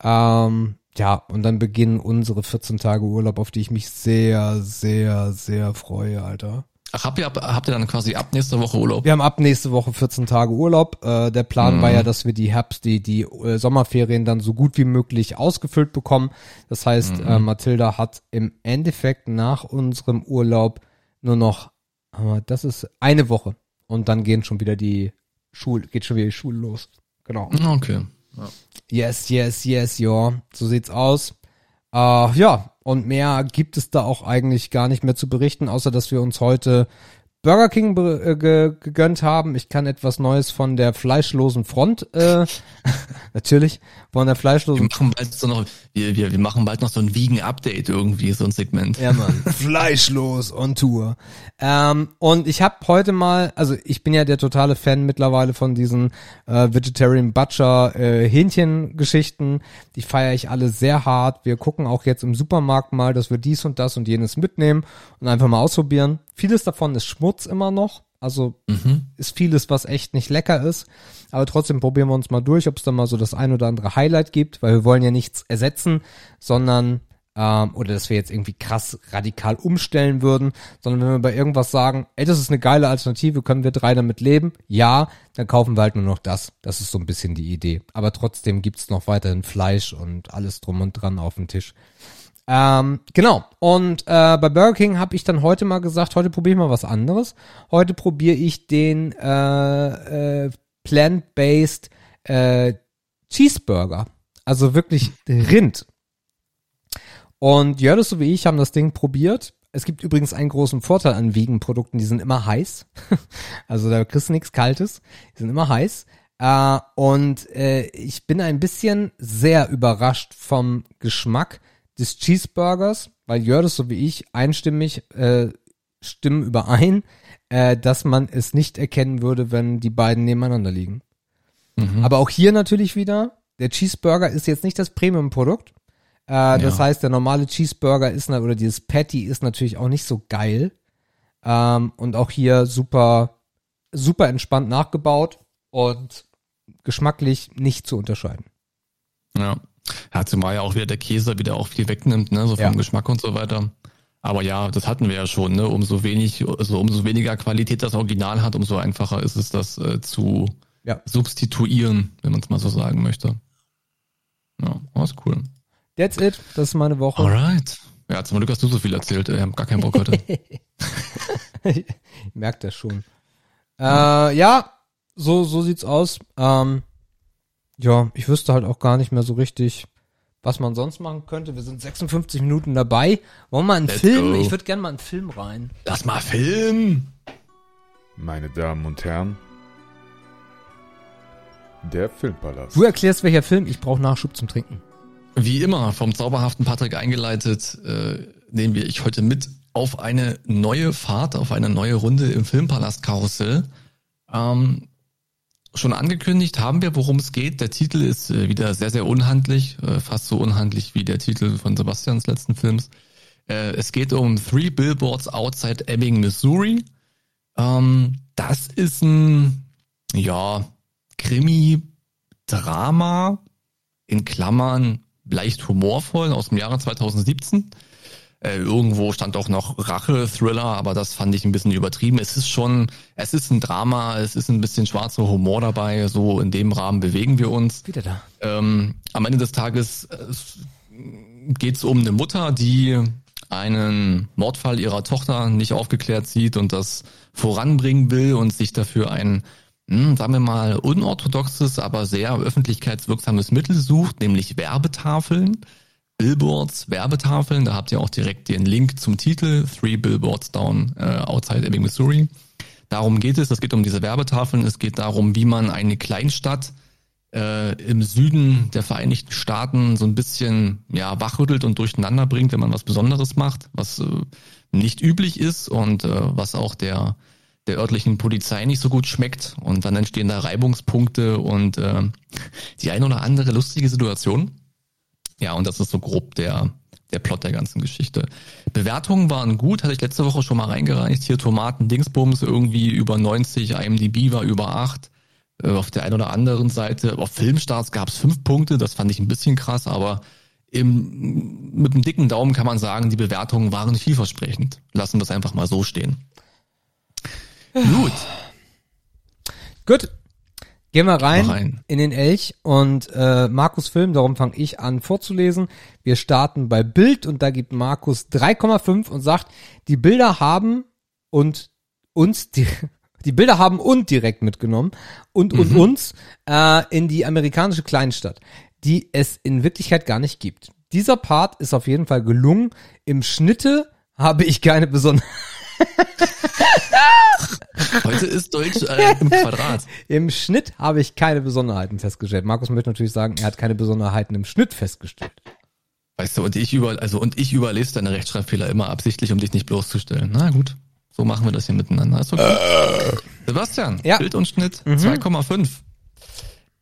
Ähm, ja, und dann beginnen unsere 14 Tage Urlaub, auf die ich mich sehr, sehr, sehr freue, Alter. Ach, habt ihr, ab- habt ihr dann quasi ab nächste Woche Urlaub? Wir haben ab nächste Woche 14 Tage Urlaub. Äh, der Plan war ja, dass wir die Herbst, die, die äh, Sommerferien dann so gut wie möglich ausgefüllt bekommen. Das heißt, äh, Mathilda hat im Endeffekt nach unserem Urlaub nur noch, das ist eine Woche. Und dann gehen schon wieder die Schul, geht schon wieder die Schule los. Genau. Okay. Yes, yes, yes, ja. So sieht's aus. Äh, ja, und mehr gibt es da auch eigentlich gar nicht mehr zu berichten, außer dass wir uns heute Burger King be- äh, ge gegönnt haben. Ich kann etwas Neues von der fleischlosen Front, äh, natürlich, von der Wir fleischlosen machen bald so noch, wir, wir, wir machen bald noch so ein Vegan-Update irgendwie, so ein Segment. Ja, Mann. Fleischlos on Tour. Ähm, und ich habe heute mal, also ich bin ja der totale Fan mittlerweile von diesen äh, Vegetarian Butcher äh, Hähnchen-Geschichten. Die feiere ich alle sehr hart. Wir gucken auch jetzt im Supermarkt mal, dass wir dies und das und jenes mitnehmen und einfach mal ausprobieren. Vieles davon ist Schmutz immer noch. Also ist vieles, was echt nicht lecker ist. Aber trotzdem probieren wir uns mal durch, ob es da mal so das ein oder andere Highlight gibt, weil wir wollen ja nichts ersetzen, sondern ähm, oder dass wir jetzt irgendwie krass radikal umstellen würden, sondern wenn wir bei irgendwas sagen, ey, das ist eine geile Alternative, können wir drei damit leben? Ja, dann kaufen wir halt nur noch das. Das ist so ein bisschen die Idee. Aber trotzdem gibt's noch weiterhin Fleisch und alles drum und dran auf dem Tisch. Ähm, genau. Und äh, bei Burger King habe ich dann heute mal gesagt, heute probiere ich mal was anderes. Heute probiere ich den äh, äh, plant-based äh, Cheeseburger. Also wirklich Rind. Und Jördes so wie ich haben das Ding probiert. Es gibt übrigens einen großen Vorteil an Vegan-Produkten, die sind immer heiß. also da kriegst du nichts Kaltes. Die sind immer heiß. Äh, und äh, ich bin ein bisschen sehr überrascht vom Geschmack des Cheeseburgers, weil Jördes so wie ich einstimmig äh, stimmen überein, äh, dass man es nicht erkennen würde, wenn die beiden nebeneinander liegen. Mhm. Aber auch hier natürlich wieder, der Cheeseburger ist jetzt nicht das Premium-Produkt. Äh, ja. Das heißt, der normale Cheeseburger ist, oder dieses Patty ist natürlich auch nicht so geil. Ähm, und auch hier super, super entspannt nachgebaut und geschmacklich nicht zu unterscheiden. Ja. Ja, zumal ja auch wieder der Käse wieder auch viel wegnimmt, ne, so vom ja. Geschmack und so weiter. Aber ja, das hatten wir ja schon, ne? Umso wenig, also umso weniger Qualität das Original hat, umso einfacher ist es, das äh, zu ja. substituieren, wenn man es mal so sagen möchte. Ja, oh, ist cool. That's it. Das ist meine Woche. Alright. Ja, zum Glück hast du so viel erzählt. Ich habe gar keinen Bock heute. ich merke das schon. Äh, ja, so, so sieht's aus. Ähm, ja, ich wüsste halt auch gar nicht mehr so richtig, was man sonst machen könnte. Wir sind 56 Minuten dabei. Wollen wir mal einen Let's Film? Go. Ich würde gerne mal einen Film rein. Lass mal Film! Meine Damen und Herren, der Filmpalast. Du erklärst, welcher Film. Ich brauche Nachschub zum Trinken. Wie immer, vom zauberhaften Patrick eingeleitet, äh, nehmen wir ich heute mit auf eine neue Fahrt, auf eine neue Runde im Filmpalast Karussell. Ähm, schon angekündigt haben wir, worum es geht. Der Titel ist äh, wieder sehr, sehr unhandlich, äh, fast so unhandlich wie der Titel von Sebastians letzten Films. Äh, es geht um Three Billboards Outside Ebbing, Missouri. Ähm, das ist ein, ja, Krimi-Drama, in Klammern leicht humorvoll aus dem Jahre 2017. Äh, irgendwo stand auch noch Rache-Thriller, aber das fand ich ein bisschen übertrieben. Es ist schon, es ist ein Drama, es ist ein bisschen schwarzer Humor dabei, so in dem Rahmen bewegen wir uns. Wieder da. Ähm, am Ende des Tages äh, geht es um eine Mutter, die einen Mordfall ihrer Tochter nicht aufgeklärt sieht und das voranbringen will und sich dafür ein, hm, sagen wir mal, unorthodoxes, aber sehr öffentlichkeitswirksames Mittel sucht, nämlich Werbetafeln. Billboards, Werbetafeln. Da habt ihr auch direkt den Link zum Titel, Three Billboards Down äh, Outside Ebbing, Missouri. Darum geht es. Es geht um diese Werbetafeln. Es geht darum, wie man eine Kleinstadt äh, im Süden der Vereinigten Staaten so ein bisschen ja wachrüttelt und durcheinander bringt, wenn man was Besonderes macht, was äh, nicht üblich ist und äh, was auch der der örtlichen Polizei nicht so gut schmeckt und dann entstehen da Reibungspunkte und äh, die eine oder andere lustige Situation. Ja, und das ist so grob der, der Plot der ganzen Geschichte. Bewertungen waren gut, hatte ich letzte Woche schon mal reingereicht. Hier Tomaten, Dingsbums irgendwie über 90, IMDb war über 8. Äh, auf der einen oder anderen Seite, auf Filmstarts gab es 5 Punkte, das fand ich ein bisschen krass, aber im, mit einem dicken Daumen kann man sagen, die Bewertungen waren vielversprechend. Lassen wir es einfach mal so stehen. Gut. Gut, Gehen wir rein, rein, in den Elch und äh, Markus Film, darum fange ich an vorzulesen. Wir starten bei Bild und da gibt Markus 3,5 und sagt, die Bilder haben und uns die, die Bilder haben und direkt mitgenommen und und mhm. uns äh, in die amerikanische Kleinstadt, die es in Wirklichkeit gar nicht gibt. Dieser Part ist auf jeden Fall gelungen. Im Schnitte habe ich keine besondere Heute ist Deutsch äh, im Quadrat. Im Schnitt habe ich keine Besonderheiten festgestellt. Markus möchte natürlich sagen, er hat keine Besonderheiten im Schnitt festgestellt. Weißt du, und ich über, also und ich überlese deine Rechtschreibfehler immer absichtlich, um dich nicht bloßzustellen. Na gut, so machen wir das hier miteinander. Ist okay. Äh. Sebastian, ja. Bild und Schnitt mhm. 2,5.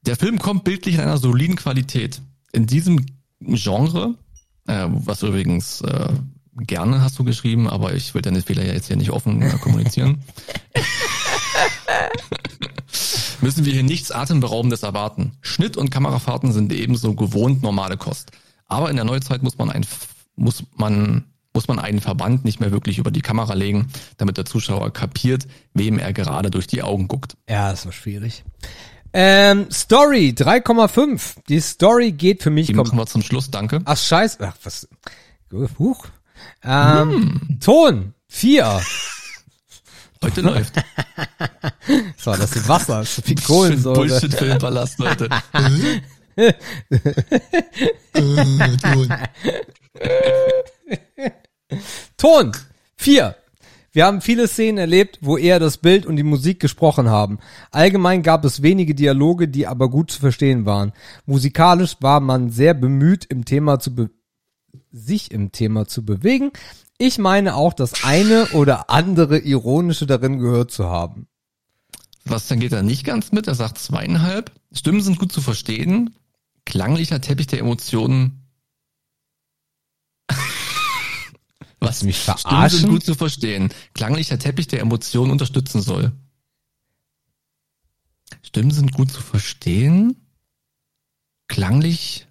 Der Film kommt bildlich in einer soliden Qualität. In diesem Genre, äh, was übrigens äh, gerne hast du geschrieben, aber ich will deine Fehler ja jetzt hier nicht offen äh, kommunizieren. Müssen wir hier nichts Atemberaubendes erwarten. Schnitt und Kamerafahrten sind ebenso gewohnt normale Kost. Aber in der Neuzeit muss man ein, muss man, muss man einen Verband nicht mehr wirklich über die Kamera legen, damit der Zuschauer kapiert, wem er gerade durch die Augen guckt. Ja, das war schwierig. Ähm, Story 3,5. Die Story geht für mich. Die machen wir zum Schluss, danke. Ach scheiße. Ach, was. Huch. Ähm, Ton, vier. Heute läuft. So, das ist Wasser, das ist so viel Kohlensäure. Bullshit-Filmpalast, Leute. Ton, vier. Wir haben viele Szenen erlebt, wo eher das Bild und die Musik gesprochen haben. Allgemein gab es wenige Dialoge, die aber gut zu verstehen waren. Musikalisch war man sehr bemüht, im Thema zu be sich im Thema zu bewegen. Ich meine auch das eine oder andere Ironische darin gehört zu haben. Was dann geht er nicht ganz mit? Er sagt zweieinhalb. Stimmen sind gut zu verstehen. Klanglicher Teppich der Emotionen. Was? mich Stimmen sind gut zu verstehen. Klanglicher Teppich der Emotionen unterstützen soll. Stimmen sind gut zu verstehen. Klanglich,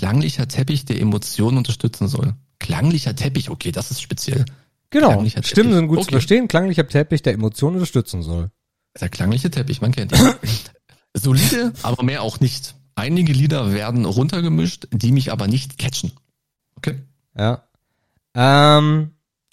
klanglicher Teppich der Emotionen unterstützen soll. Klanglicher Teppich, okay, das ist speziell. Genau. Stimmen sind gut zu Okay. verstehen. Klanglicher Teppich, der Emotionen unterstützen soll. Der klangliche Teppich, man kennt ihn. Solide, aber mehr auch nicht. Einige Lieder werden runtergemischt, die mich aber nicht catchen. Okay. Ja. Ähm,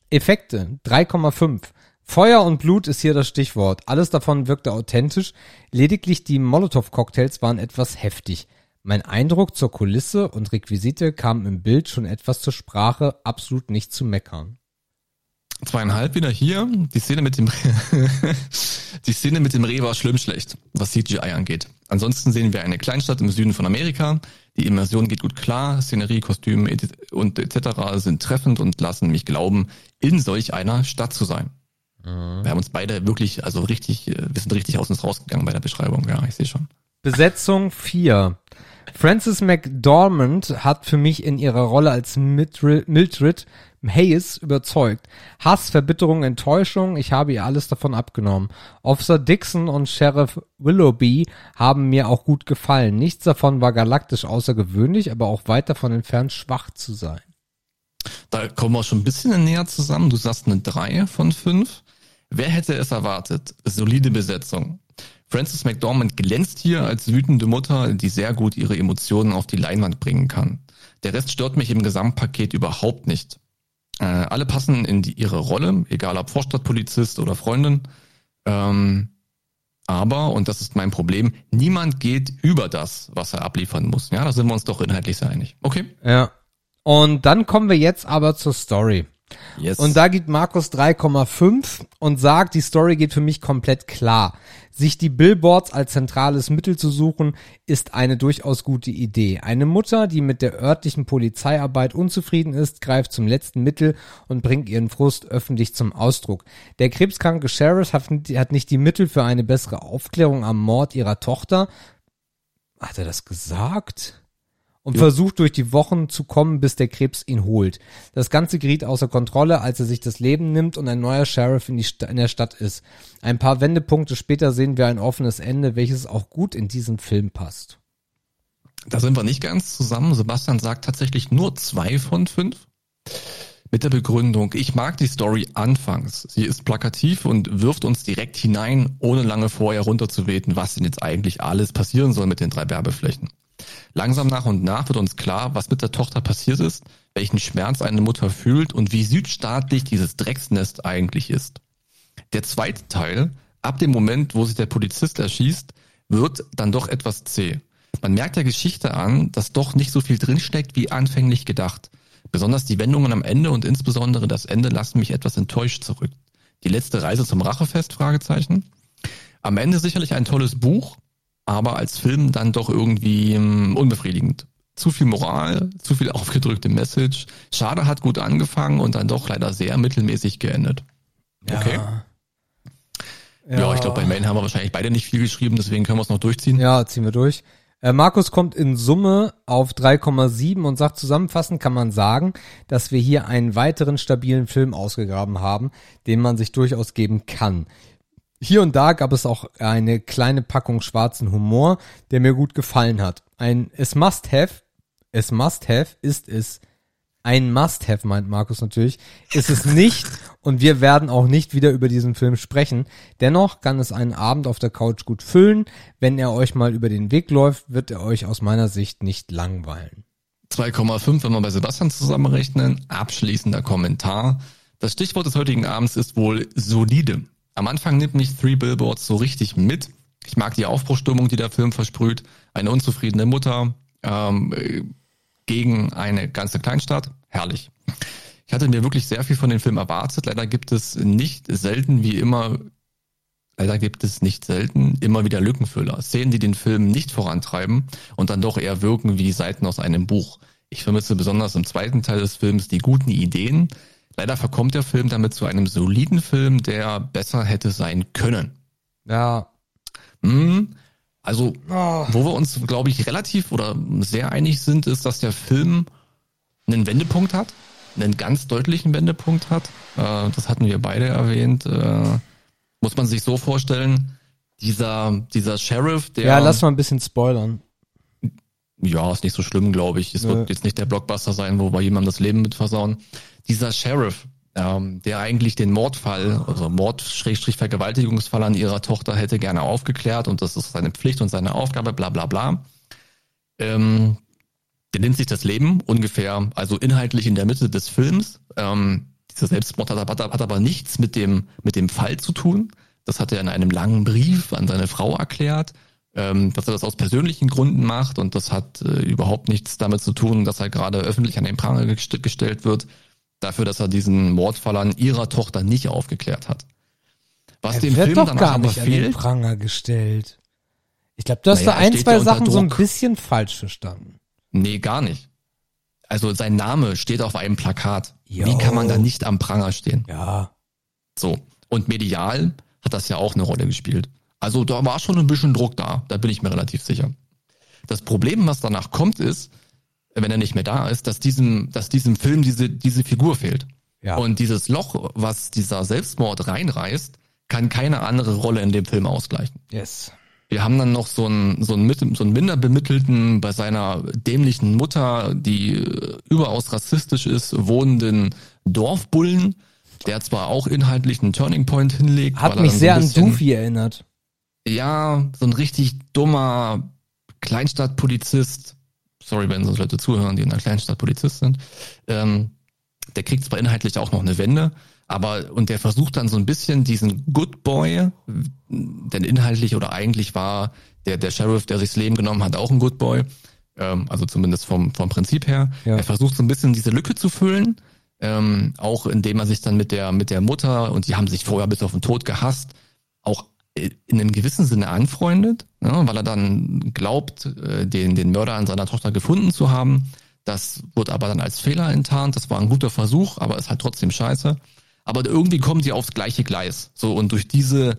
Effekte 3,5. Feuer und Blut ist hier das Stichwort. Alles davon wirkte authentisch. Lediglich die Molotow-Cocktails waren etwas heftig. Mein Eindruck zur Kulisse und Requisite kam im Bild schon etwas zur Sprache, absolut nicht zu meckern. Zweieinhalb wieder hier. Die Szene mit dem, die Szene mit dem Reh war schlimm schlecht, was CGI angeht. Ansonsten sehen wir eine Kleinstadt im Süden von Amerika. Die Immersion geht gut klar. Szenerie, Kostüm et- und etc. sind treffend und lassen mich glauben, in solch einer Stadt zu sein. Wir haben uns beide wirklich, also richtig, äh, wir sind richtig aus uns rausgegangen bei der Beschreibung. Ja, ich sehe schon. Besetzung 4. Frances McDormand hat für mich in ihrer Rolle als Mildred, Hayes überzeugt. Hass, Verbitterung, Enttäuschung, ich habe ihr alles davon abgenommen. Officer Dixon und Sheriff Willoughby haben mir auch gut gefallen. Nichts davon war galaktisch außergewöhnlich, aber auch weit davon entfernt, schwach zu sein. Da kommen wir schon ein bisschen näher zusammen. Du sagst eine 3 von 5. Wer hätte es erwartet? Solide Besetzung. Frances McDormand glänzt hier als wütende Mutter, die sehr gut ihre Emotionen auf die Leinwand bringen kann. Der Rest stört mich im Gesamtpaket überhaupt nicht. Äh, alle passen in die, ihre Rolle, egal ob Vorstadtpolizist oder Freundin. Ähm, aber, und das ist mein Problem, niemand geht über das, was er abliefern muss. Ja, da sind wir uns doch inhaltlich sehr einig. Okay. Ja. Und dann kommen wir jetzt aber zur Story. Yes. Und da gibt Markus 3,5 und sagt, die Story geht für mich komplett klar. Sich die Billboards als zentrales Mittel zu suchen, ist eine durchaus gute Idee. Eine Mutter, die mit der örtlichen Polizeiarbeit unzufrieden ist, greift zum letzten Mittel und bringt ihren Frust öffentlich zum Ausdruck. Der krebskranke Sheriff hat, hat nicht die Mittel für eine bessere Aufklärung am Mord ihrer Tochter. Hat er das gesagt? Und Ja. versucht durch die Wochen zu kommen, bis der Krebs ihn holt. Das Ganze geriet außer Kontrolle, als er sich das Leben nimmt und ein neuer Sheriff in, in der Stadt ist. Ein paar Wendepunkte später sehen wir ein offenes Ende, welches auch gut in diesen Film passt. Da sind wir nicht ganz zusammen. Sebastian sagt tatsächlich nur zwei von fünf. Mit der Begründung, ich mag die Story anfangs. Sie ist plakativ und wirft uns direkt hinein, ohne lange vorher runterzubeten, was denn jetzt eigentlich alles passieren soll mit den drei Werbeflächen. Langsam nach und nach wird uns klar, was mit der Tochter passiert ist, welchen Schmerz eine Mutter fühlt und wie südstaatlich dieses Drecksnest eigentlich ist. Der zweite Teil, ab dem Moment, wo sich der Polizist erschießt, wird dann doch etwas zäh. Man merkt der Geschichte an, dass doch nicht so viel drinsteckt, wie anfänglich gedacht. Besonders die Wendungen am Ende und insbesondere das Ende lassen mich etwas enttäuscht zurück. Die letzte Reise zum Rachefest? Fragezeichen. Am Ende sicherlich ein tolles Buch, aber als Film dann doch irgendwie ähm, unbefriedigend. Zu viel Moral, zu viel aufgedrückte Message. Schade hat gut angefangen und dann doch leider sehr mittelmäßig geendet. Okay. Ja, ich glaube, bei Mail haben wir wahrscheinlich beide nicht viel geschrieben, deswegen können wir es noch durchziehen. Ja, ziehen wir durch. Äh, Markus kommt in Summe auf 3,7 und sagt, zusammenfassend kann man sagen, dass wir hier einen weiteren stabilen Film ausgegraben haben, den man sich durchaus geben kann. Hier und da gab es auch eine kleine Packung schwarzen Humor, der mir gut gefallen hat. Ein Es must have, es must have ist es. Ein must have, meint Markus natürlich, ist es nicht und wir werden auch nicht wieder über diesen Film sprechen. Dennoch kann es einen Abend auf der Couch gut füllen. Wenn er euch mal über den Weg läuft, wird er euch aus meiner Sicht nicht langweilen. 2,5, wenn wir bei Sebastian zusammenrechnen. Abschließender Kommentar. Das Stichwort des heutigen Abends ist wohl solide. Am Anfang nimmt mich Three Billboards so richtig mit. Ich mag die Aufbruchstimmung, die der Film versprüht. Eine unzufriedene Mutter ähm, gegen eine ganze Kleinstadt. Herrlich. Ich hatte mir wirklich sehr viel von dem Film erwartet. Leider gibt es nicht selten wie immer Leider gibt es nicht selten immer wieder Lückenfüller, Szenen, die den Film nicht vorantreiben und dann doch eher wirken wie Seiten aus einem Buch. Ich vermisse besonders im zweiten Teil des Films die guten Ideen. Leider verkommt der Film damit zu einem soliden Film, der besser hätte sein können. Ja. Hm, also, oh. wo wir uns, glaube ich, relativ oder sehr einig sind, ist, dass der Film einen Wendepunkt hat, einen ganz deutlichen Wendepunkt hat. Äh, das hatten wir beide erwähnt. Äh, muss man sich so vorstellen, dieser, dieser Sheriff, der. Ja, lass mal ein bisschen spoilern. Ja, ist nicht so schlimm, glaube ich. Es Nö. wird jetzt nicht der Blockbuster sein, wo wir jemandem das Leben mit versauen. Dieser Sheriff, ähm, der eigentlich den Mordfall, also Mord-Vergewaltigungsfall an ihrer Tochter hätte gerne aufgeklärt und das ist seine Pflicht und seine Aufgabe, bla bla bla. Ähm, der nimmt sich das Leben ungefähr, also inhaltlich in der Mitte des Films. Ähm, dieser Selbstmord hat, hat, hat aber nichts mit dem, mit dem Fall zu tun. Das hat er in einem langen Brief an seine Frau erklärt, ähm, dass er das aus persönlichen Gründen macht und das hat äh, überhaupt nichts damit zu tun, dass er gerade öffentlich an den Pranger gest gestellt wird, dafür, dass er diesen Mordfall an ihrer Tochter nicht aufgeklärt hat. Was er dem wird Film doch gar nicht fehlt, an den Pranger gestellt. Ich glaube, du hast naja, da ein, zwei Sachen so ein bisschen falsch verstanden. Nee, gar nicht. Also sein Name steht auf einem Plakat. Jo. Wie kann man da nicht am Pranger stehen? Ja. So. Und medial hat das ja auch eine Rolle gespielt. Also da war schon ein bisschen Druck da. Da bin ich mir relativ sicher. Das Problem, was danach kommt, ist, wenn er nicht mehr da ist, dass diesem, dass diesem Film diese, diese Figur fehlt. Ja. Und dieses Loch, was dieser Selbstmord reinreißt, kann keine andere Rolle in dem Film ausgleichen. Yes. Wir haben dann noch so einen, so einen, so einen Minderbemittelten bei seiner dämlichen Mutter, die äh, überaus rassistisch ist, wohnenden Dorfbullen, der zwar auch inhaltlich einen Turning Point hinlegt. Hat mich sehr an Doofy erinnert. Ja, so ein richtig dummer Kleinstadtpolizist. Sorry, wenn so Leute zuhören, die in einer Kleinstadt Polizist sind. Ähm, der kriegt zwar inhaltlich auch noch eine Wende, aber, und der versucht dann so ein bisschen diesen Good Boy, denn inhaltlich oder eigentlich war der, der Sheriff, der sich das Leben genommen hat, auch ein Good Boy. Ähm, also zumindest vom, vom Prinzip her. Ja. Er versucht so ein bisschen diese Lücke zu füllen. Ähm, auch indem er sich dann mit der, mit der Mutter, und die haben sich vorher bis auf den Tod gehasst, auch in einem gewissen Sinne anfreundet, ne, weil er dann glaubt, äh, den, den Mörder an seiner Tochter gefunden zu haben. Das wird aber dann als Fehler enttarnt. Das war ein guter Versuch, aber ist halt trotzdem scheiße aber irgendwie kommen sie aufs gleiche Gleis. So, und durch diese,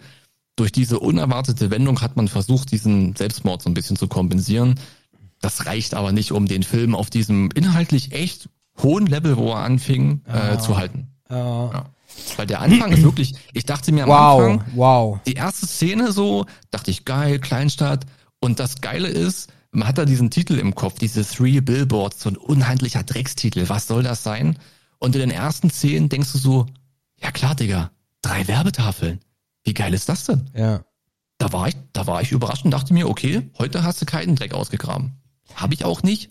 durch diese unerwartete Wendung hat man versucht, diesen Selbstmord so ein bisschen zu kompensieren. Das reicht aber nicht, um den Film auf diesem inhaltlich echt hohen Level, wo er anfing, äh, ah. zu halten. Ja. ja. Weil der Anfang ist wirklich, ich dachte mir am wow, Anfang, wow. die erste Szene so, dachte ich, geil, Kleinstadt. Und das Geile ist, man hat da diesen Titel im Kopf, diese Three Billboards, so ein unhandlicher Dreckstitel. Was soll das sein? Und in den ersten Szenen denkst du so, ja klar, Digga, drei Werbetafeln. Wie geil ist das denn? Ja. Da war ich, da war ich überrascht und dachte mir, okay, heute hast du keinen Dreck ausgegraben. Habe ich auch nicht.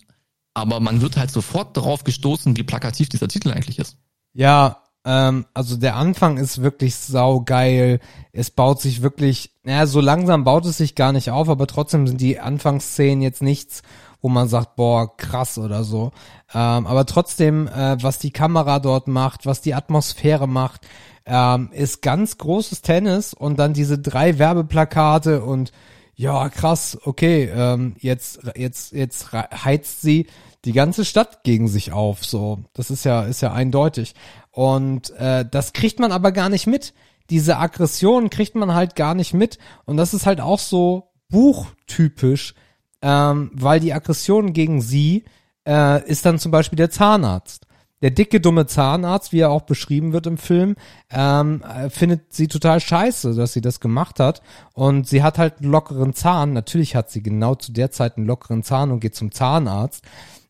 Aber man wird halt sofort darauf gestoßen, wie plakativ dieser Titel eigentlich ist. Ja, ähm, also der Anfang ist wirklich saugeil. Es baut sich wirklich, naja, so langsam baut es sich gar nicht auf, aber trotzdem sind die Anfangsszenen jetzt nichts, wo man sagt, boah, krass oder so. Ähm, aber trotzdem, äh, was die Kamera dort macht, was die Atmosphäre macht, ähm, ist ganz großes Tennis und dann diese drei Werbeplakate und ja, krass, okay, ähm, jetzt, jetzt, jetzt heizt sie die ganze Stadt gegen sich auf, so. Das ist ja, ist ja eindeutig. Und äh, das kriegt man aber gar nicht mit. Diese Aggression kriegt man halt gar nicht mit. Und das ist halt auch so buchtypisch, ähm, weil die Aggression gegen sie äh, ist dann zum Beispiel der Zahnarzt. Der dicke, dumme Zahnarzt, wie er auch beschrieben wird im Film, ähm, äh, findet sie total scheiße, dass sie das gemacht hat. Und sie hat halt einen lockeren Zahn. Natürlich hat sie genau zu der Zeit einen lockeren Zahn und geht zum Zahnarzt.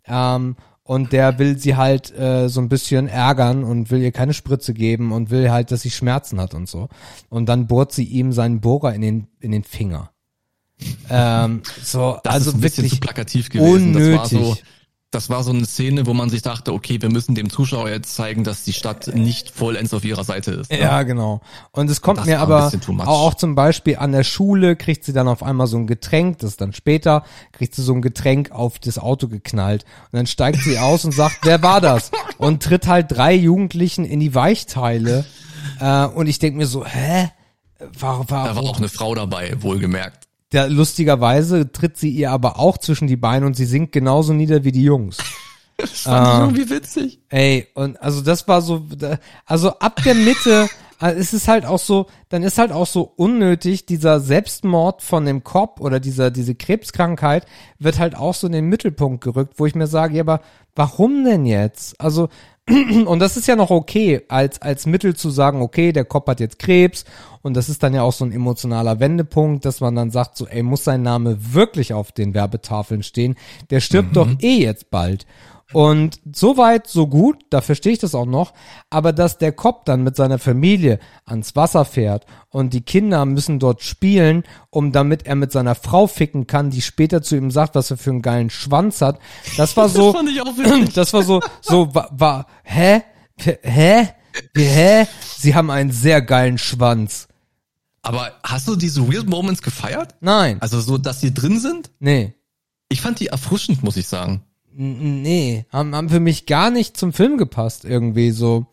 Ähm, und der will sie halt äh, so ein bisschen ärgern und will ihr keine Spritze geben und will halt, dass sie Schmerzen hat und so. Und dann bohrt sie ihm seinen Bohrer in den, in den Finger. Ähm, so, das also ist ein bisschen zu plakativ gewesen. Unnötig. Das war so, das war so eine Szene, wo man sich dachte, okay, wir müssen dem Zuschauer jetzt zeigen, dass die Stadt nicht vollends auf ihrer Seite ist. Ne? Ja, genau. Und es kommt Das mir aber auch, zum Beispiel an der Schule kriegt sie dann auf einmal so ein Getränk, das ist dann später, kriegt sie so ein Getränk auf das Auto geknallt. Und dann steigt sie aus und sagt, wer war das? Und tritt halt drei Jugendlichen in die Weichteile. Äh, und ich denk mir so, hä? War, Da war war, auch eine Frau dabei, wohlgemerkt. Der, lustigerweise tritt sie ihr aber auch zwischen die Beine und sie sinkt genauso nieder wie die Jungs. Das fand ich irgendwie witzig. Ey, und also das war so, da- also ab der Mitte, äh, es ist halt auch so, dann ist halt auch so unnötig, dieser Selbstmord von dem Cop oder dieser, diese Krebskrankheit wird halt auch so in den Mittelpunkt gerückt, wo ich mir sage, ja, aber warum denn jetzt? Also, und das ist ja noch okay, als, als Mittel zu sagen, okay, der Cop hat jetzt Krebs und das ist dann ja auch so ein emotionaler Wendepunkt, dass man dann sagt, so, ey, muss sein Name wirklich auf den Werbetafeln stehen? Der stirbt doch eh jetzt bald. Und so weit, so gut, da verstehe ich das auch noch, aber dass der Cop dann mit seiner Familie ans Wasser fährt und die Kinder müssen dort spielen, um damit er mit seiner Frau ficken kann, die später zu ihm sagt, was er für einen geilen Schwanz hat, das war so, fand ich auch witzig. das war so, so, war, war hä? Hä? Hä? Sie haben einen sehr geilen Schwanz. Aber hast du diese Weird Moments gefeiert? Nein, Also so, dass die drin sind? nee. Ich fand die erfrischend, muss ich sagen. Nee, haben, haben für mich gar nicht zum Film gepasst, irgendwie so.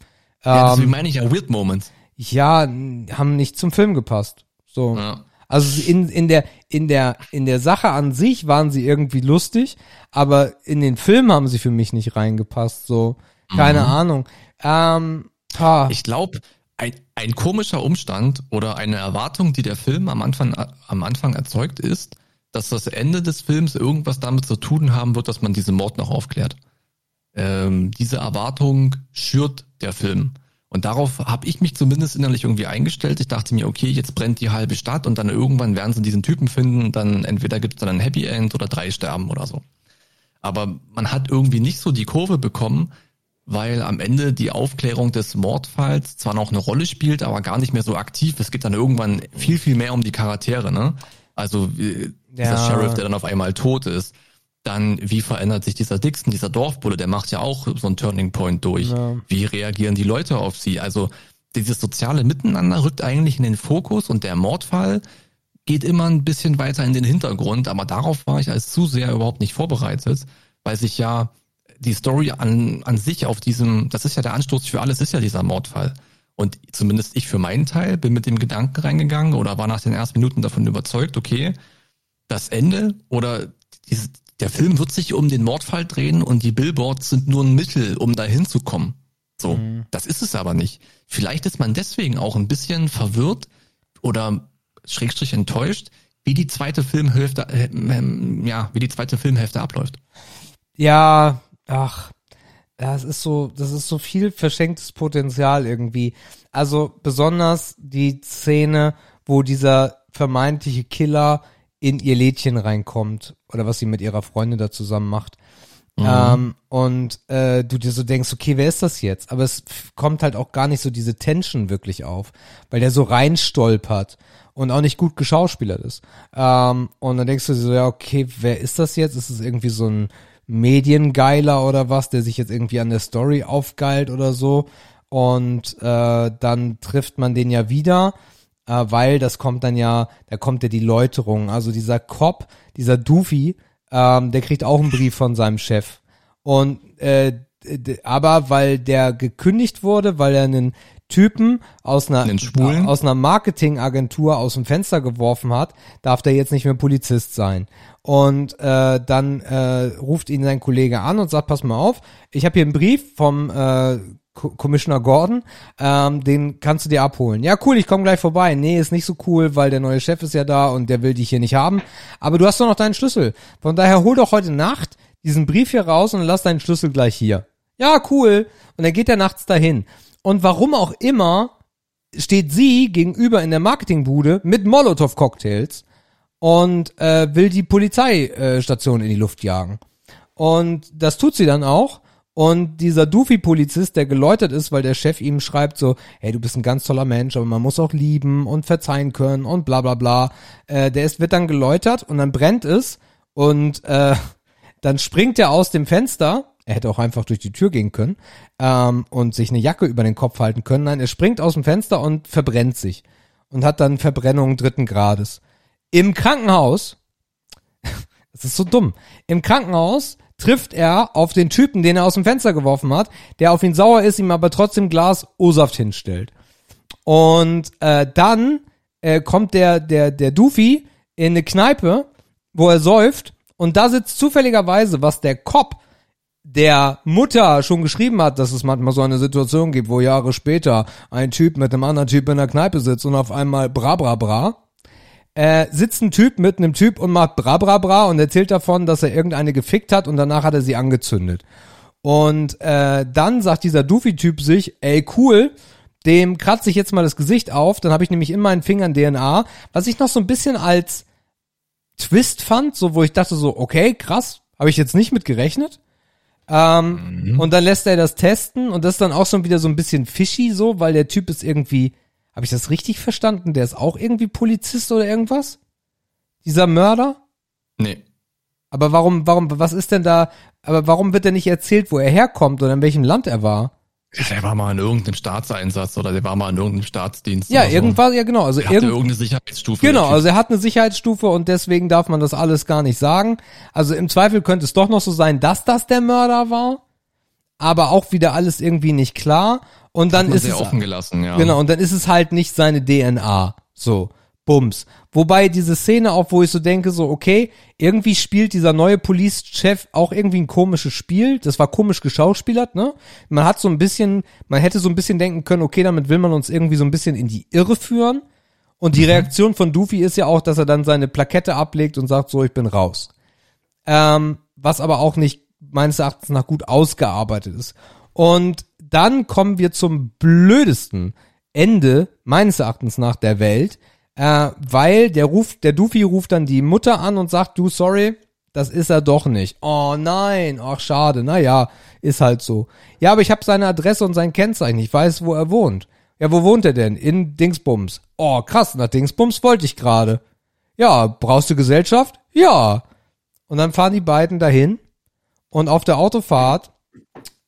Ja, Ähm, deswegen meine ich ja Weird Moments. ja, haben nicht zum Film gepasst. So. Ja. Also in, in der, in der, in der Sache an sich waren sie irgendwie lustig, aber in den Film haben sie für mich nicht reingepasst, so. Keine Ahnung. Ähm, ha. Ich glaube, ein, ein komischer Umstand oder eine Erwartung, die der Film am Anfang, am Anfang erzeugt, ist, dass das Ende des Films irgendwas damit zu tun haben wird, dass man diesen Mord noch aufklärt. Ähm, diese Erwartung schürt der Film. Und darauf habe ich mich zumindest innerlich irgendwie eingestellt. Ich dachte mir, okay, jetzt brennt die halbe Stadt und dann irgendwann werden sie diesen Typen finden. Dann entweder gibt es dann ein Happy End oder drei sterben oder so. Aber man hat irgendwie nicht so die Kurve bekommen, weil am Ende die Aufklärung des Mordfalls zwar noch eine Rolle spielt, aber gar nicht mehr so aktiv. Es geht dann irgendwann viel, viel mehr um die Charaktere, ne? Also wie, dieser Ja. Sheriff, der dann auf einmal tot ist. Dann, wie verändert sich dieser Dixon, dieser Dorfbulle, der macht ja auch so einen Turning Point durch. Ja. Wie reagieren die Leute auf sie? Also dieses soziale Miteinander rückt eigentlich in den Fokus und der Mordfall geht immer ein bisschen weiter in den Hintergrund, aber darauf war ich als Zuseher überhaupt nicht vorbereitet, weil sich ja die Story an, an sich auf diesem, das ist ja der Anstoß für alles, ist ja dieser Mordfall. Und zumindest ich für meinen Teil bin mit dem Gedanken reingegangen oder war nach den ersten Minuten davon überzeugt, okay, das Ende oder dieses, der Film wird sich um den Mordfall drehen und die Billboards sind nur ein Mittel, um da hinzukommen. So, das ist es aber nicht. Vielleicht ist man deswegen auch ein bisschen verwirrt oder schrägstrich enttäuscht, wie die zweite Filmhälfte, äh, ähm, ja, wie die zweite Filmhälfte abläuft. Ja, ach, das ist so, das ist so viel verschenktes Potenzial irgendwie. Also besonders die Szene, wo dieser vermeintliche Killer in ihr Lädchen reinkommt oder was sie mit ihrer Freundin da zusammen macht. Ähm, und äh, du dir so denkst, okay, wer ist das jetzt? Aber es kommt halt auch gar nicht so diese Tension wirklich auf, weil der so reinstolpert und auch nicht gut geschauspielert ist. Ähm, und dann denkst du dir so, ja, okay, wer ist das jetzt? Ist es irgendwie so ein Mediengeiler oder was, der sich jetzt irgendwie an der Story aufgeilt oder so? Und äh, dann trifft man den ja wieder, äh, weil das kommt dann ja, da kommt ja die Läuterung. Also dieser Cop, dieser Doofy, ähm, der kriegt auch einen Brief von seinem Chef. Und äh, aber weil der gekündigt wurde, weil er einen Typen aus einer aus einer Marketingagentur aus dem Fenster geworfen hat, darf der jetzt nicht mehr Polizist sein. Und äh, dann äh, ruft ihn sein Kollege an und sagt, pass mal auf, ich habe hier einen Brief vom äh, Commissioner Gordon, ähm, den kannst du dir abholen. Ja, cool, ich komme gleich vorbei. Nee, ist nicht so cool, weil der neue Chef ist ja da und der will dich hier nicht haben. Aber du hast doch noch deinen Schlüssel. Von daher hol doch heute Nacht diesen Brief hier raus und lass deinen Schlüssel gleich hier. Ja, cool. Und dann geht er nachts dahin. Und warum auch immer steht sie gegenüber in der Marketingbude mit Molotow-Cocktails und äh, will die Polizeistation in die Luft jagen. Und das tut sie dann auch. Und dieser Doofy-Polizist, der geläutert ist, weil der Chef ihm schreibt so, hey, du bist ein ganz toller Mensch, aber man muss auch lieben und verzeihen können und bla bla bla. Äh, der ist, wird dann geläutert und dann brennt es und äh, dann springt er aus dem Fenster. Er hätte auch einfach durch die Tür gehen können ähm, und sich eine Jacke über den Kopf halten können. Nein, er springt aus dem Fenster und verbrennt sich und hat dann Verbrennung dritten Grades. Im Krankenhaus, das ist so dumm, im Krankenhaus trifft er auf den Typen, den er aus dem Fenster geworfen hat, der auf ihn sauer ist, ihm aber trotzdem Glas O-Saft hinstellt. Und äh, dann äh, kommt der, der, der Doofy in eine Kneipe, wo er säuft, und da sitzt zufälligerweise, was der Cop der Mutter schon geschrieben hat, dass es manchmal so eine Situation gibt, wo Jahre später ein Typ mit einem anderen Typ in der Kneipe sitzt und auf einmal bra bra bra äh, sitzt ein Typ mit einem Typ und macht bra bra bra und erzählt davon, dass er irgendeine gefickt hat und danach hat er sie angezündet. Und äh, dann sagt dieser Doofy-Typ sich, ey cool, dem kratze ich jetzt mal das Gesicht auf, dann habe ich nämlich in meinen Fingern DNA, was ich noch so ein bisschen als Twist fand, so wo ich dachte so, okay, krass, habe ich jetzt nicht mit gerechnet. Ähm, mhm. Und dann lässt er das testen und das ist dann auch schon wieder so ein bisschen fishy so, weil der Typ ist irgendwie habe ich das richtig verstanden? Der ist auch irgendwie Polizist oder irgendwas? Dieser Mörder? Nee. Aber warum, warum, was ist denn da, aber warum wird denn nicht erzählt, wo er herkommt oder in welchem Land er war? Der war mal in irgendeinem Staatseinsatz oder der war mal in irgendeinem Staatsdienst. Ja, irgendwas, so. ja genau. Also er hatte irgendeine Sicherheitsstufe. Genau, also er hat eine Sicherheitsstufe und deswegen darf man das alles gar nicht sagen. Also im Zweifel könnte es doch noch so sein, dass das der Mörder war, aber auch wieder alles irgendwie nicht klar. Und dann ist sehr es offen gelassen, ja. Genau, und dann ist es halt nicht seine DNA. So, Bums. Wobei diese Szene auch, wo ich so denke, so, okay, irgendwie spielt dieser neue Police-Chef auch irgendwie ein komisches Spiel. Das war komisch geschauspielert, ne? Man hat so ein bisschen, man hätte so ein bisschen denken können, okay, damit will man uns irgendwie so ein bisschen in die Irre führen. Und die mhm. Reaktion von Doofy ist ja auch, dass er dann seine Plakette ablegt und sagt, so, ich bin raus. Ähm, was aber auch nicht meines Erachtens nach gut ausgearbeitet ist. Und dann kommen wir zum blödesten Ende meines Erachtens nach der Welt, äh, weil der ruft, der Duffy ruft dann die Mutter an und sagt, du sorry, das ist er doch nicht. Oh nein, ach schade, naja, ist halt so. Ja, aber ich habe seine Adresse und sein Kennzeichen, ich weiß, wo er wohnt. Ja, wo wohnt er denn? In Dingsbums. Oh, krass, nach Dingsbums wollte ich gerade. Ja, brauchst du Gesellschaft? Ja. Und dann fahren die beiden dahin und auf der Autofahrt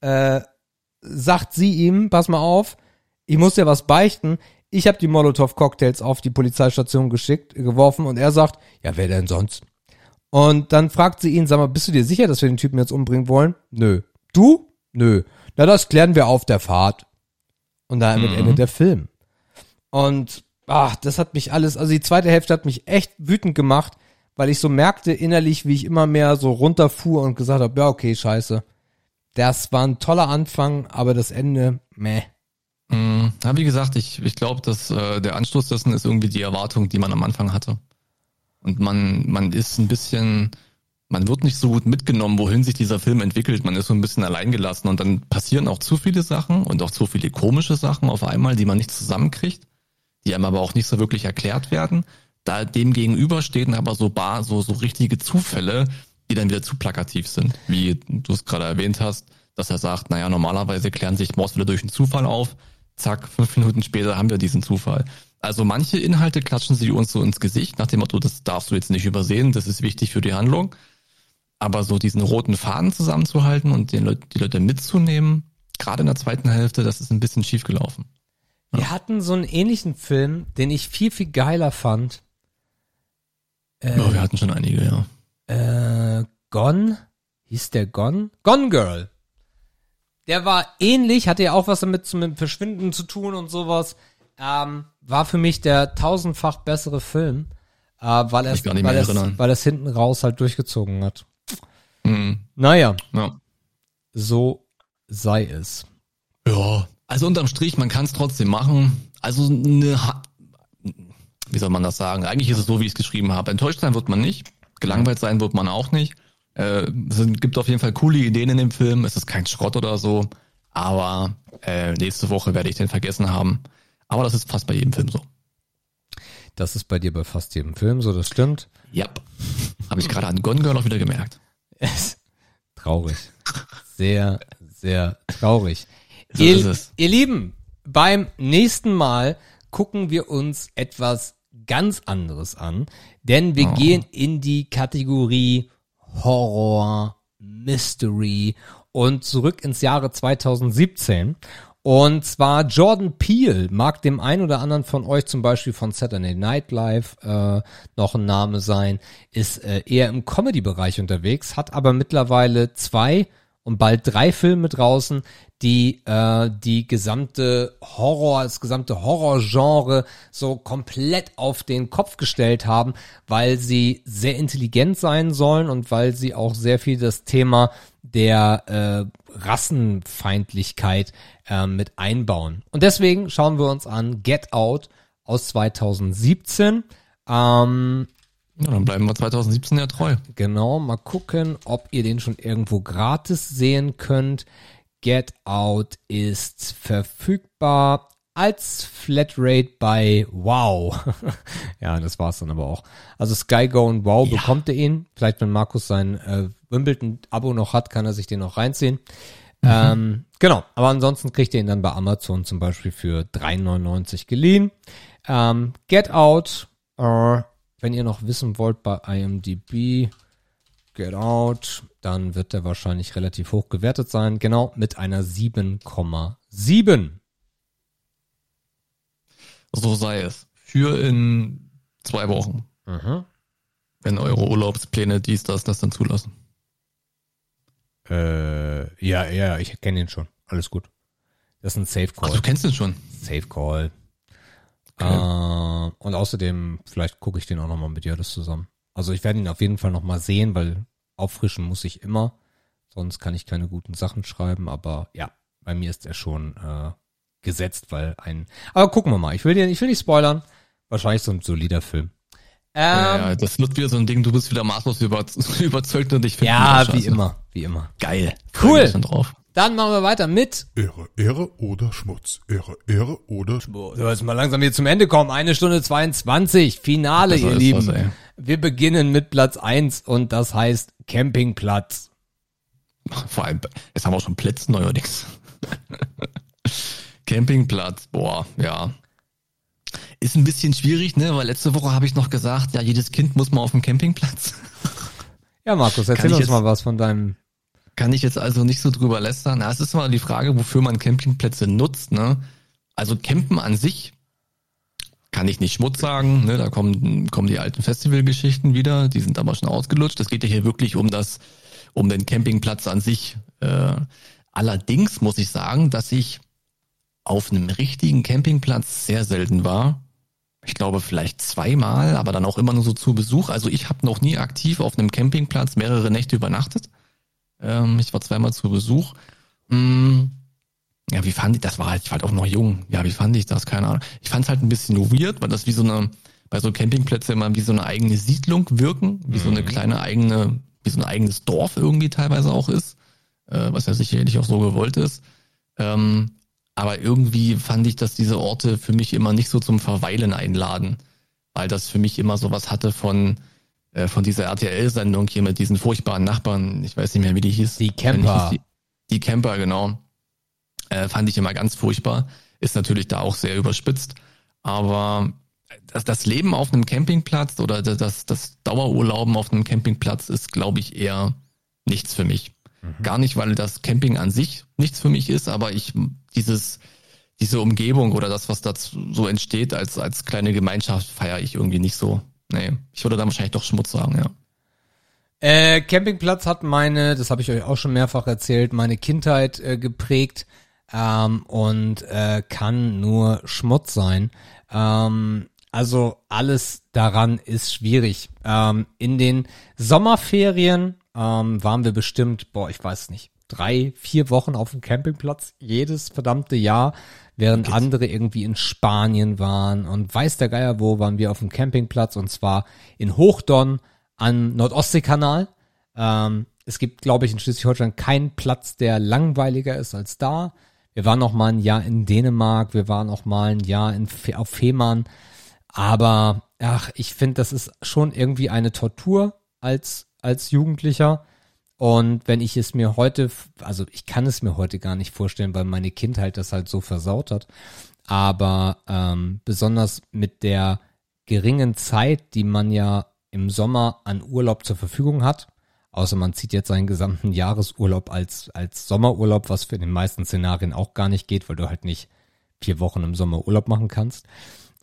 äh, sagt sie ihm, pass mal auf, ich muss dir was beichten. Ich habe die Molotow-Cocktails auf die Polizeistation geschickt, geworfen und er sagt, ja, wer denn sonst? Und dann fragt sie ihn, sag mal, bist du dir sicher, dass wir den Typen jetzt umbringen wollen? Nö. Du? Nö. Na, das klären wir auf der Fahrt. Und damit mhm. endet der Film. Und ach, das hat mich alles, also die zweite Hälfte hat mich echt wütend gemacht, weil ich so merkte innerlich, wie ich immer mehr so runterfuhr und gesagt habe, ja, okay, scheiße. Das war ein toller Anfang, aber das Ende, meh. Mhm. Ja, wie gesagt, ich, ich glaube, dass äh, der Anstoß dessen ist irgendwie die Erwartung, die man am Anfang hatte. Und man, man ist ein bisschen, man wird nicht so gut mitgenommen, wohin sich dieser Film entwickelt. Man ist so ein bisschen alleingelassen und dann passieren auch zu viele Sachen und auch zu viele komische Sachen auf einmal, die man nicht zusammenkriegt, die einem aber auch nicht so wirklich erklärt werden. Da dem gegenüber stehen aber so bar, so, so richtige Zufälle, die dann wieder zu plakativ sind, wie du es gerade erwähnt hast, dass er sagt, naja, normalerweise klären sich Mordfälle durch einen Zufall auf, zack, fünf Minuten später haben wir diesen Zufall. Also manche Inhalte klatschen sie uns so ins Gesicht, nach dem Motto, das darfst du jetzt nicht übersehen, das ist wichtig für die Handlung. Aber so diesen roten Faden zusammenzuhalten und den Leut die Leute mitzunehmen, gerade in der zweiten Hälfte, das ist ein bisschen schief gelaufen. Ja. Wir hatten so einen ähnlichen Film, den ich viel, viel geiler fand. Äh, ja, wir hatten schon einige, ja äh, Gone, hieß der Gone? Gone Girl. Der war ähnlich, hatte ja auch was damit zum Verschwinden zu tun und sowas. Ähm, war für mich der tausendfach bessere Film, äh, weil, er weil, es, weil es hinten raus halt durchgezogen hat. Mhm. Naja, ja. so sei es. Ja, also unterm Strich, man kann es trotzdem machen. Also eine, wie soll man das sagen? Eigentlich ist es so, wie ich es geschrieben habe. Enttäuscht sein wird man nicht. Gelangweilt sein wird man auch nicht. Äh, es gibt auf jeden Fall coole Ideen in dem Film. Es ist kein Schrott oder so. Aber äh, nächste Woche werde ich den vergessen haben. Aber das ist fast bei jedem Film so. Das ist bei dir bei fast jedem Film so, das stimmt. Ja. Yep. Habe ich gerade an Gone Girl auch wieder gemerkt. traurig. Sehr, sehr traurig. So ihr, ihr Lieben, beim nächsten Mal gucken wir uns etwas ganz anderes an, denn wir oh. gehen in die Kategorie Horror Mystery und zurück ins Jahre 2017. Und zwar Jordan Peele mag dem einen oder anderen von euch zum Beispiel von Saturday Night Live äh, noch ein Name sein, ist äh, eher im Comedy-Bereich unterwegs, hat aber mittlerweile zwei und bald drei Filme draußen, die äh, die gesamte Horror, das gesamte Horrorgenre so komplett auf den Kopf gestellt haben, weil sie sehr intelligent sein sollen und weil sie auch sehr viel das Thema der äh, Rassenfeindlichkeit äh, mit einbauen. Und deswegen schauen wir uns an Get Out aus 2017. Ähm, Ja, dann bleiben wir 2017 ja treu. Genau, mal gucken, ob ihr den schon irgendwo gratis sehen könnt. Get Out ist verfügbar als Flatrate bei Wow. ja, das war's dann aber auch. Also Sky Go und Wow Ja. bekommt ihr ihn. Vielleicht, wenn Markus sein äh, Wimbledon-Abo noch hat, kann er sich den noch reinziehen. Ähm, genau, aber ansonsten kriegt ihr ihn dann bei Amazon zum Beispiel für 3,99 geliehen. Ähm, Get Out, äh, wenn ihr noch wissen wollt bei IMDb, Get Out, dann wird der wahrscheinlich relativ hoch gewertet sein. Genau, mit einer 7,7. So sei es. Für in zwei Wochen. Mhm. Wenn eure Urlaubspläne dies, das, das dann zulassen. Äh, ja, ja, ich kenne ihn schon. Alles gut. Das ist ein Safe Ach, Call. du kennst den schon. Safe Call. Okay. Äh, und außerdem, vielleicht gucke ich den auch nochmal mit dir alles zusammen. Also ich werde ihn auf jeden Fall nochmal sehen, weil auffrischen muss ich immer. Sonst kann ich keine guten Sachen schreiben. Aber ja, bei mir ist er schon äh, gesetzt, weil ein. Aber gucken wir mal. Ich will dir, ich will nicht spoilern. Wahrscheinlich so ein solider Film. Ähm, ja, das wird wieder so ein Ding, du bist wieder maßlos über, überzeugt und ich finde ja, wie immer, wie immer. Geil. Cool. Dann machen wir weiter mit. Ehre, Ehre oder Schmutz. Ehre, Ehre oder So, jetzt mal langsam hier zum Ende kommen. Eine Stunde 22. Finale, Das ihr Lieben. was, wir beginnen mit Platz 1 und das heißt Campingplatz. Vor allem, jetzt haben wir auch schon Plätze neuerdings. Campingplatz, boah, ja. Ist ein bisschen schwierig, ne? Weil letzte Woche habe ich noch gesagt, ja, jedes Kind muss mal auf dem Campingplatz. Ja, Markus, erzähl uns jetzt- mal was von deinem. Kann ich jetzt also nicht so drüber lästern. Es ist mal die Frage, wofür man Campingplätze nutzt, ne? Also Campen an sich kann ich nicht Schmutz sagen, ne? Da kommen, kommen die alten Festivalgeschichten wieder, die sind aber schon ausgelutscht. Es geht ja hier wirklich um das, um den Campingplatz an sich. Äh, allerdings muss ich sagen, dass ich auf einem richtigen Campingplatz sehr selten war. Ich glaube vielleicht zweimal, aber dann auch immer nur so zu Besuch. Also ich habe noch nie aktiv auf einem Campingplatz mehrere Nächte übernachtet. Ähm, ich war zweimal zu Besuch. Hm, ja, wie fand ich, das war halt, ich war halt auch noch jung. Ja, wie fand ich das? Keine Ahnung. Ich fand es halt ein bisschen weird, weil das wie so eine, bei so Campingplätzen immer wie so eine eigene Siedlung wirken, wie so eine kleine eigene, wie so ein eigenes Dorf irgendwie teilweise auch ist, äh, was ja sicherlich auch so gewollt ist. Ähm, aber irgendwie fand ich, dass diese Orte für mich immer nicht so zum Verweilen einladen, weil das für mich immer sowas hatte von, äh, von dieser RTL-Sendung hier mit diesen furchtbaren Nachbarn, ich weiß nicht mehr, wie die hieß. Die Camper. Die, die Camper, genau. Äh, fand ich immer ganz furchtbar. Ist natürlich da auch sehr überspitzt. Aber das, das Leben auf einem Campingplatz oder das, das Dauerurlauben auf einem Campingplatz ist, glaube ich, eher nichts für mich. Gar nicht, weil das Camping an sich nichts für mich ist, aber ich dieses diese Umgebung oder das, was dazu so entsteht als als kleine Gemeinschaft, feiere ich irgendwie nicht so. Nee, ich würde dann wahrscheinlich doch Schmutz sagen, ja. Äh, Campingplatz hat meine, das habe ich euch auch schon mehrfach erzählt, meine Kindheit äh, geprägt ähm, und äh, kann nur Schmutz sein. Ähm, also alles daran ist schwierig. Ähm, in den Sommerferien ähm, waren wir bestimmt, boah, ich weiß nicht, drei, vier Wochen auf dem Campingplatz jedes verdammte Jahr, während andere irgendwie in Spanien waren und weiß der Geier wo, waren wir auf dem Campingplatz und zwar in Hochdonn am Nordostseekanal. Ähm, es gibt, glaube ich, in Schleswig-Holstein keinen Platz, der langweiliger ist als da. Wir waren noch mal ein Jahr in Dänemark, wir waren auch mal ein Jahr in, auf Fehmarn. Aber ach, ich finde, das ist schon irgendwie eine Tortur als, als Jugendlicher. Und wenn ich es mir heute, also ich kann es mir heute gar nicht vorstellen, weil meine Kindheit das halt so versaut hat. Aber ähm, besonders mit der geringen Zeit, die man ja im Sommer an Urlaub zur Verfügung hat, Außer man zieht jetzt seinen gesamten Jahresurlaub als, als Sommerurlaub, was für den meisten Szenarien auch gar nicht geht, weil du halt nicht vier Wochen im Sommer Urlaub machen kannst.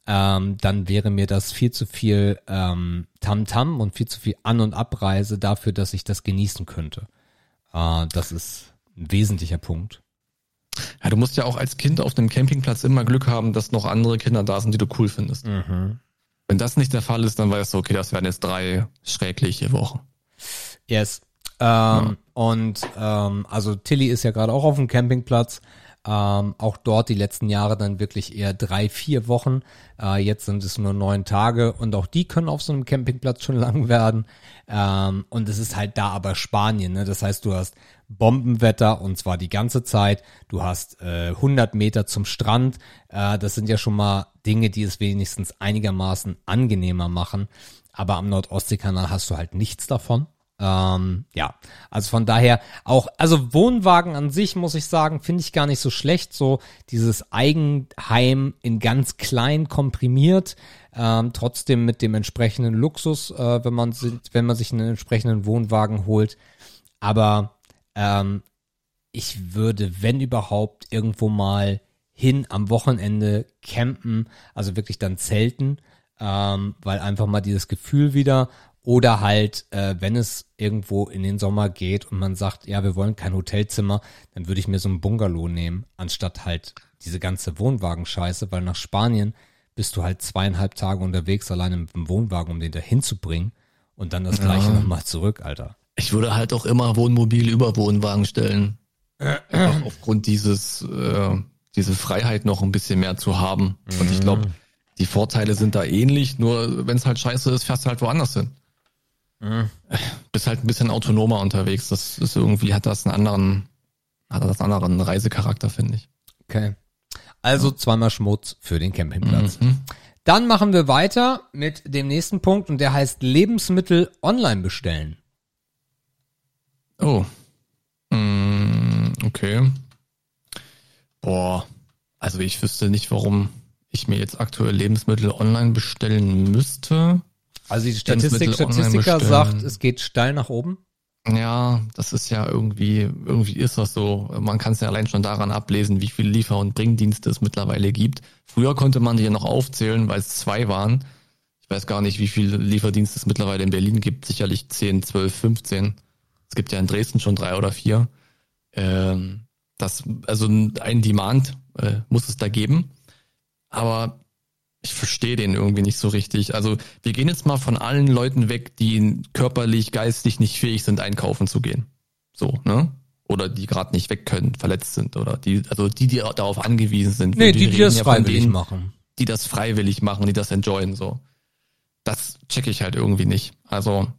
Ähm, dann wäre mir das viel zu viel ähm, Tamtam -Tam und viel zu viel An- und Abreise dafür, dass ich das genießen könnte. Äh, das ist ein wesentlicher Punkt. Ja, du musst ja auch als Kind auf einem Campingplatz immer Glück haben, dass noch andere Kinder da sind, die du cool findest. Mhm. Wenn das nicht der Fall ist, dann weißt du, okay, das werden jetzt drei schrägliche Wochen. Yes. Ähm, ja. Und ähm, also Tilly ist ja gerade auch auf dem Campingplatz. Ähm, auch dort die letzten Jahre dann wirklich eher drei, vier Wochen. Äh, jetzt sind es nur neun Tage und auch die können auf so einem Campingplatz schon lang werden. Ähm, und es ist halt da aber Spanien. Ne? Das heißt, du hast Bombenwetter und zwar die ganze Zeit. Du hast äh, 100 Meter zum Strand. Äh, das sind ja schon mal Dinge, die es wenigstens einigermaßen angenehmer machen. Aber am Nordostseekanal hast du halt nichts davon. Ähm, ja, also von daher auch, also Wohnwagen an sich, muss ich sagen, finde ich gar nicht so schlecht. So dieses Eigenheim in ganz klein komprimiert, ähm, trotzdem mit dem entsprechenden Luxus, äh, wenn man wenn man sich einen entsprechenden Wohnwagen holt. Aber ähm, ich würde, wenn überhaupt, irgendwo mal hin am Wochenende campen, also wirklich dann zelten, ähm, weil einfach mal dieses Gefühl wieder oder halt, äh, wenn es irgendwo in den Sommer geht und man sagt, ja, wir wollen kein Hotelzimmer, dann würde ich mir so ein Bungalow nehmen, anstatt halt diese ganze Wohnwagenscheiße, weil nach Spanien bist du halt zweieinhalb Tage unterwegs, alleine mit dem Wohnwagen, um den da hinzubringen und dann das gleiche ja. nochmal zurück, Alter. Ich würde halt auch immer Wohnmobil über Wohnwagen stellen. Einfach aufgrund dieses, äh, diese Freiheit noch ein bisschen mehr zu haben. Und ich glaube, die Vorteile sind da ähnlich, nur wenn es halt scheiße ist, fährst du halt woanders hin. Mhm. Bist halt ein bisschen autonomer unterwegs. Das ist irgendwie, hat das einen anderen, hat das einen anderen Reisecharakter, finde ich. Okay. Also zweimal Schmutz für den Campingplatz. Mhm. Dann machen wir weiter mit dem nächsten Punkt und der heißt Lebensmittel online bestellen. Oh. Mm, okay. Boah. Also ich wüsste nicht, warum ich mir jetzt aktuell Lebensmittel online bestellen müsste. Also die Statistik, Statistiker sagt, es geht steil nach oben. Ja, das ist ja irgendwie, irgendwie ist das so. Man kann es ja allein schon daran ablesen, wie viele Liefer- und Bringdienste es mittlerweile gibt. Früher konnte man die ja noch aufzählen, weil es zwei waren. Ich weiß gar nicht, wie viele Lieferdienste es mittlerweile in Berlin gibt. Sicherlich 10, 12, 15. Es gibt ja in Dresden schon drei oder vier. Ähm, das, also ein Demand äh, muss es da geben. Aber ich verstehe den irgendwie nicht so richtig. Also wir gehen jetzt mal von allen Leuten weg, die körperlich, geistig nicht fähig sind, einkaufen zu gehen. So, ne? Oder die gerade nicht weg können, verletzt sind oder die, also die, die darauf angewiesen sind. Nee, die, die das ja freiwillig denen, machen. Die das freiwillig machen, die das enjoyen, so. Das checke ich halt irgendwie nicht. Also,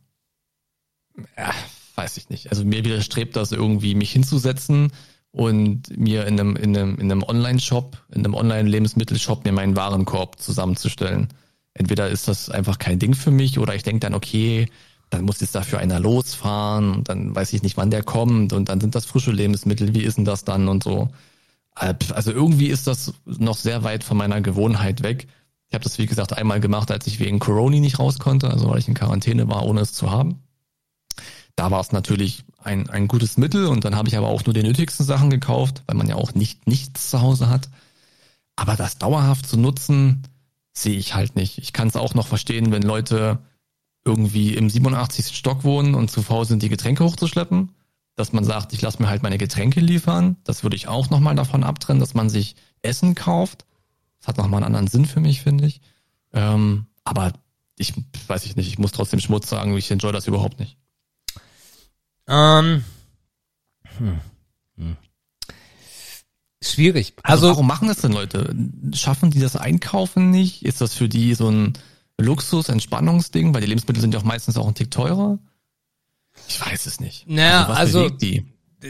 ja, weiß ich nicht. Also mir widerstrebt das irgendwie, mich hinzusetzen, und mir in einem, in einem, in einem Online-Shop, in einem Online-Lebensmittelshop mir meinen Warenkorb zusammenzustellen. Entweder ist das einfach kein Ding für mich oder ich denke dann, okay, dann muss jetzt dafür einer losfahren und dann weiß ich nicht, wann der kommt und dann sind das frische Lebensmittel, wie ist denn das dann und so. Also irgendwie ist das noch sehr weit von meiner Gewohnheit weg. Ich habe das, wie gesagt, einmal gemacht, als ich wegen Corona nicht raus konnte, also weil ich in Quarantäne war, ohne es zu haben. Da war es natürlich ein, ein gutes Mittel und dann habe ich aber auch nur die nötigsten Sachen gekauft, weil man ja auch nicht nichts zu Hause hat. Aber das dauerhaft zu nutzen, sehe ich halt nicht. Ich kann es auch noch verstehen, wenn Leute irgendwie im 87. Stock wohnen und zu faul sind, die Getränke hochzuschleppen, dass man sagt, ich lasse mir halt meine Getränke liefern. Das würde ich auch nochmal davon abtrennen, dass man sich Essen kauft. Das hat nochmal einen anderen Sinn für mich, finde ich. Ähm, aber ich weiß ich nicht, ich muss trotzdem Schmutz sagen, ich enjoy das überhaupt nicht. Ähm, hm, hm. Schwierig. Also, also warum machen das denn Leute? Schaffen die das Einkaufen nicht? Ist das für die so ein Luxus, Entspannungsding? Weil die Lebensmittel sind ja auch meistens auch ein Tick teurer. Ich weiß es nicht. Naja, also, also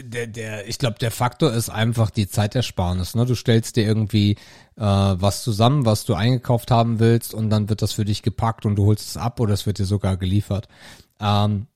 der, der, ich glaube, der Faktor ist einfach die Zeitersparnis. Ne? Du stellst dir irgendwie äh, was zusammen, was du eingekauft haben willst, und dann wird das für dich gepackt und du holst es ab oder es wird dir sogar geliefert. Ähm,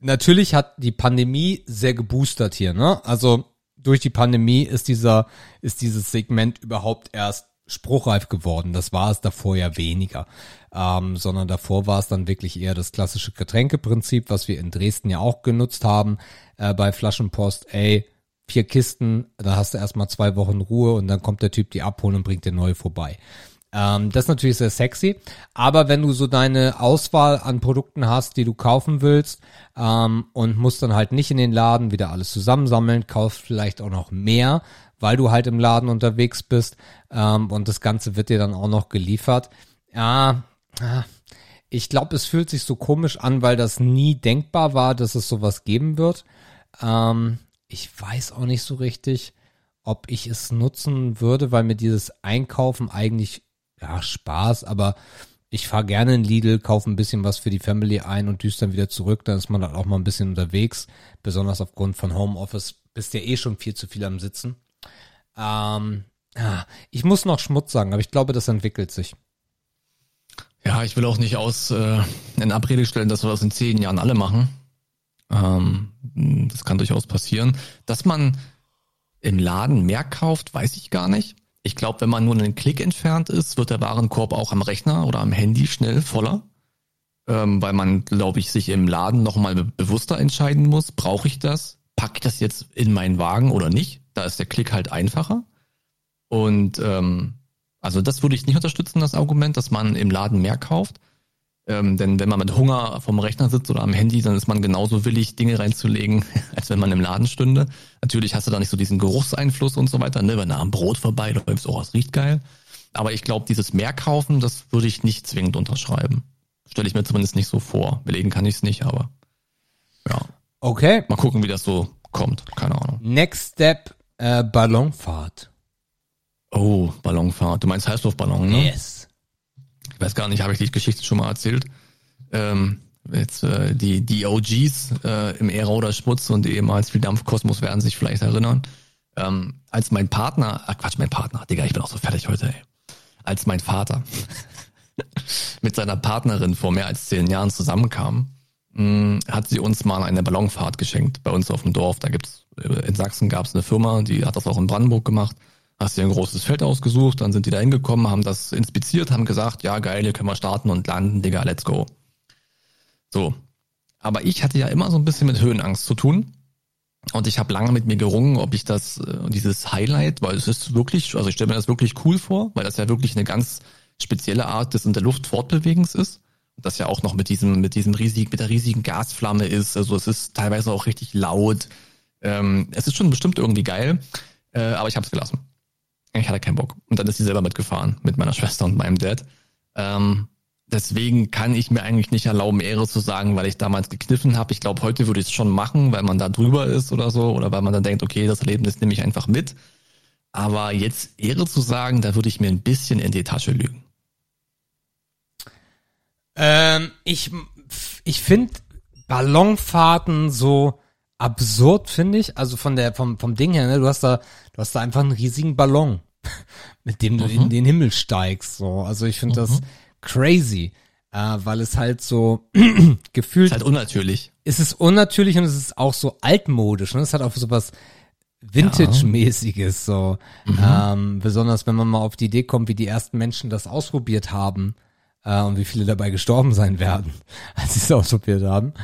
natürlich hat die Pandemie sehr geboostert hier, ne? Also durch die Pandemie ist dieser, ist dieses Segment überhaupt erst spruchreif geworden. Das war es davor ja weniger. Ähm, sondern davor war es dann wirklich eher das klassische Getränkeprinzip, was wir in Dresden ja auch genutzt haben äh, bei Flaschenpost. Ey, vier Kisten, da hast du erstmal zwei Wochen Ruhe und dann kommt der Typ die abholen und bringt dir neue vorbei. Ähm, das ist natürlich sehr sexy, aber wenn du so deine Auswahl an Produkten hast, die du kaufen willst ähm, und musst dann halt nicht in den Laden wieder alles zusammensammeln, kaufst vielleicht auch noch mehr, weil du halt im Laden unterwegs bist ähm, und das Ganze wird dir dann auch noch geliefert. Ja, ich glaube, es fühlt sich so komisch an, weil das nie denkbar war, dass es sowas geben wird. Ähm, ich weiß auch nicht so richtig, ob ich es nutzen würde, weil mir dieses Einkaufen eigentlich, ja, Spaß, aber ich fahre gerne in Lidl, kaufe ein bisschen was für die Family ein und düst dann wieder zurück, dann ist man dann auch mal ein bisschen unterwegs, besonders aufgrund von Homeoffice, bist ja eh schon viel zu viel am Sitzen. Ähm, ich muss noch Schmutz sagen, aber ich glaube, das entwickelt sich. Ja, ich will auch nicht aus äh, in Abrede stellen, dass wir das in zehn Jahren alle machen. Ähm, das kann durchaus passieren. Dass man im Laden mehr kauft, weiß ich gar nicht. Ich glaube, wenn man nur einen Klick entfernt ist, wird der Warenkorb auch am Rechner oder am Handy schnell voller. Ähm, weil man, glaube ich, sich im Laden nochmal bewusster entscheiden muss, brauche ich das? Packe ich das jetzt in meinen Wagen oder nicht? Da ist der Klick halt einfacher. Und ähm, also das würde ich nicht unterstützen, das Argument, dass man im Laden mehr kauft. Ähm, denn wenn man mit Hunger vom Rechner sitzt oder am Handy, dann ist man genauso willig, Dinge reinzulegen, als wenn man im Laden stünde. Natürlich hast du da nicht so diesen Geruchseinfluss und so weiter, ne? wenn du am Brot vorbeiläufst, oh, es riecht geil. Aber ich glaube, dieses Mehrkaufen, das würde ich nicht zwingend unterschreiben. Stelle ich mir zumindest nicht so vor. Belegen kann ich es nicht, aber ja. Okay. Mal gucken, wie das so kommt. Keine Ahnung. Next Step, äh, Ballonfahrt. Oh, Ballonfahrt. Du meinst Heißluftballon, ne? Yes. Ich weiß gar nicht, habe ich die Geschichte schon mal erzählt? Ähm, jetzt äh, die, die OGs äh, im Ära oder Schmutz und ehemals viel Dampfkosmos werden sich vielleicht erinnern. Ähm, als mein Partner, ach Quatsch, mein Partner, Digga, ich bin auch so fertig heute, ey. Als mein Vater mit seiner Partnerin vor mehr als zehn Jahren zusammenkam, mh, mm, hat sie uns mal eine Ballonfahrt geschenkt bei uns auf dem Dorf. Da gibt's äh, in Sachsen gab es eine Firma, die hat das auch in Brandenburg gemacht hast dir ein großes Feld ausgesucht, dann sind die da hingekommen, haben das inspiziert, haben gesagt, ja geil, hier können wir starten und landen, Digga, let's go. So. Aber ich hatte ja immer so ein bisschen mit Höhenangst zu tun. Und ich habe lange mit mir gerungen, ob ich das, äh, dieses Highlight, weil es ist wirklich, also ich stelle mir das wirklich cool vor, weil das ja wirklich eine ganz spezielle Art des in der Luft Fortbewegens ist. Das ja auch noch mit diesem, mit diesem riesigen, mit der riesigen Gasflamme ist. Also es ist teilweise auch richtig laut. Ähm, es ist schon bestimmt irgendwie geil, äh, aber ich habe es gelassen. Ich hatte keinen Bock. Und dann ist sie selber mitgefahren mit meiner Schwester und meinem Dad. Ähm, deswegen kann ich mir eigentlich nicht erlauben, Ehre zu sagen, weil ich damals gekniffen habe. Ich glaube, heute würde ich es schon machen, weil man da drüber ist oder so, oder weil man dann denkt, okay, das Erlebnis nehme ich einfach mit. Aber jetzt Ehre zu sagen, da würde ich mir ein bisschen in die Tasche lügen. Ähm, ich ich finde Ballonfahrten so absurd, finde ich. Also von der, vom, vom Ding her, ne? Du hast da, du hast da einfach einen riesigen Ballon, mit dem du mhm. in den Himmel steigst. So. Also ich finde mhm. das crazy. Äh, weil es halt so gefühlt. Ist halt unnatürlich. Es ist unnatürlich und es ist auch so altmodisch. Ne? Es hat auch so was Vintage-mäßiges, so. Mhm. Ähm, besonders wenn man mal auf die Idee kommt, wie die ersten Menschen das ausprobiert haben äh, und wie viele dabei gestorben sein werden, als sie es ausprobiert haben.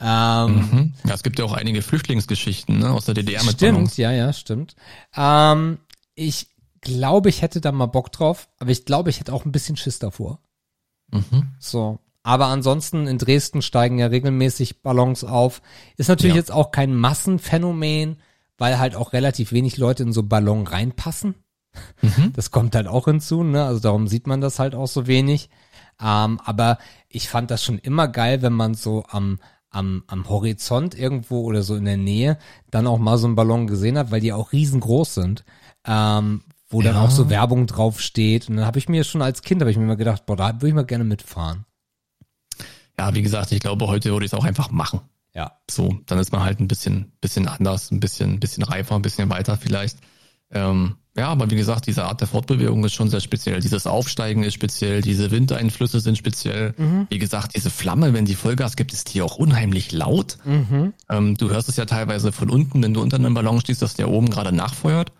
Ähm, mhm. Ja, es gibt ja auch einige Flüchtlingsgeschichten ne, aus der DDR mit Stimmt, ja, ja, stimmt. Ähm, ich glaube, ich hätte da mal Bock drauf, aber ich glaube, ich hätte auch ein bisschen Schiss davor. Mhm. So. Aber ansonsten in Dresden steigen ja regelmäßig Ballons auf. Ist natürlich ja. jetzt auch kein Massenphänomen, weil halt auch relativ wenig Leute in so Ballon reinpassen. Mhm. Das kommt halt auch hinzu, ne? Also darum sieht man das halt auch so wenig. Ähm, aber ich fand das schon immer geil, wenn man so am, am, am Horizont irgendwo oder so in der Nähe dann auch mal so einen Ballon gesehen hat, weil die auch riesengroß sind. Ähm, wo ja. dann auch so Werbung drauf steht. Und dann habe ich mir schon als Kind, habe ich mir immer gedacht, boah, da würde ich mal gerne mitfahren. Ja, wie gesagt, ich glaube, heute würde ich es auch einfach machen. Ja. So, dann ist man halt ein bisschen, bisschen anders, ein bisschen, bisschen reifer, ein bisschen weiter vielleicht. Ähm, ja, aber wie gesagt, diese Art der Fortbewegung ist schon sehr speziell. Dieses Aufsteigen ist speziell, diese Windeinflüsse sind speziell. Mhm. Wie gesagt, diese Flamme, wenn die Vollgas gibt, ist die auch unheimlich laut. Mhm. Ähm, du hörst es ja teilweise von unten, wenn du unter einem Ballon stehst, dass der oben gerade nachfeuert.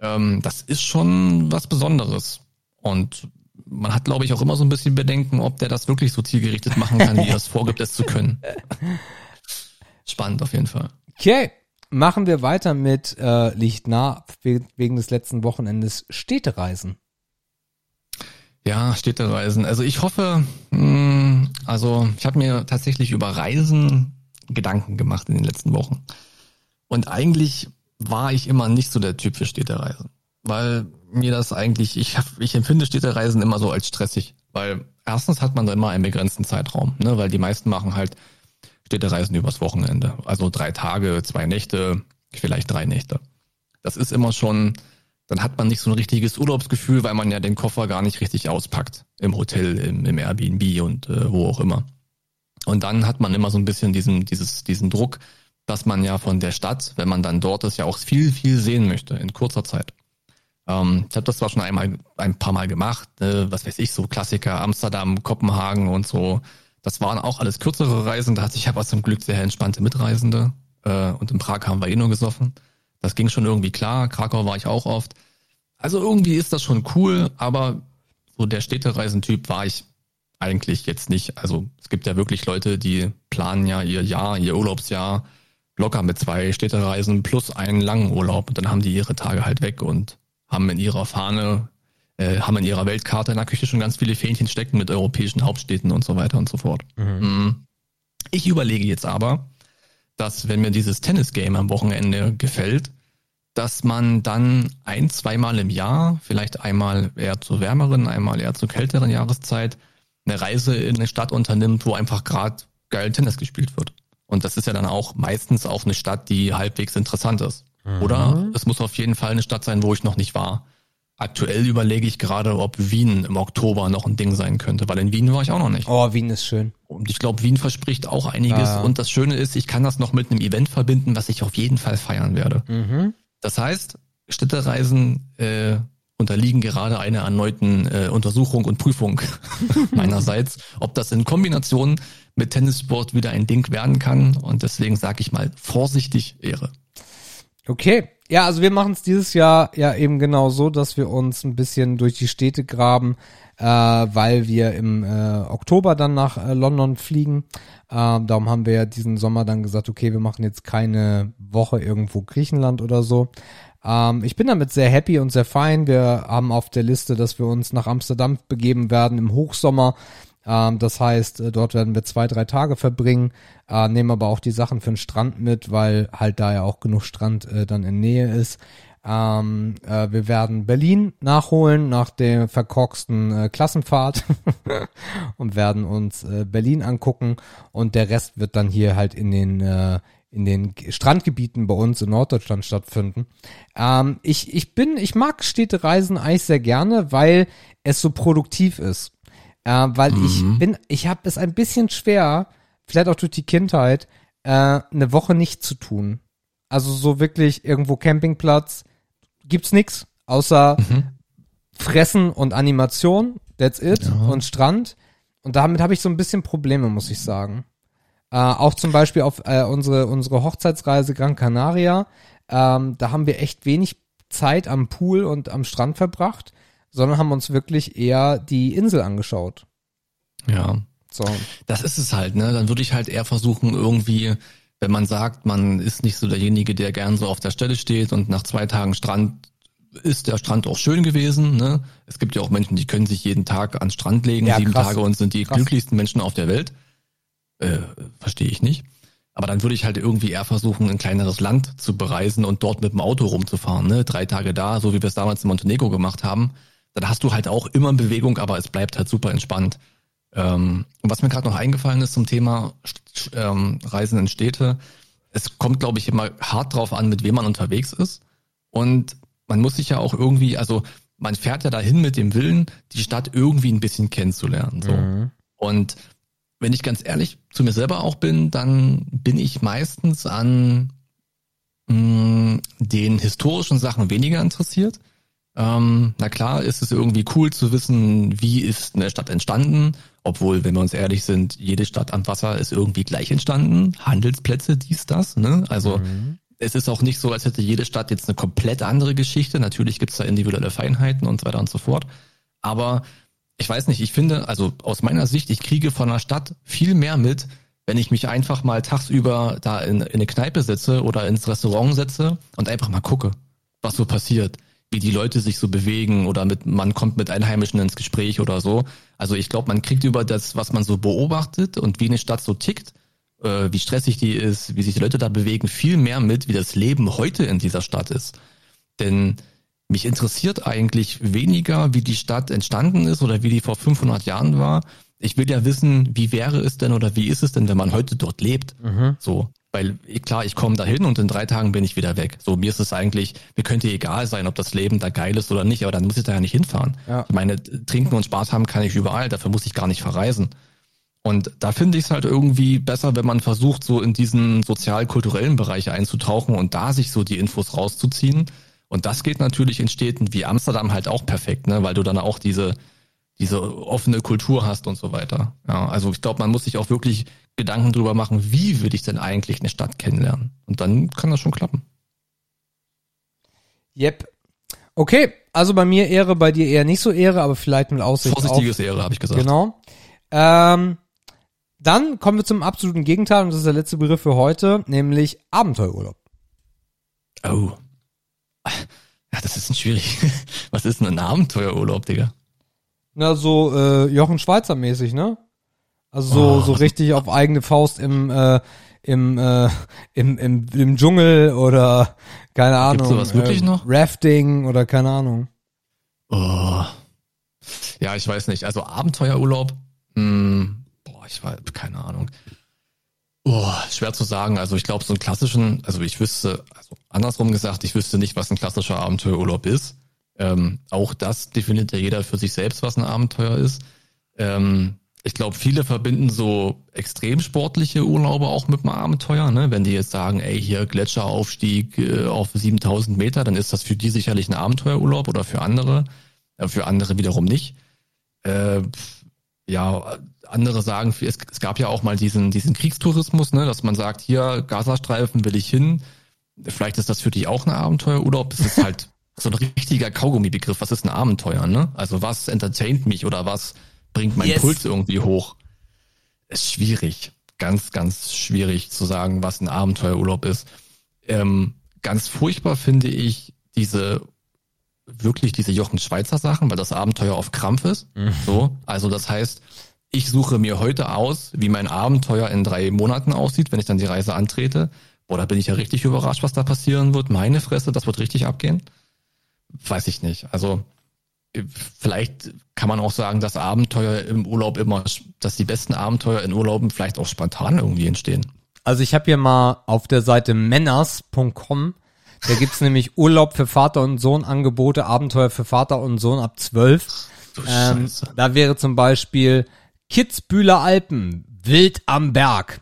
Ähm, das ist schon was Besonderes. Und man hat, glaube ich, auch immer so ein bisschen Bedenken, ob der das wirklich so zielgerichtet machen kann, wie er es vorgibt, es zu können. Spannend auf jeden Fall. Okay, machen wir weiter mit äh, liegt nah we- wegen des letzten Wochenendes Städtereisen. Ja, Städtereisen. Also ich hoffe, mh, also ich habe mir tatsächlich über Reisen Gedanken gemacht in den letzten Wochen. Und eigentlich war ich immer nicht so der Typ für Städtereisen. Weil mir das eigentlich, ich, ich empfinde Städtereisen immer so als stressig. Weil erstens hat man da immer einen begrenzten Zeitraum, ne? weil die meisten machen halt Städtereisen übers Wochenende. Also drei Tage, zwei Nächte, vielleicht drei Nächte. Das ist immer schon, dann hat man nicht so ein richtiges Urlaubsgefühl, weil man ja den Koffer gar nicht richtig auspackt. Im Hotel, im, im Airbnb und äh, wo auch immer. Und dann hat man immer so ein bisschen diesen, dieses, diesen Druck, dass man ja von der Stadt, wenn man dann dort ist, ja auch viel, viel sehen möchte in kurzer Zeit. Ähm, ich habe das zwar schon einmal, ein paar Mal gemacht, äh, was weiß ich, so Klassiker, Amsterdam, Kopenhagen und so. Das waren auch alles kürzere Reisen, da hatte ich aber zum Glück sehr entspannte Mitreisende. Äh, und in Prag haben wir eh nur gesoffen. Das ging schon irgendwie klar. Krakau war ich auch oft. Also irgendwie ist das schon cool, aber so der Städtereisentyp war ich eigentlich jetzt nicht. Also es gibt ja wirklich Leute, die planen ja ihr Jahr, ihr Urlaubsjahr locker mit zwei Städtereisen plus einen langen Urlaub und dann haben die ihre Tage halt weg und haben in ihrer Fahne, äh, haben in ihrer Weltkarte in der Küche schon ganz viele Fähnchen stecken mit europäischen Hauptstädten und so weiter und so fort. Mhm. Ich überlege jetzt aber, dass wenn mir dieses Tennis-Game am Wochenende gefällt, dass man dann ein, zweimal im Jahr, vielleicht einmal eher zur wärmeren, einmal eher zur kälteren Jahreszeit, eine Reise in eine Stadt unternimmt, wo einfach gerade geil Tennis gespielt wird. Und das ist ja dann auch meistens auch eine Stadt, die halbwegs interessant ist. Oder es muss auf jeden Fall eine Stadt sein, wo ich noch nicht war. Aktuell überlege ich gerade, ob Wien im Oktober noch ein Ding sein könnte, weil in Wien war ich auch noch nicht. Oh, Wien ist schön. Und ich glaube, Wien verspricht auch einiges. Ja. Und das Schöne ist, ich kann das noch mit einem Event verbinden, was ich auf jeden Fall feiern werde. Mhm. Das heißt, Städtereisen äh, unterliegen gerade einer erneuten äh, Untersuchung und Prüfung meinerseits, ob das in Kombination mit Tennissport wieder ein Ding werden kann. Und deswegen sage ich mal vorsichtig Ehre. Okay. Ja, also wir machen es dieses Jahr ja eben genau so, dass wir uns ein bisschen durch die Städte graben, äh, weil wir im äh, Oktober dann nach äh, London fliegen. Ähm, darum haben wir ja diesen Sommer dann gesagt, okay, wir machen jetzt keine Woche irgendwo Griechenland oder so. Ähm, ich bin damit sehr happy und sehr fein. Wir haben auf der Liste, dass wir uns nach Amsterdam begeben werden im Hochsommer. Ähm, das heißt, äh, dort werden wir zwei, drei Tage verbringen, äh, nehmen aber auch die Sachen für den Strand mit, weil halt da ja auch genug Strand äh, dann in Nähe ist. Ähm, äh, wir werden Berlin nachholen nach der verkorksten äh, Klassenfahrt und werden uns äh, Berlin angucken und der Rest wird dann hier halt in den äh, in den Strandgebieten bei uns in Norddeutschland stattfinden. Ähm, ich, ich bin, ich mag Städtereisen eigentlich sehr gerne, weil es so produktiv ist. Äh, weil ich bin, ich habe es ein bisschen schwer, vielleicht auch durch die Kindheit, äh, eine Woche nicht zu tun. Also so wirklich irgendwo Campingplatz, gibt's nix, außer Fressen und Animation, that's it, und Strand. Und damit habe ich so ein bisschen Probleme, muss ich sagen. Äh, auch zum Beispiel auf äh, unsere, unsere Hochzeitsreise Gran Canaria, ähm, da haben wir echt wenig Zeit am Pool und am Strand verbracht, sondern haben uns wirklich eher die Insel angeschaut. Ja. So. Das ist es halt, ne? Dann würde ich halt eher versuchen, irgendwie, wenn man sagt, man ist nicht so derjenige, der gern so auf der Stelle steht und nach zwei Tagen Strand ist der Strand auch schön gewesen. Ne? Es gibt ja auch Menschen, die können sich jeden Tag an den Strand legen, Ja, sieben krass. Tage und sind die Krass. glücklichsten Menschen auf der Welt. Äh, Verstehe ich nicht. Aber dann würde ich halt irgendwie eher versuchen, ein kleineres Land zu bereisen und dort mit dem Auto rumzufahren. Ne? Drei Tage da, so wie wir es damals in Montenegro gemacht haben. Dann hast du halt auch immer Bewegung, aber es bleibt halt super entspannt. Ähm, und was mir gerade noch eingefallen ist zum Thema ähm, Reisen in Städte, es kommt, glaube ich, immer hart drauf an, mit wem man unterwegs ist. Und man muss sich ja auch irgendwie, also man fährt ja dahin mit dem Willen, die Stadt irgendwie ein bisschen kennenzulernen. So. Und wenn ich ganz ehrlich zu mir selber auch bin, dann bin ich meistens an mh, den historischen Sachen weniger interessiert. Ähm, na klar, ist es irgendwie cool zu wissen, wie ist eine Stadt entstanden, obwohl, wenn wir uns ehrlich sind, jede Stadt am Wasser ist irgendwie gleich entstanden. Handelsplätze, dies, das, ne? Also es ist auch nicht so, als hätte jede Stadt jetzt eine komplett andere Geschichte. Natürlich gibt's da individuelle Feinheiten und so weiter und so fort. Aber ich weiß nicht, ich finde, also aus meiner Sicht, ich kriege von der Stadt viel mehr mit, wenn ich mich einfach mal tagsüber da in, in eine Kneipe setze oder ins Restaurant setze und einfach mal gucke, was so passiert, wie die Leute sich so bewegen oder mit, man kommt mit Einheimischen ins Gespräch oder so. Also ich glaube, man kriegt über das, was man so beobachtet und wie eine Stadt so tickt, äh, wie stressig die ist, wie sich die Leute da bewegen, viel mehr mit, wie das Leben heute in dieser Stadt ist. Denn mich interessiert eigentlich weniger, wie die Stadt entstanden ist oder wie die vor 500 Jahren war. Ich will ja wissen, wie wäre es denn oder wie ist es denn, wenn man heute dort lebt? Mhm. So, weil klar, ich komme dahin und in drei Tagen bin ich wieder weg. So, mir ist es eigentlich, mir könnte egal sein, ob das Leben da geil ist oder nicht, aber dann muss ich da ja nicht hinfahren. Ja. Ich meine, trinken und Spaß haben kann ich überall, dafür muss ich gar nicht verreisen. Und da finde ich es halt irgendwie besser, wenn man versucht, so in diesen sozial-kulturellen Bereich einzutauchen und da sich so die Infos rauszuziehen. Und das geht natürlich in Städten wie Amsterdam halt auch perfekt, ne? weil du dann auch diese, diese offene Kultur hast und so weiter. Ja, also ich glaube, man muss sich auch wirklich Gedanken drüber machen, wie würde ich denn eigentlich eine Stadt kennenlernen? Und dann kann das schon klappen. Yep. Okay, also bei mir Ehre, bei dir eher nicht so Ehre, aber vielleicht mit Aussicht Vorsichtiges Ehre, habe ich auf. gesagt. Genau. Ähm, dann kommen wir zum absoluten Gegenteil und das ist der letzte Begriff für heute, nämlich Abenteuerurlaub. Oh. Ja, das ist ein schwierig. Was ist denn ein Abenteuerurlaub, Digga? Na, so äh, Jochen Schweizer mäßig, ne? Also so, Oh. so richtig auf eigene Faust im, äh, im, äh, im, im, im Dschungel oder keine Ahnung. Gibt's sowas wirklich äh, noch? Rafting oder keine Ahnung. Oh. Ja, ich weiß nicht. Also Abenteuerurlaub, hm, boah, ich weiß, keine Ahnung. Oh, schwer zu sagen. Also ich glaube, so einen klassischen, also ich wüsste, also andersrum gesagt, ich wüsste nicht, was ein klassischer Abenteuerurlaub ist. Ähm, auch das definiert ja jeder für sich selbst, was ein Abenteuer ist. Ähm, ich glaube, viele verbinden so extrem sportliche Urlaube auch mit einem Abenteuer. Ne? Wenn die jetzt sagen, ey, hier Gletscheraufstieg äh, auf 7000 Meter, dann ist das für die sicherlich ein Abenteuerurlaub oder für andere. Äh, für andere wiederum nicht. Äh, ja, andere sagen, es, es gab ja auch mal diesen, diesen Kriegstourismus, ne, dass man sagt, hier Gazastreifen will ich hin. Vielleicht ist das für dich auch ein Abenteuerurlaub. Das ist halt so ein richtiger Kaugummi-Begriff. Was ist ein Abenteuer, ne? Also was entertaint mich oder was bringt meinen Yes. Puls irgendwie hoch? Ist schwierig. Ganz, ganz schwierig zu sagen, was ein Abenteuerurlaub ist. Ähm, ganz furchtbar finde ich diese wirklich diese Jochen Schweizer Sachen, weil das Abenteuer auf Krampf ist. So, also das heißt, ich suche mir heute aus, wie mein Abenteuer in drei Monaten aussieht, wenn ich dann die Reise antrete. Boah, da bin ich ja richtig überrascht, was da passieren wird. Meine Fresse, das wird richtig abgehen. Weiß ich nicht. Also vielleicht kann man auch sagen, dass Abenteuer im Urlaub immer, dass die besten Abenteuer in Urlauben vielleicht auch spontan irgendwie entstehen. Also ich habe hier mal auf der Seite männers.com, da gibt's nämlich Urlaub für Vater und Sohn, Angebote, Abenteuer für Vater und Sohn ab 12. Du Ähm, da wäre zum Beispiel Kitzbühler Alpen, Wild am Berg.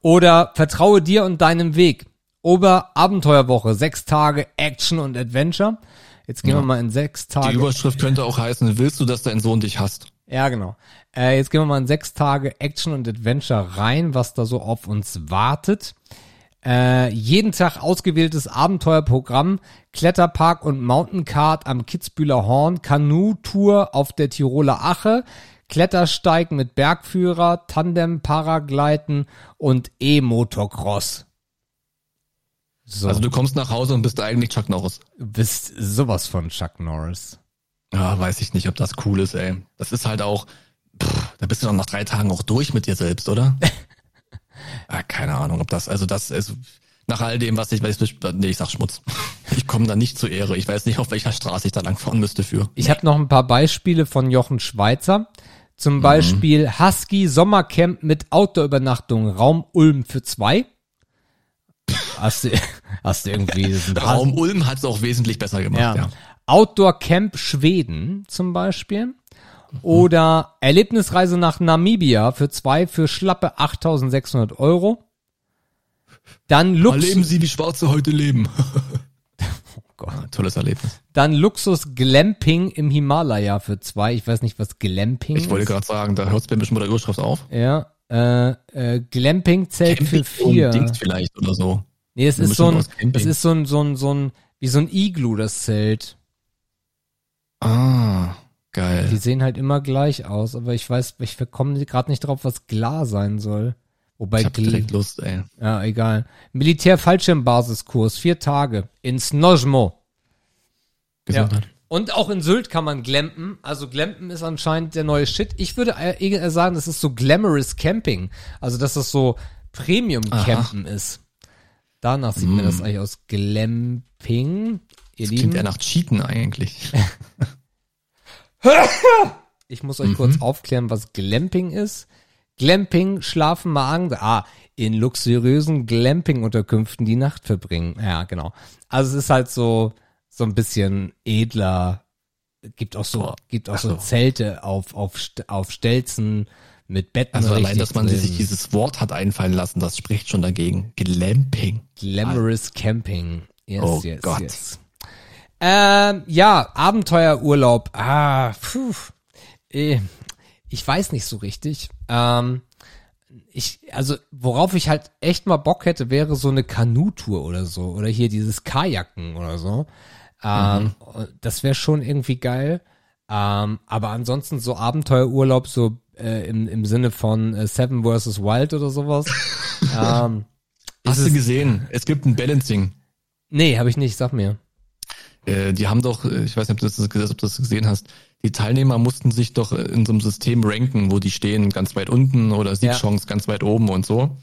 Oder Vertraue dir und deinem Weg. Ober Abenteuerwoche, sechs Tage Action und Adventure. Jetzt gehen wir mal in sechs Die Tage. Überschrift könnte auch heißen, willst du, dass dein Sohn dich hasst? Ja, genau. Äh, jetzt gehen wir mal in sechs Tage Action und Adventure rein, was da so auf uns wartet. Äh, jeden Tag ausgewähltes Abenteuerprogramm, Kletterpark und Mountain-Kart am Kitzbühler Horn, Kanu-Tour auf der Tiroler Ache, Klettersteig mit Bergführer, Tandem-Paragleiten und E-Motocross. So, Also du kommst nach Hause und bist eigentlich Chuck Norris. du bist sowas von Chuck Norris. Ja, weiß ich nicht, ob das cool ist, ey. Das ist halt auch, pff, da bist du doch nach drei Tagen auch durch mit dir selbst, oder? ah, keine Ahnung, ob das, also das ist, nach all dem, was ich weiß, nee, ich sag Schmutz. Ich komme da nicht zur Ehre. Ich weiß nicht, auf welcher Straße ich da lang fahren müsste für. Ich habe noch ein paar Beispiele von Jochen Schweizer. Zum Beispiel Husky Sommercamp mit Outdoor-Übernachtung, Raum Ulm für zwei. Hast du, hast du irgendwie Raum Ulm hat es auch wesentlich besser gemacht, ja. ja. Outdoor Camp Schweden zum Beispiel. Oder Erlebnisreise nach Namibia für zwei für schlappe 8600 Euro. Dann Luxus, Erleben Sie, wie Schwarze heute leben. Gott. Ah, Tolles Erlebnis. dann Luxus Glamping im Himalaya für zwei. Ich weiß nicht, was Glamping Ich wollte ist. gerade sagen, da hört es bei mir schon bei der Überschrift auf. Ja, äh, äh, Glamping-Zelt für vier. Dings vielleicht oder so. Nee, es ist so ein, es ist so ein, so ein, so ein, wie so ein Iglu, das Zelt. Ah. Geil. Die sehen halt immer gleich aus, aber ich weiß, ich komme gerade nicht drauf, was Glar sein soll. Wobei ich hab direkt Lust, ey. ja, egal. Militär-Fallschirmbasiskurs, vier Tage in Snojmo. Ja. Gesundheit. Und auch in Sylt kann man glampen. Also glampen ist anscheinend der neue Shit. Ich würde eher sagen, das ist so glamorous Camping. Also dass das so Premium Campen ist. Danach sieht mir das eigentlich aus. Glamping. Ihr Das Lieben, klingt eher nach Cheaten eigentlich. ich muss euch kurz aufklären, was Glamping ist. Glamping, schlafen, Magen, ah, in luxuriösen Glamping-Unterkünften die Nacht verbringen. Ja, genau. Also es ist halt so, so ein bisschen edler. Gibt auch so, gibt auch so so. Zelte auf, auf, auf Stelzen mit Betten. Also allein, dass man drin. sich dieses Wort hat einfallen lassen, das spricht schon dagegen. Glamping. Glamorous Camping. Yes, Oh yes, Gott. yes. Ähm, ja, Abenteuerurlaub. Ah, puh. Eh, Ich weiß nicht so richtig. Ähm, ich, also, worauf ich halt echt mal Bock hätte, wäre so eine Kanutour oder so. Oder hier dieses Kajaken oder so. Ähm, Das wäre schon irgendwie geil. Ähm, aber ansonsten so Abenteuerurlaub, so äh, im, im Sinne von äh, Seven vs. Wild oder sowas. ähm, Hast du es- gesehen? Es gibt ein Balancing. Nee, habe ich nicht, sag mir. Äh, die haben doch, äh, ich weiß nicht, ob du, das, ob du das gesehen hast, die Teilnehmer mussten sich doch äh, in so einem System ranken, wo die stehen ganz weit unten oder Siegchance ganz weit oben und so.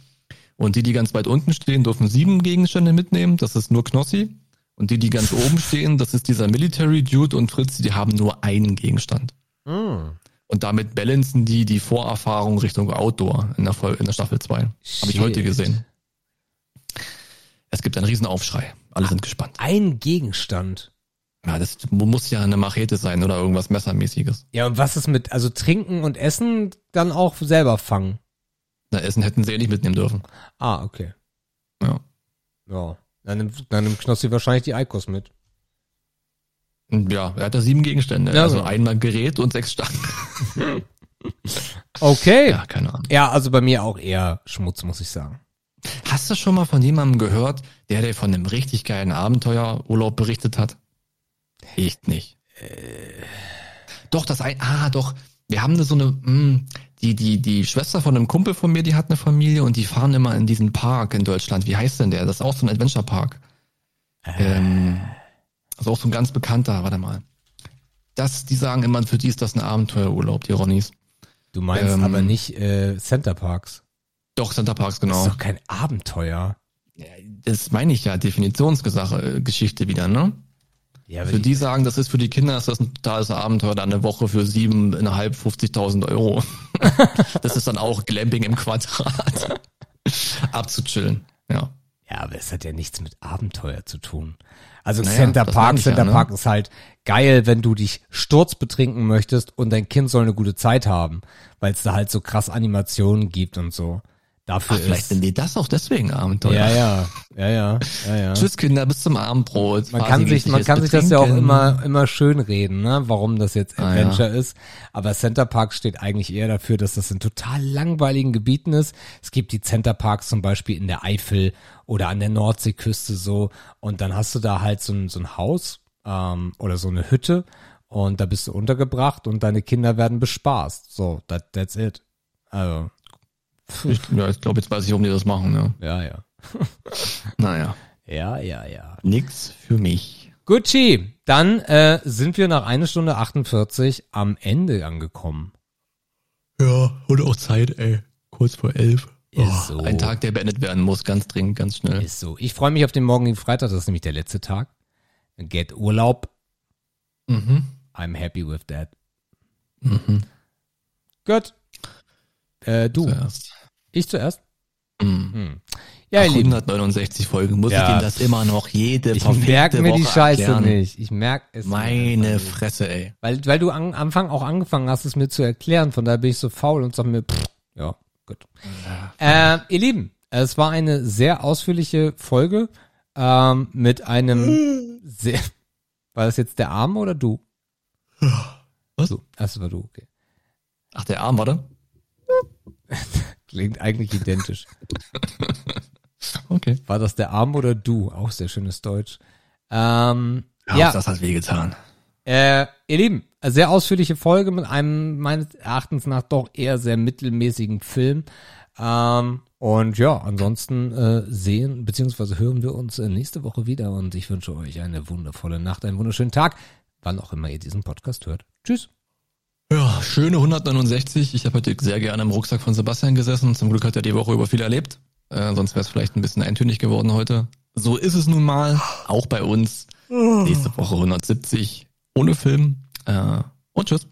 Und die, die ganz weit unten stehen, dürfen sieben Gegenstände mitnehmen. Das ist nur Knossi. Und die, die ganz oben stehen, das ist dieser Military Dude und Fritz, die haben nur einen Gegenstand. Mm. Und damit balancen die die Vorerfahrung Richtung Outdoor in der, in der Staffel 2. Habe ich heute gesehen. Es gibt einen Riesenaufschrei. Alle sind gespannt. Ein Gegenstand. Ja, das muss ja eine Machete sein oder irgendwas Messermäßiges. Ja, und was ist mit, also trinken und essen dann auch selber fangen? Na, Essen hätten sie eh nicht mitnehmen dürfen. Ah, okay. Ja. Ja. Dann nimmt, dann nimmt Knossi wahrscheinlich die Eikos mit. Ja, er hat da sieben Gegenstände. Ja, also genau. einmal Gerät und sechs Stangen. Okay. Ja, Ja. keine Ahnung. also bei mir auch eher Schmutz, muss ich sagen. Hast du schon mal von jemandem gehört, der dir von einem richtig geilen Abenteuerurlaub berichtet hat? Ich nicht. Doch, das ein, ah, doch. Wir haben so eine, mh, die, die, die Schwester von einem Kumpel von mir, die hat eine Familie und die fahren immer in diesen Park in Deutschland. Wie heißt denn der? Das ist auch so ein Adventure Park. Ähm, das ist auch so ein ganz bekannter, warte mal. Das, die sagen immer, für die ist das ein Abenteuerurlaub, die Ronnies. Du meinst Ähm, aber nicht äh, Center Parks. Doch, Center Parks, Das genau. ist doch kein Abenteuer. Das meine ich ja, Definitionsgeschichte äh, Geschichte wieder, ne? Ja, Für die sagen, das ist für die Kinder, ist das ein totales Abenteuer, dann eine Woche für siebeneinhalb, 50.000 Euro. das ist dann auch Glamping im Quadrat. Abzuchillen, ja. Ja, aber es hat ja nichts mit Abenteuer zu tun. Also Naja, Center Park, ich ja, Center ne? Park ist halt geil, wenn du dich sturzbetrinken möchtest und dein Kind soll eine gute Zeit haben, weil es da halt so krass Animationen gibt und so. Dafür Ach, vielleicht ist sind die das auch deswegen Abenteuer. ja, ja, ja, ja, ja, ja. Tschüss Kinder, bis zum Abendbrot. Man kann sich, man kann sich das ja auch immer, immer schön reden, ne? warum das jetzt Ah, Adventure ist. Aber Center Park steht eigentlich eher dafür, dass das in total langweiligen Gebieten ist. Es gibt die Center Parks zum Beispiel in der Eifel oder an der Nordseeküste so. Und dann hast du da halt so ein, so ein Haus ähm, oder so eine Hütte und da bist du untergebracht und deine Kinder werden bespaßt. So, that, that's it. Also, Ich, ja, ich glaube, jetzt weiß ich, warum die das machen, ja. ja, ja. Naja. Ja, ja, ja. Nix für mich. Gucci, dann äh, sind wir nach einer Stunde 48 am Ende angekommen. Ja, und auch Zeit, ey. Kurz vor elf. Ist so. Ein Tag, der beendet werden muss, ganz dringend, ganz schnell. Ist so. Ich freue mich auf den morgigen Freitag, das ist nämlich der letzte Tag. Get Urlaub. Mhm. I'm happy with that. Mhm. Gut. Äh, du. Zuerst. Ich zuerst? Mhm. Hm. Ja, Lieben. 169 Folgen muss Ja. ich Ihnen das immer noch jede Ich merke mir die Scheiße erklären. nicht. Ich merke es. Meine nicht. Fresse, ey. Weil, weil du am Anfang auch angefangen hast, es mir zu erklären. Von daher bin ich so faul und sag mir, pff, ja, gut. Äh, ihr Lieben, es war eine sehr ausführliche Folge ähm, mit einem sehr. War das jetzt der Arm oder du? Was? Du. Ach, das war du, okay. Ach, der Arm, warte. Klingt eigentlich identisch. Okay. War das der Arm oder du? Auch sehr schönes Deutsch. Ähm, ja, das hat wehgetan. äh, ihr Lieben, sehr ausführliche Folge mit einem meines Erachtens nach doch eher sehr mittelmäßigen Film. Ähm, und ja, ansonsten äh, sehen bzw. hören wir uns äh, nächste Woche wieder und ich wünsche euch eine wundervolle Nacht, einen wunderschönen Tag, wann auch immer ihr diesen Podcast hört. Tschüss. Ja, schöne 169. Ich habe heute sehr gerne im Rucksack von Sebastian gesessen. Zum Glück hat er die Woche über viel erlebt. Äh, sonst wäre es vielleicht ein bisschen eintönig geworden heute. So ist es nun mal, auch bei uns. Nächste Woche 170 ohne Film. Äh, und tschüss.